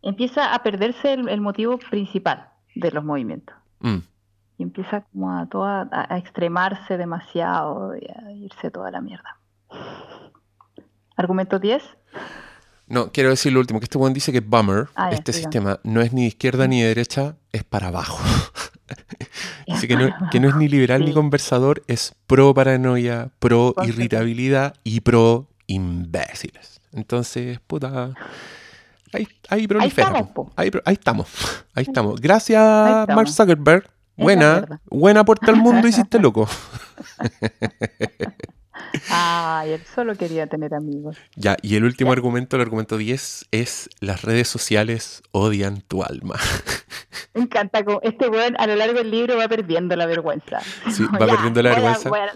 Empieza a perderse el, el motivo principal de los movimientos. Mm. Y empieza como a, todo a, a extremarse demasiado y a irse toda la mierda. Argumento 10. No, quiero decir lo último, que este weón dice que Bummer, Ah, este sistema, no es ni de izquierda ni de derecha, es para abajo. Dice que no, que no es ni liberal ni conversador, es pro paranoia, pro irritabilidad y pro imbéciles. Entonces, puta. Ahí, ahí prolifera. estamos, po. po. Ahí, estamos. Ahí estamos. Gracias, estamos. Mark Zuckerberg. Buena, buena aporte al mundo hiciste loco. Ay, él solo quería tener amigos. Ya, y el último argumento, el argumento 10, es las redes sociales odian tu alma. Me encanta este weón a lo largo del libro va perdiendo la vergüenza. Sí, va ya, perdiendo la voy a- vergüenza. voy a-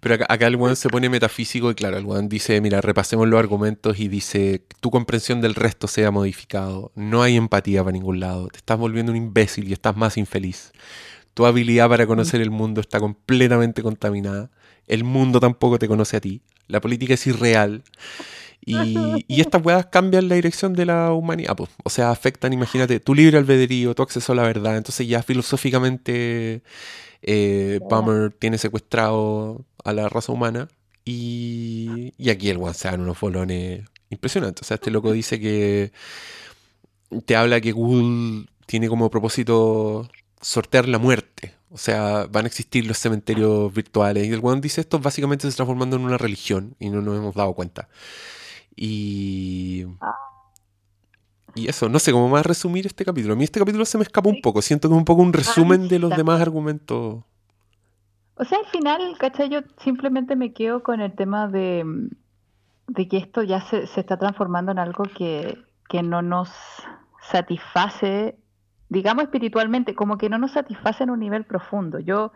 Pero acá, acá el weón se pone metafísico y claro, el weón dice, mira, repasemos los argumentos y dice, tu comprensión del resto se ha modificado, no hay empatía para ningún lado, te estás volviendo un imbécil y estás más infeliz. Tu habilidad para conocer el mundo está completamente contaminada, el mundo tampoco te conoce a ti, la política es irreal. Y, y estas weas cambian la dirección de la humanidad. O sea, afectan, imagínate, tu libre albedrío, tu acceso a la verdad. Entonces ya filosóficamente eh, Bummer tiene secuestrado a la raza humana y, y aquí el weón se dan unos bolones impresionantes. O sea, este loco dice que te habla que Google tiene como propósito sortear la muerte. O sea, van a existir los cementerios virtuales. Y el weón dice esto básicamente se está transformando en una religión y no nos hemos dado cuenta. Y... Y eso, no sé cómo más resumir este capítulo. A mí este capítulo se me escapa un poco. Siento que es un poco un resumen de los demás argumentos. O sea, al final, ¿cachai? Yo simplemente me quedo con el tema de, de que esto ya se, se está transformando en algo que, que no nos satisface, digamos espiritualmente, como que no nos satisface en un nivel profundo. Yo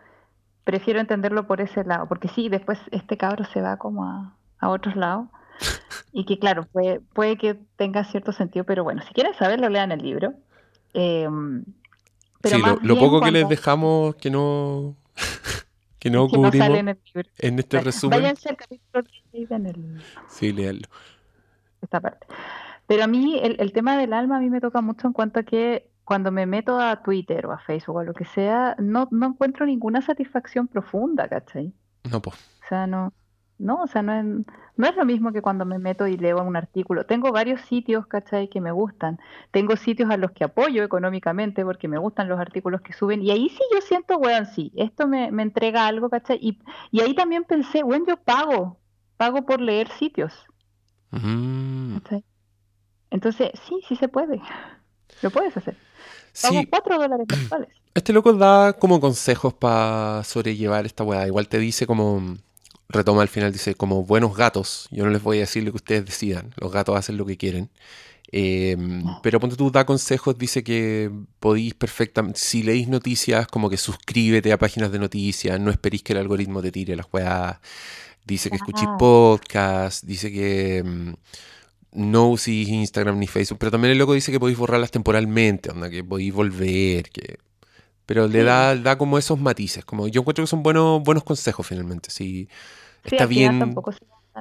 prefiero entenderlo por ese lado, porque sí, después este cabro se va como a, a otros lados. Y que claro, puede, puede que tenga cierto sentido, pero bueno, si quieren saberlo, lean el libro. Eh, pero sí, lo, más lo bien poco que les dejamos que no, que no que no cubrimos sale en este resumen. Váyanse al capítulo que en el, Sí, léanlo. esta parte. Pero a mí el, el tema del alma a mí me toca mucho en cuanto a que cuando me meto a Twitter o a Facebook o a lo que sea, no, no encuentro ninguna satisfacción profunda, ¿cachai? No, pues. O sea, no, no, o sea, no es, no es lo mismo que cuando me meto y leo un artículo. Tengo varios sitios, ¿cachai? Que me gustan. Tengo sitios a los que apoyo económicamente porque me gustan los artículos que suben. Y ahí sí yo siento, weón, sí, esto me, me entrega algo, ¿cachai? Y, y ahí también pensé, weón, yo pago, pago por leer sitios, Mm, ¿cachai? Entonces, sí, sí se puede. Lo puedes hacer. Pago sí, 4 dólares mensuales. Este loco da como consejos para sobrellevar esta weá. Igual te dice como, retoma al final, dice como buenos gatos. Yo no les voy a decir lo que ustedes decidan. Los gatos hacen lo que quieren. Em, pero ponte tú, da consejos, dice que podéis perfectamente, si leéis noticias, como que suscríbete a páginas de noticias, no esperéis que el algoritmo te tire las weas. Dice que escuchéis podcast, dice que mm, no uséis Instagram ni Facebook, pero también el loco dice que podéis borrarlas temporalmente, onda, que podéis volver, que... Pero le da, da como esos matices, como yo encuentro que son buenos, buenos consejos finalmente, si está bien... Tampoco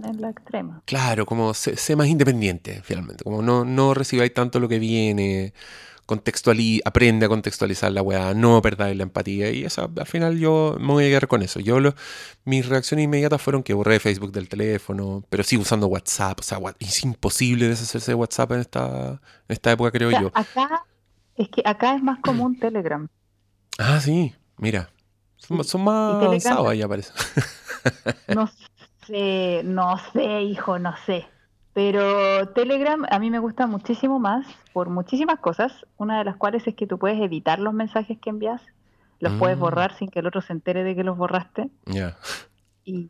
en la extrema. Claro, como sé, más independiente, finalmente. Como no, no recibáis tanto lo que viene, contextualiz aprende a contextualizar la weá, no perdáis la empatía. Y eso, al final yo me voy a quedar con eso. Yo lo, mis reacciones inmediatas fueron que borré Facebook del teléfono, pero sigo usando WhatsApp. O sea, es imposible deshacerse de WhatsApp en esta, en esta época, creo yo. Acá, es que acá es más común Telegram. Ah, sí, mira. Son, más avanzados ahí, parece. No no sé, hijo, no sé. Pero Telegram a mí me gusta muchísimo más por muchísimas cosas, una de las cuales es que tú puedes evitar los mensajes que envías, los puedes mm. borrar sin que el otro se entere de que los borraste. Y,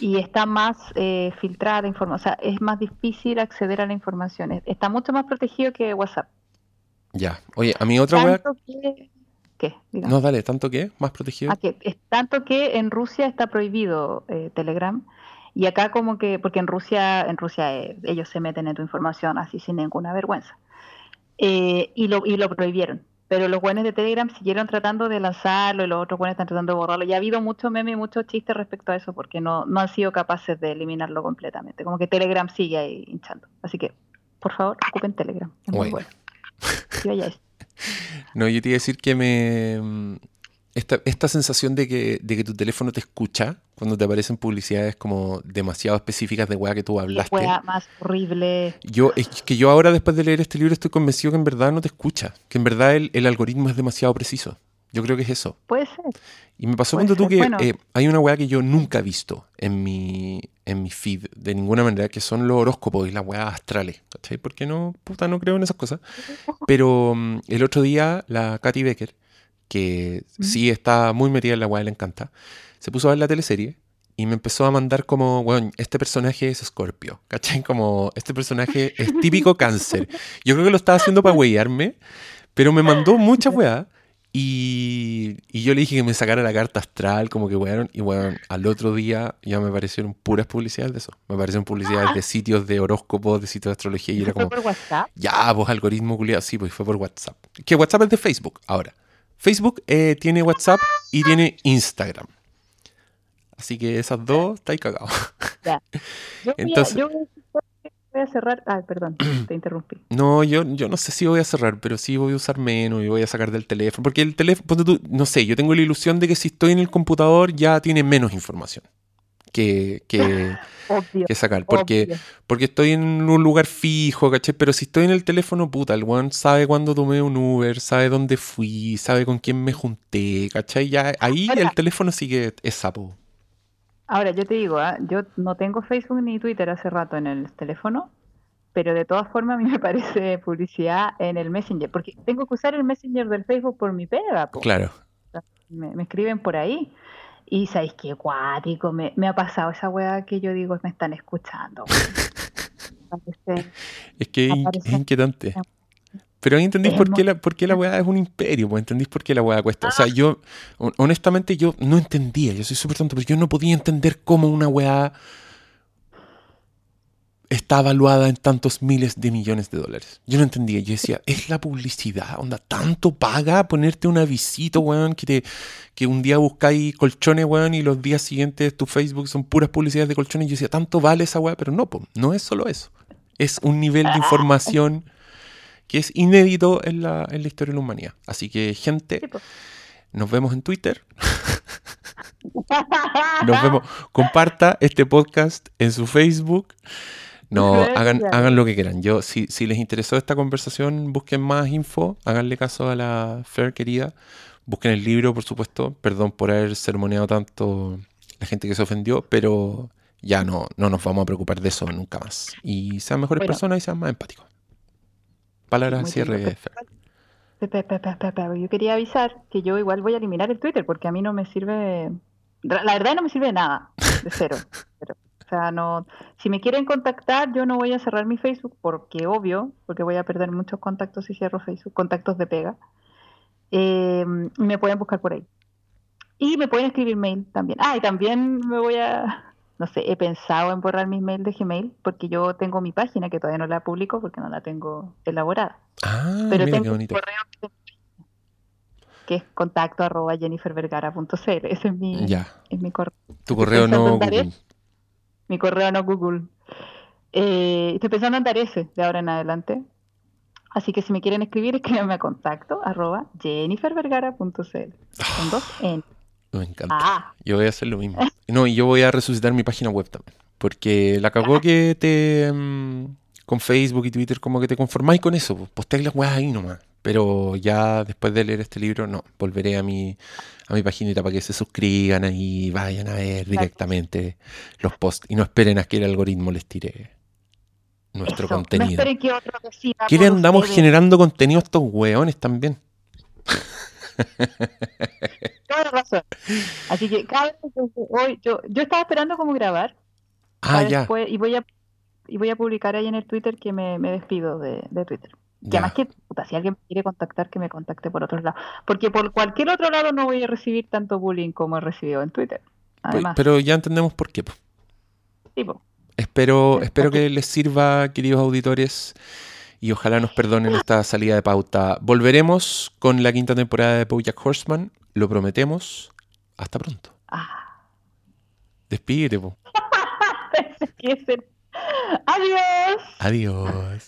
está más eh, filtrada la información, o sea, es más difícil acceder a la información, está mucho más protegido que WhatsApp. Ya, oye, a mí otra web... ¿Qué? No, dale, ¿tanto qué? ¿Más protegido? Ah, es tanto que en Rusia está prohibido eh, Telegram y acá como que, porque en Rusia, en Rusia eh, ellos se meten en tu información así sin ninguna vergüenza. Eh, y, lo, y lo prohibieron. Pero los buenos de Telegram siguieron tratando de lanzarlo y los otros buenos están tratando de borrarlo. Y ha habido mucho meme y muchos chistes respecto a eso porque no, no han sido capaces de eliminarlo completamente. Como que Telegram sigue ahí hinchando. Así que, por favor, ocupen Telegram. Es muy bueno. No, yo te iba a decir que me, esta, esta sensación de que, de que tu teléfono te escucha cuando te aparecen publicidades como demasiado específicas de weá que tú hablaste. Weá más horrible. Yo, es que yo ahora, después de leer este libro, estoy convencido que en verdad no te escucha. Que en verdad el, el algoritmo es demasiado preciso. Yo creo que es eso. Puede ser. Y me pasó cuando tú que eh, hay una weá que yo nunca he visto en mi, en mi feed de ninguna manera, que son los horóscopos y las weas astrales. ¿Cachai? Porque no, puta, no creo en esas cosas. Pero mm, el otro día, la Katy Becker, que sí está muy metida en la weá, le encanta, se puso a ver la teleserie y me empezó a mandar como, bueno, este personaje es Scorpio, ¿cachai? Como, este personaje es típico cáncer. Yo creo que lo estaba haciendo para weyarme, pero me mandó mucha weá. Y, y, yo le dije que me sacara la carta astral, como que wearon, y bueno, al otro día ya me aparecieron puras publicidades de eso. Me aparecieron publicidades de sitios de horóscopos, de sitios de astrología, y era como. ¿Fue por WhatsApp? Ya, pues algoritmo culiado, sí, pues fue por WhatsApp. Que WhatsApp es de Facebook ahora. Facebook eh, tiene WhatsApp y tiene Instagram. Así que esas dos, estáis cagados. Ya. Yo, Entonces, voy a, voy a cerrar. Ah, perdón, te interrumpí. No, yo, yo no sé si voy a cerrar, pero sí voy a usar menos y voy a sacar del teléfono. Porque el teléfono, tú, no sé, yo tengo la ilusión de que si estoy en el computador ya tiene menos información que, que, sacar. Porque, porque estoy en un lugar fijo, ¿cachai? Pero si estoy en el teléfono, puta, el one sabe cuándo tomé un Uber, sabe dónde fui, sabe con quién me junté, ¿cachai? Ya, ahí el teléfono sí que es sapo. Ahora, yo te digo, ¿ah? yo no tengo Facebook ni Twitter hace rato en el teléfono, pero de todas formas a mí me parece publicidad en el Messenger, porque tengo que usar el Messenger del Facebook por mi pega. Claro. Me, me, escriben por ahí. Y sabéis que cuático, me, me, ha pasado esa weá que yo digo, me están escuchando. es que es inquietante. Pero ahí entendís por qué, la, por qué la weá es un imperio, pues entendís por qué la weá cuesta. O sea, ah. yo, honestamente, yo no entendía, yo soy súper tonto, pero yo no podía entender cómo una weá está evaluada en tantos miles de millones de dólares. Yo no entendía. Yo decía, es la publicidad, onda, tanto paga ponerte un avisito, weón, que, te, que un día buscáis colchones, weón, y los días siguientes tu Facebook son puras publicidades de colchones. Yo decía, tanto vale esa weá, pero no, no es solo eso. Es un nivel de información que es inédito en la, en la historia de la humanidad. Así que, gente, nos vemos en Twitter. nos vemos. Comparta este podcast en su Facebook. No, hagan, hagan lo que quieran. Yo, si, si les interesó esta conversación, busquen más info, háganle caso a la Fer querida, busquen el libro, por supuesto. Perdón por haber sermoneado tanto la gente que se ofendió, pero ya no, no nos vamos a preocupar de eso nunca más. Y sean mejores personas y sean más empáticos. Palabras cierre, Fer. yo quería avisar que yo igual voy a eliminar el Twitter porque a mí no me sirve, la verdad no me sirve de nada, de cero. sea, no, si me quieren contactar, yo no voy a cerrar mi Facebook porque obvio, porque voy a perder muchos contactos si cierro Facebook, contactos de pega. Eh, me pueden buscar por ahí. Y me pueden escribir mail también. Ah, y también me voy a, no sé, he pensado en borrar mi mail de Gmail porque yo tengo mi página que todavía no la publico porque no la tengo elaborada. Ah, Pero mira tengo qué un bonito. correo que es contacto arroba jennifervergara.cl. Ese es mi, Ya. es mi correo. Tu correo no Google. Mi correo no Google. Eh, estoy pensando en dar ese de ahora en adelante. Así que si me quieren escribir, escríbanme a contacto arroba jennifervergara.cl. Con dos N. Me encanta. Ah, Yo voy a hacer lo mismo. No, y yo voy a resucitar mi página web también. Porque la cagó que te. mm, con Facebook y Twitter, como que te conformáis con eso. Pues posteáis las weas ahí nomás. Pero ya después de leer este libro, no. Volveré a mi, a mi paginita para que se suscriban ahí, vayan a ver directamente los posts. Y no esperen a que el algoritmo les tire nuestro eso. No contenido. esperen que otro ¿Qué le andamos ustedes. generando contenido a estos weones también? Toda razón. Así que cada hoy yo, yo estaba esperando como grabar Ah, ya. después- y voy a y voy a publicar ahí en el Twitter que me, me despido de, de Twitter. Ya. además que, puta, si alguien quiere contactar, que me contacte por otro lado. Porque por cualquier otro lado no voy a recibir tanto bullying como he recibido en Twitter. Pues, Además, Pero ya entendemos por qué. po. Espero, Sí, espero que les sirva, queridos auditores, y ojalá nos perdonen esta salida de pauta. Volveremos con la quinta temporada de BoJack Horseman, lo prometemos. Hasta pronto. ah, Despídete, po. Adiós. Adiós.